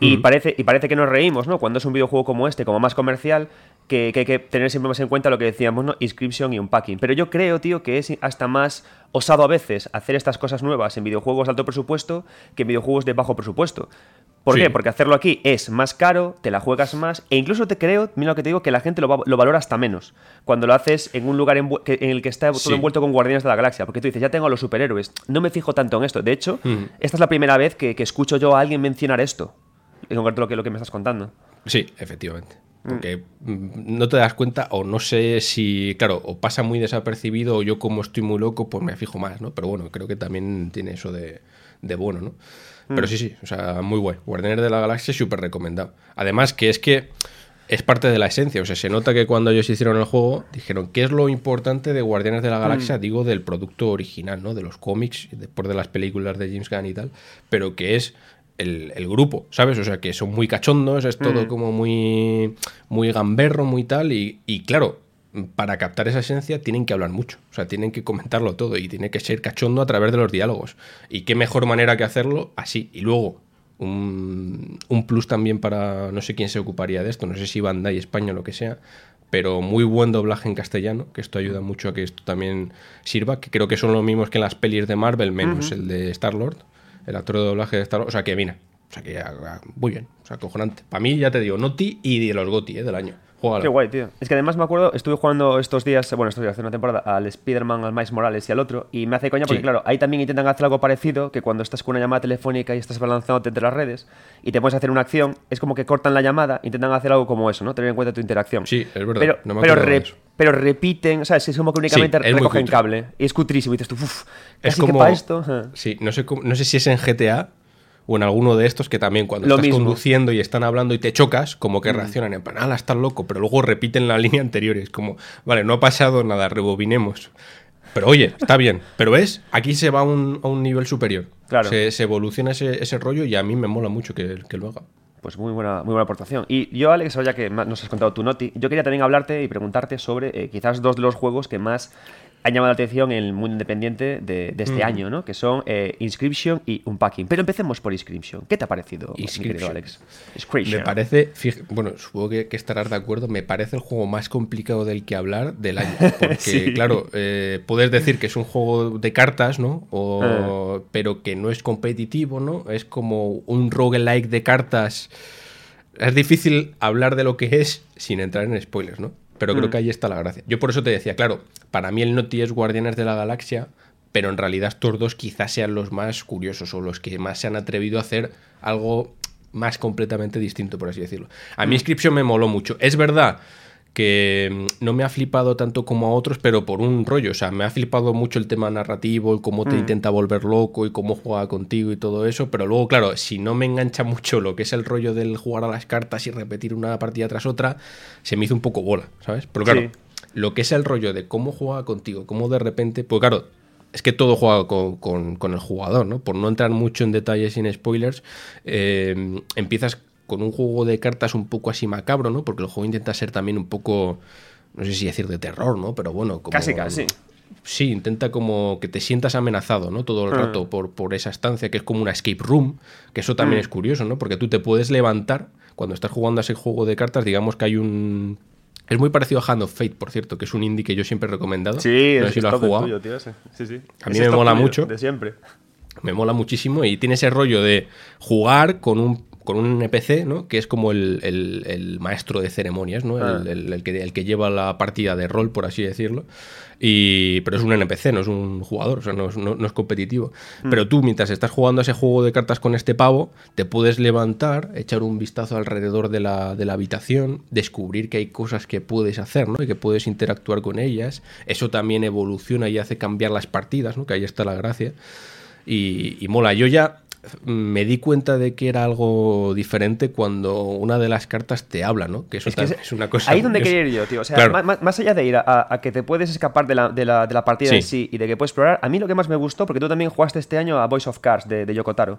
Y, parece, y parece que nos reímos, ¿no? Cuando es un videojuego como este, como más comercial, que, que hay que tener siempre más en cuenta lo que decíamos, ¿no? Inscription y unpacking. Pero yo creo, tío, que es hasta más osado a veces hacer estas cosas nuevas en videojuegos de alto presupuesto que en videojuegos de bajo presupuesto. ¿Por Sí. qué? Porque hacerlo aquí es más caro, te la juegas más, e incluso te creo, mira lo que te digo, que la gente lo, va- lo valora hasta menos cuando lo haces en un lugar que- en el que está todo Sí. envuelto con Guardianes de la Galaxia. Porque tú dices, ya tengo a los superhéroes, no me fijo tanto en esto. De hecho, Ujú. esta es la primera vez que, que escucho yo a alguien mencionar esto. En concreto lo que, lo que me estás contando. Sí, efectivamente. Porque mm, no te das cuenta o no sé si, claro, o pasa muy desapercibido o yo como estoy muy loco, pues me fijo más, ¿no? Pero bueno, creo que también tiene eso de, de bueno, ¿no? Pero sí, sí, o sea, muy guay. Guardianes de la Galaxia súper recomendado. Además que es que es parte de la esencia, o sea, se nota que cuando ellos hicieron el juego, dijeron, ¿qué es lo importante de Guardianes de la Galaxia? Digo, del producto original, ¿no? De los cómics, y después de las películas de James Gunn y tal, pero que es el, el grupo, ¿sabes? O sea, que son muy cachondos, es todo como muy, muy gamberro, muy tal, y, y claro, para captar esa esencia tienen que hablar mucho, o sea, tienen que comentarlo todo y tiene que ser cachondo a través de los diálogos. Y qué mejor manera que hacerlo así. Y luego, un, un plus también para, no sé quién se ocuparía de esto, no sé si Bandai España o lo que sea, pero muy buen doblaje en castellano, que esto ayuda mucho a que esto también sirva, que creo que son los mismos que en las pelis de Marvel, menos el de Star-Lord, el actor de doblaje de Star-Lord, o sea que mira, o sea que muy bien, o sea, cojonante. Para mí, ya te digo, Noti y de los Goti eh, del año. Qué guay, tío. Es que además me acuerdo, estuve jugando estos días, bueno, estos días, hace una temporada, al Spider-Man, al Miles Morales y al otro, y me hace coña porque, Sí. claro, ahí también intentan hacer algo parecido, que cuando estás con una llamada telefónica y estás balanceándote entre las redes y te puedes hacer una acción, es como que cortan la llamada, intentan hacer algo como eso, ¿no? Tener en cuenta tu interacción. Sí, es verdad, Pero, no me pero, acordaba de re- eso. pero repiten, ¿sabes? Es como que únicamente muy recogen cable. Y es cutrísimo. Y dices tú, uff, Es como. que para esto. Sí, no sé, no sé si es en GTA o en alguno de estos que también cuando Lo estás mismo. conduciendo y están hablando y te chocas, como que reaccionan en plan, ala, estás loco, pero luego repiten la línea anterior. y Es como, vale, no ha pasado nada, rebobinemos. Pero oye, está bien. Pero ves, aquí se va a un, a un nivel superior. Claro. Se, se evoluciona ese, ese rollo y a mí me mola mucho que, que lo haga. Pues muy buena, muy buena aportación. Y yo, Alex, ahora ya que nos has contado tu noti, yo quería también hablarte y preguntarte sobre eh, quizás dos de los juegos que más han llamado la atención en el mundo independiente de, de este año, ¿no? Que son eh, Inscription y Unpacking. Pero empecemos por Inscription. ¿Qué te ha parecido, Inscription. Alex? Inscription. Me parece, bueno, supongo que, que estarás de acuerdo, me parece el juego más complicado del que hablar del año. Porque, Sí. claro, eh, puedes decir que es un juego de cartas, ¿no? O- Ah. Pero que no es competitivo, ¿no? Es como un roguelike de cartas. Es difícil hablar de lo que es sin entrar en spoilers, ¿no? Pero creo que ahí está la gracia. Yo por eso te decía, claro, para mí el Noti es Guardianes de la Galaxia, pero en realidad estos dos quizás sean los más curiosos o los que más se han atrevido a hacer algo más completamente distinto, por así decirlo. A mí Inscription me moló mucho. Es verdad que mm, no me ha flipado tanto como a otros, pero por un rollo. O sea, me ha flipado mucho el tema narrativo, el cómo te intenta volver loco y cómo juega contigo y todo eso. Pero luego, claro, si no me engancha mucho lo que es el rollo del jugar a las cartas y repetir una partida tras otra, se me hizo un poco bola, ¿sabes? Pero claro, Sí. lo que es el rollo de cómo juega contigo, cómo de repente. Pues claro. Es que todo juega con, con- con el jugador, ¿no? Por no entrar mucho en detalles sin spoilers, eh, empiezas con un juego de cartas un poco así macabro, ¿no? Porque el juego intenta ser también un poco, no sé si decir de terror, ¿no? Pero bueno, como... Casi, casi. Sí, intenta como que te sientas amenazado, ¿no? Todo el Ah. rato por, por esa estancia que es como una escape room, que eso también Mm. es curioso, ¿no? Porque tú te puedes levantar cuando estás jugando a ese juego de cartas, digamos que hay un Es muy parecido a Hand of Fate, por cierto, que es un indie que yo siempre he recomendado. Sí, no sé si lo has jugado. tuyo, tío. Sí, sí. A mí Ese me mola mucho. De siempre. Me mola muchísimo y tiene ese rollo de jugar con un, con un NPC, ¿no? Que es como el, el- el maestro de ceremonias, ¿no? Ah. El, que, el que lleva la partida de rol, por así decirlo. Y, pero es un NPC, no es un jugador, o sea, no es, no- no es competitivo. Mm. Pero tú, mientras estás jugando a ese juego de cartas con este pavo, te puedes levantar, echar un vistazo alrededor de la, de la habitación, descubrir que hay cosas que puedes hacer, ¿no? Y que puedes interactuar con ellas. Eso también evoluciona y hace cambiar las partidas, ¿no? Que ahí está la gracia. Y, y mola. Yo ya me di cuenta de que era algo diferente cuando una de las cartas te habla, ¿no? Que eso Es que también es- es una cosa. Ahí es donde quería ir yo, tío. O sea, Claro. más, allá de ir a, a que te puedes escapar de la, de la- de la partida Sí. en sí y de que puedes explorar, a mí lo que más me gustó, porque tú también jugaste este año a Voice of Cards de, de Yoko Taro.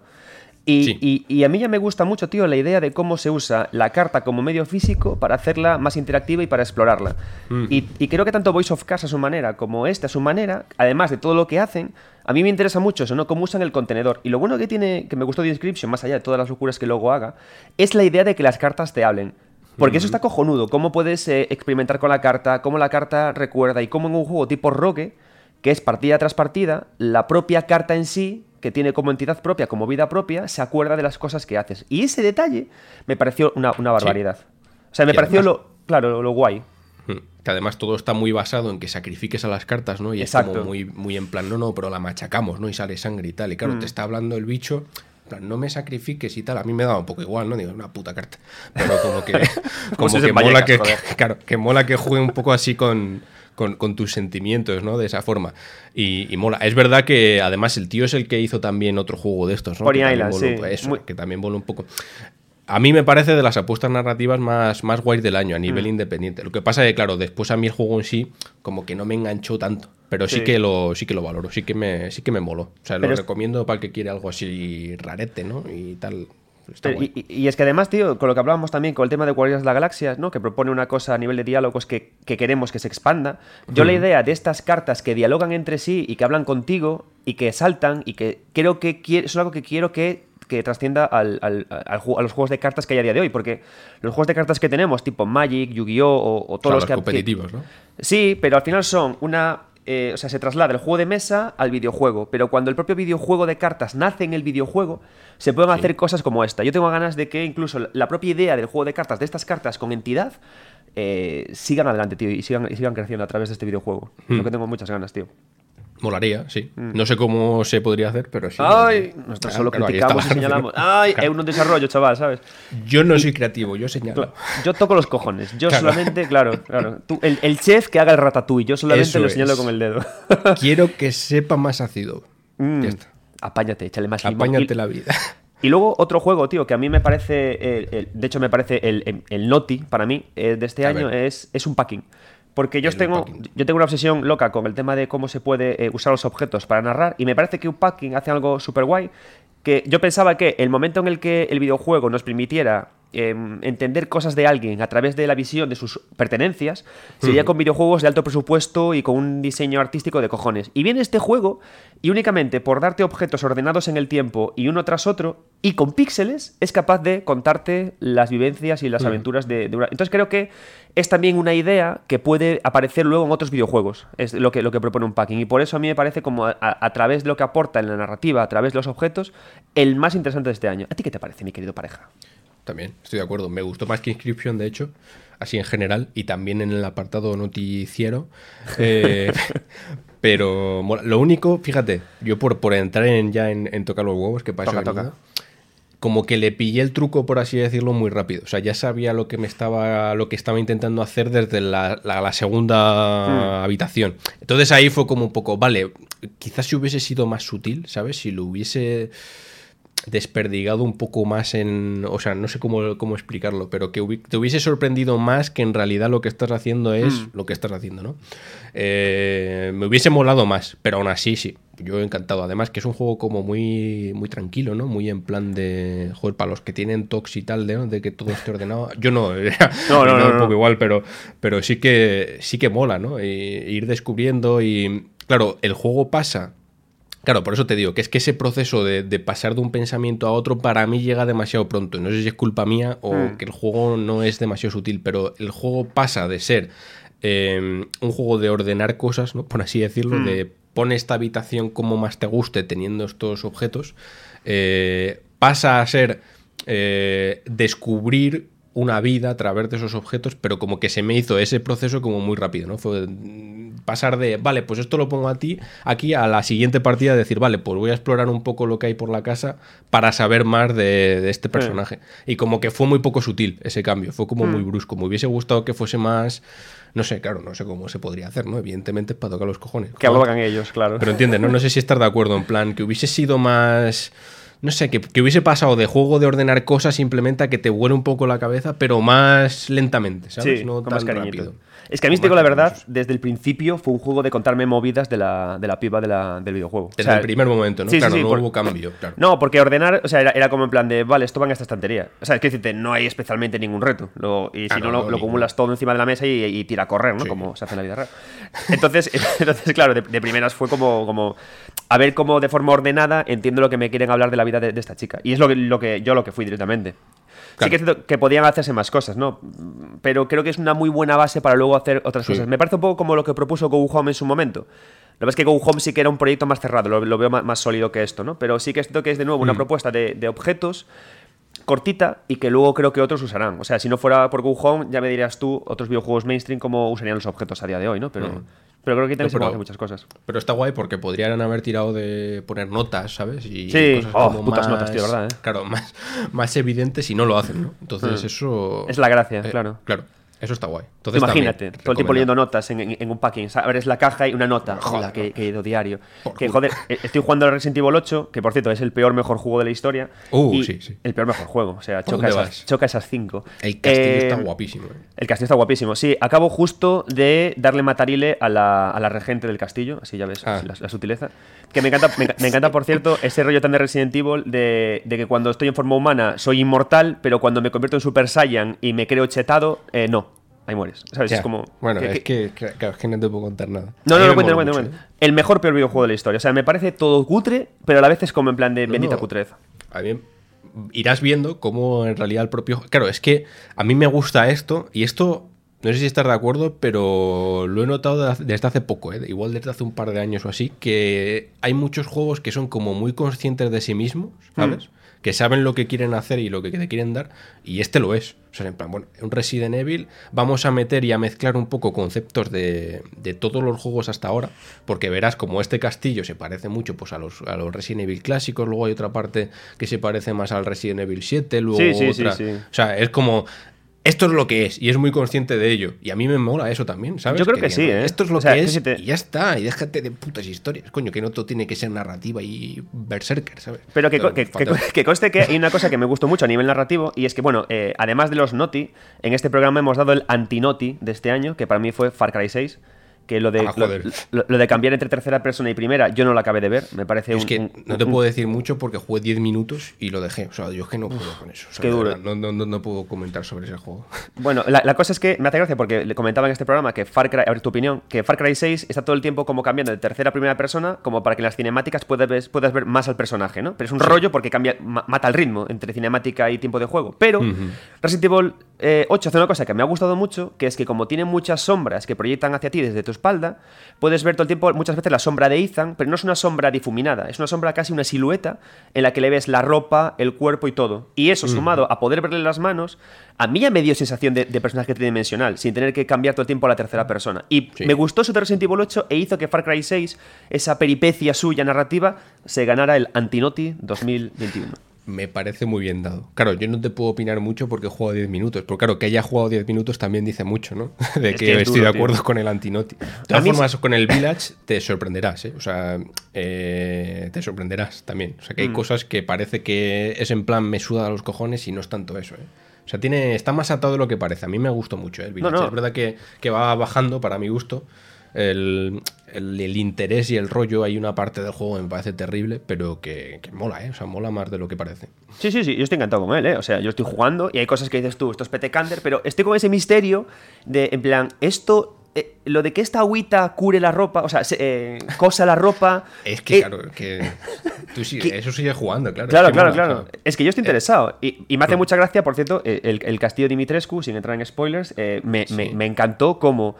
Y, Sí. y- y a mí ya me gusta mucho, tío, la idea de cómo se usa la carta como medio físico para hacerla más interactiva y para explorarla. Mm. Y, y creo que tanto Voice of Cards a su manera como este a su manera, además de todo lo que hacen, a mí me interesa mucho eso, ¿no? Cómo usan el contenedor. Y lo bueno que tiene, que me gustó de Inscription, más allá de todas las locuras que luego haga, es la idea de que las cartas te hablen. Porque eso está cojonudo. Cómo puedes eh, experimentar con la carta, cómo la carta recuerda y cómo en un juego tipo Rogue, que es partida tras partida, la propia carta en sí, que tiene como entidad propia, como vida propia, se acuerda de las cosas que haces. Y ese detalle me pareció una, una barbaridad. O sea, me Y pareció además- lo, claro, lo, lo guay. Que además todo está muy basado en que sacrifiques a las cartas, ¿no? Y es Exacto. como muy, muy en plan, no, no, pero la machacamos, ¿no? Y sale sangre y tal. Y claro, Mm. te está hablando el bicho, en plan, no me sacrifiques y tal. A mí me daba un poco igual, ¿no? Digo, una puta carta. Pero como que, como si es que mola Vallecas, que, claro, que mola que juegue un poco así con, con, con tus sentimientos, ¿no? De esa forma. Y, y mola. Es verdad que además el tío es el que hizo también otro juego de estos, ¿no? Pony Que Island, sí. eso, Muy- que también voló un poco. A mí me parece de las apuestas narrativas más, más guays del año a nivel Mm. independiente. Lo que pasa es que, claro, después a mí el juego en sí como que no me enganchó tanto. Pero sí, Sí. que lo sí que lo valoro, sí que me, sí que me moló. O sea, Pero lo es- recomiendo para el que quiere algo así rarete, ¿no? Y tal. Pero- y, y- es que además, tío, con lo que hablábamos también con el tema de Guardianes de la Galaxia, ¿no? Que propone una cosa a nivel de diálogos que, que queremos que se expanda. Yo la idea de estas cartas que dialogan entre sí y que hablan contigo y que saltan y que creo que quiere, es algo que quiero que, que trascienda al, al- a los juegos de cartas que hay a día de hoy. Porque los juegos de cartas que tenemos, tipo Magic, Yu-Gi-Oh! o, o O sea, todos los los que competitivos, ¿no? Sí, pero al final son una. eh, o sea, se traslada el juego de mesa al videojuego. Pero cuando el propio videojuego de cartas nace en el videojuego, se pueden hacer cosas como esta. Yo tengo ganas de que incluso la propia idea del juego de cartas, de estas cartas con entidad, eh, sigan adelante, tío, y sigan, y sigan creciendo a través de este videojuego. Hmm. Lo que tengo muchas ganas, tío. Molaría, sí. No sé cómo se podría hacer, pero sí. Mm. ¡Ay! Nosotros solo claro, criticamos y señalamos. ¡Ay! Claro. Es un desarrollo, chaval, ¿sabes? Yo no soy creativo, yo señalo. Yo toco los cojones. Yo Claro. solamente, claro, claro. Tú- el, el chef que haga el ratatouille, yo solamente Eso lo señalo es. con el dedo. Quiero que sepa más ácido. Mm. Ya está. Apáñate, échale más limón. Apáñate Y- la vida. Y luego otro juego, tío, que a mí me parece, el- el- de hecho me parece el, el, el Noti para mí eh, de este A año ver. es, es un packing. Porque yo tengo, yo tengo una obsesión loca con el tema de cómo se puede eh, usar los objetos para narrar y me parece que un packing hace algo súper guay. Que yo pensaba que el momento en el que el videojuego nos permitiera em, entender cosas de alguien a través de la visión de sus pertenencias sería con videojuegos de alto presupuesto y con un diseño artístico de cojones. Y viene este juego y únicamente por darte objetos ordenados en el tiempo y uno tras otro y con píxeles es capaz de contarte las vivencias y las aventuras de, de una... Entonces creo que es también una idea que puede aparecer luego en otros videojuegos. Es lo que, lo que propone un packing. Y por eso a mí me parece como a, a- a través de lo que aporta en la narrativa, a través de los objetos, el más interesante de este año. ¿A ti qué te parece, mi querido pareja? También, estoy de acuerdo. Me gustó más que Inscription, de hecho, así en general, y también en el apartado noticiero. Eh, pero lo único, fíjate, yo por, por entrar en, ya en, en tocar los huevos, que para Toca, eso toca. como que le pillé el truco, por así decirlo, muy rápido. O sea, ya sabía lo que me estaba, lo que estaba intentando hacer desde la, la- la segunda habitación. Entonces ahí fue como un poco, vale, quizás si hubiese sido más sutil, ¿sabes? Si lo hubiese desperdigado un poco más en. O sea, no sé cómo, cómo explicarlo, pero que hubi- te hubiese sorprendido más que en realidad lo que estás haciendo es Mm. lo que estás haciendo, ¿no? Eh, me hubiese molado más, pero aún así sí. Yo encantado. Además, que es un juego como muy, muy tranquilo, ¿no? Muy en plan de. Joder, para los que tienen tox y tal, de, de que todo esté ordenado. Yo no, No, no, no, un no. poco igual, pero, pero sí que sí que mola, ¿no? Ir descubriendo y. Claro, el juego pasa Claro, por eso te digo que es que ese proceso de, de pasar de un pensamiento a otro para mí llega demasiado pronto. No sé si es culpa mía o Hmm. que el juego no es demasiado sutil, pero el juego pasa de ser eh, un juego de ordenar cosas, ¿no? por así decirlo, Hmm. de pone esta habitación como más te guste teniendo estos objetos, eh, pasa a ser eh, descubrir una vida a través de esos objetos, pero como que se me hizo ese proceso como muy rápido, ¿no? Fue mm, pasar de, vale, pues esto lo pongo a ti, aquí a la siguiente partida, decir, vale, pues voy a explorar un poco lo que hay por la casa para saber más de, de este personaje. Y como que fue muy poco sutil ese cambio, fue como muy brusco. Me hubiese gustado que fuese más, no sé, claro, no sé cómo se podría hacer, ¿no? Evidentemente es para tocar los cojones. Que lo hagan ellos, claro. Pero entiendes, ¿no? No sé si estar de acuerdo en plan que hubiese sido más. No sé, que, que hubiese pasado de juego de ordenar cosas simplemente a que te vuele un poco la cabeza, pero más lentamente, ¿sabes? Sí, no más tan cariñito. rápido. Es que a mí, te digo más la verdad, recursos. desde el principio fue un juego de contarme movidas de la, de la piba de la- del videojuego. Desde el primer momento, ¿no? sí, Claro, sí, no por- hubo cambio, claro. No, porque ordenar, o sea, era, era como en plan de, vale, esto va en esta estantería. O sea, es que decirte, no hay especialmente ningún reto. Lo- y si Ah, no, no, lo, lo acumulas todo encima de la mesa y, y tira a correr, ¿no? Sí. Como se hace en la vida real. Entonces, entonces claro, de, de primeras fue como, como a ver cómo de forma ordenada entiendo lo que me quieren hablar de la vida de, de esta chica. Y es lo que, lo que yo lo que fui directamente. Sí Claro. que es cierto que podían hacerse más cosas, ¿no? Pero creo que es una muy buena base para luego hacer otras Sí. cosas. Me parece un poco como lo que propuso Go Home en su momento. Lo que es que Go Home sí que era un proyecto más cerrado, lo, lo veo más, más sólido que esto, ¿no? Pero sí que es cierto que es de nuevo una Mm. propuesta de, de objetos cortita y que luego creo que otros usarán. O sea, si no fuera por Go Home, ya me dirías tú otros videojuegos mainstream cómo usarían los objetos a día de hoy, ¿no? Pero, pero creo que también se Mm. pero- pueden hacer muchas cosas. Pero está guay porque podrían haber tirado de poner notas, ¿sabes? Y Sí. cosas Oh, como putas más- notas, tío, ¿verdad, eh? Claro, más, más evidentes y no lo hacen, ¿no? Entonces Mm. eso... Es la gracia, eh, claro. Claro, eso está guay. Entonces, Imagínate, todo el tiempo leyendo notas en, en- en un packing. Abres la caja y una nota. Joder, que, que he ido diario. Que joder, eh, estoy jugando al Resident Evil 8, que por cierto es el peor mejor juego de la historia. Uh, y sí, sí. El peor mejor juego. O sea, ¿Por choca esas, choca esas cinco. El castillo Eh, está guapísimo. eh. El castillo está guapísimo. Sí, acabo justo de darle matarile a la, a la regente del castillo. Así ya ves Ah. la, la sutileza. Que me encanta, me, enca- me encanta, por cierto, ese rollo tan de Resident Evil de, de que cuando estoy en forma humana soy inmortal, pero cuando me convierto en Super Saiyan y me creo chetado, eh, no. Ahí mueres. ¿Sabes? Ya, Es como. Bueno, que- es que- que, claro, es que no te puedo contar nada. no, no, no, me cuente, no, mucho, cuente. El mejor peor videojuego de la historia. O sea, me parece todo cutre, pero a la vez es como en plan de bendita no. cutreza. A mí irás viendo cómo en realidad el propio... Claro, es que a mí me gusta esto y esto, no sé si estás de acuerdo, pero lo he notado desde hace poco, ¿eh? igual desde hace un par de años o así, que hay muchos juegos que son como muy conscientes de sí mismos, ¿sabes? Que saben lo que quieren hacer y lo que te quieren dar, y este lo es. O sea, en plan, bueno, un Resident Evil vamos a meter y a mezclar un poco conceptos de, de todos los juegos hasta ahora, porque verás como este castillo se parece mucho pues, a, los, a los Resident Evil clásicos, luego hay otra parte que se parece más al Resident Evil 7, luego Sí, sí, otra... sí. O sea, es como... Esto es lo que es, y es muy consciente de ello. Y a mí me mola eso también, ¿sabes? Yo creo que sí, ¿eh? Esto es lo O sea, que que es, si te- y ya está, y déjate de putas historias. Coño, que no todo tiene que ser narrativa y berserker, ¿sabes? Pero que, fatal. que conste que hay una cosa que me gustó mucho a nivel narrativo y es que, bueno, eh, además de los Noti, en este programa hemos dado el anti-Noti de este año, que para mí fue Far Cry 6, que lo de, Ah, lo, joder. lo- lo de cambiar entre tercera persona y primera yo no lo acabé de ver, me parece Es un... que un- no te un- puedo decir mucho porque jugué 10 minutos y lo dejé. O sea, yo es que no puedo con eso. O sea, qué duro. No, no, no, no puedo comentar sobre ese juego. Bueno, la, la cosa es que me hace gracia porque le comentaba en este programa que Far Cry, a ver tu opinión, que Far Cry 6 está todo el tiempo como cambiando de tercera a primera persona, como para que en las cinemáticas puedas ver, puedas ver más al personaje, ¿no? Pero es un rollo porque cambia, ma- mata el ritmo entre cinemática y tiempo de juego. Pero Resident Evil eh, 8 hace una cosa que me ha gustado mucho, que es que como tiene muchas sombras que proyectan hacia ti desde tu espalda, puedes ver todo el tiempo, muchas veces la sombra de Ethan, pero no es una sombra difuminada, es una sombra casi una silueta en la que le ves la ropa, el cuerpo y todo. Y eso, sumado a poder verle las manos, a mí ya me dio sensación de, de personaje tridimensional, sin tener que cambiar todo el tiempo a la tercera persona. Y Sí. me gustó eso de Resident Evil 8 e hizo que Far Cry 6, esa peripecia suya narrativa, se ganara el Antinoti 2021. Me parece muy bien dado. Claro, yo no te puedo opinar mucho porque he jugado 10 minutos. Pero claro, que haya jugado 10 minutos también dice mucho, ¿no? De Es que, que es estoy duro, de acuerdo tío. con el antinoti. De todas mí formas, con el Village te sorprenderás, ¿eh? O sea, eh, te sorprenderás también. O sea, que Mm. hay cosas que parece que es en plan me suda a los cojones y no es tanto eso, ¿eh? O sea, tiene, está más atado de lo que parece. A mí me gustó mucho ¿eh? el Village. no. Es verdad que, que va bajando para mi gusto. El, el- el interés y el rollo, hay una parte del juego que me parece terrible, pero que, que mola, ¿eh? O sea, mola más de lo que parece. Sí, sí, sí, yo estoy encantado con él, ¿eh? O sea, yo estoy jugando y hay cosas que dices tú, esto es Pete Kander, pero estoy con ese misterio de, en plan, esto eh, lo de que esta agüita cure la ropa, o sea, se- eh, cosa la ropa. Es que, eh, claro, que tú sí- que- eso sigue jugando, claro. Claro, es que claro, mola, claro. Es que yo estoy interesado. Y, y me hace mucha gracia, por cierto, eh, el, el castillo de Dimitrescu, sin entrar en spoilers, eh, me, me- me encantó como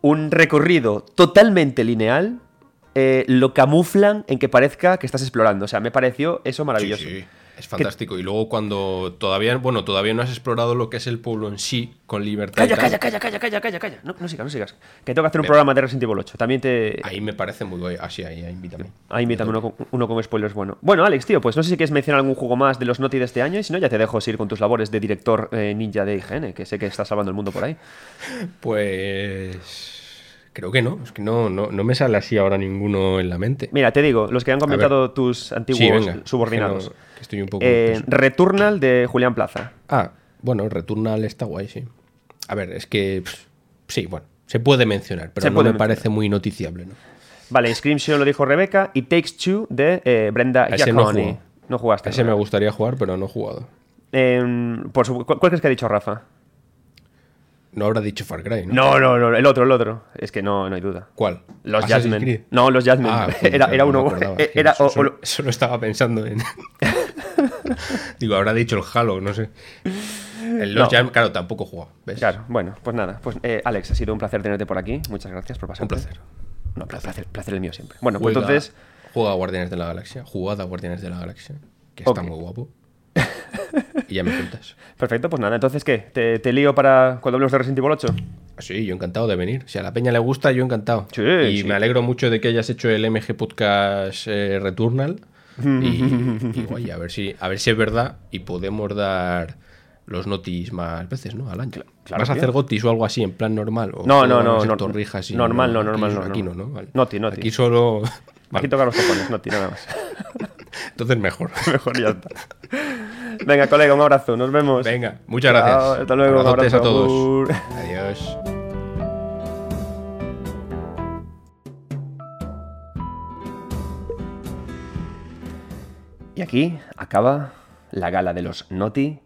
un recorrido totalmente lineal eh, lo camuflan en que parezca que estás explorando. O sea, me pareció eso maravilloso. Sí, sí, es fantástico. Y luego cuando todavía, bueno, todavía no has explorado lo que es el pueblo en sí, con libertad. Calla, calla, calla, calla, calla, calla, calla. No, no sigas, no sigas. Que tengo que hacer un programa de Resident Evil 8. También te. Ahí me parece muy guay. Así, ahí, ahí invítame. Ahí invítame uno con, uno con spoilers bueno. Bueno, Alex, tío, pues no sé si quieres mencionar algún juego más de los Naughty de este año y si no, ya te dejo seguir con tus labores de director eh, ninja de IGN, que sé que estás salvando el mundo por ahí. Pues. Creo que no. Es que no, no, no me sale así ahora ninguno en la mente. Mira, te digo, los que han comentado tus antiguos Sí, subordinados. Estoy un poco. Eh, Returnal de Julián Plaza. Ah, bueno, Returnal está guay, sí. A ver, es que. pff, sí, bueno. Se puede mencionar, pero Se no puede me mencionar. parece muy noticiable, ¿no? Vale, Inscription lo dijo Rebeca y Takes Two de eh, Brenda ese no. No jugaste. Ese ¿no? me gustaría jugar, pero no he jugado. Em, por su- ¿cuál, cuál crees que ha dicho Rafa? No habrá dicho Far Cry, ¿no? No, no, no, el otro, el otro. Es que no, no hay duda. ¿Cuál? Los Jasmine. No, los Jasmine. Ah, era, era no uno. Era, o- solo, o- solo estaba pensando en. Digo, habrá dicho el Halo, no sé. El Los No. Jam, claro, tampoco. ¿ves? Claro, bueno, pues nada. Pues eh, Alex, ha sido un placer tenerte por aquí. Muchas gracias por pasar. Un placer. No, pla- placer, placer el mío siempre. Bueno, pues Juega- entonces. Juega a Guardianes de la Galaxia. Jugad a Guardianes de la Galaxia. Que está muy guapo. Y ya me cuentas. Perfecto, pues nada. Entonces, ¿qué? ¿Te, te lío para cuando hablemos de Resident Evil 8? Sí, yo encantado de venir. Si a la peña le gusta, yo encantado. Sí, y sí. me alegro mucho de que hayas hecho el MG Podcast eh, Returnal. Y, a ver si a ver si es verdad y podemos dar los notis más veces, ¿no? Al año. claro, ¿Vas a hacer gotis o algo así en plan normal? ¿O No, no, no, no, normal, no, aquí- normal, no, Aquí no. no, ¿no? Vale. Noti, noti. Aquí solo... Aquí toca los cojones, no, tío, nada más. entonces mejor. Mejor ya está. Venga, colega, un abrazo. Nos vemos. Venga, muchas gracias. Hasta luego, un abrazo. a todos. Adiós. Y aquí acaba la gala de los Noti.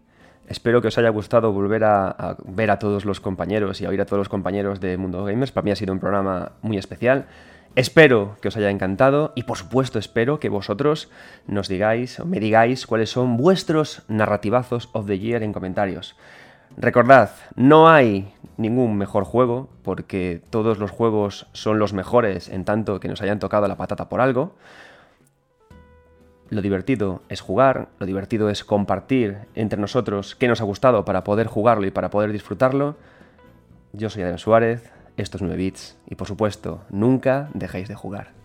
Espero que os haya gustado volver a, a ver a todos los compañeros y a oír a todos los compañeros de Mundo Gamers. Para mí ha sido un programa muy especial. Espero que os haya encantado y por supuesto espero que vosotros nos digáis o me digáis cuáles son vuestros narrativazos of the year en comentarios. Recordad, no hay ningún mejor juego porque todos los juegos son los mejores en tanto que nos hayan tocado la patata por algo. Lo divertido es jugar, lo divertido es compartir entre nosotros qué nos ha gustado para poder jugarlo y para poder disfrutarlo. Yo soy Adrián Suárez, esto es 9 bits y por supuesto, nunca dejéis de jugar.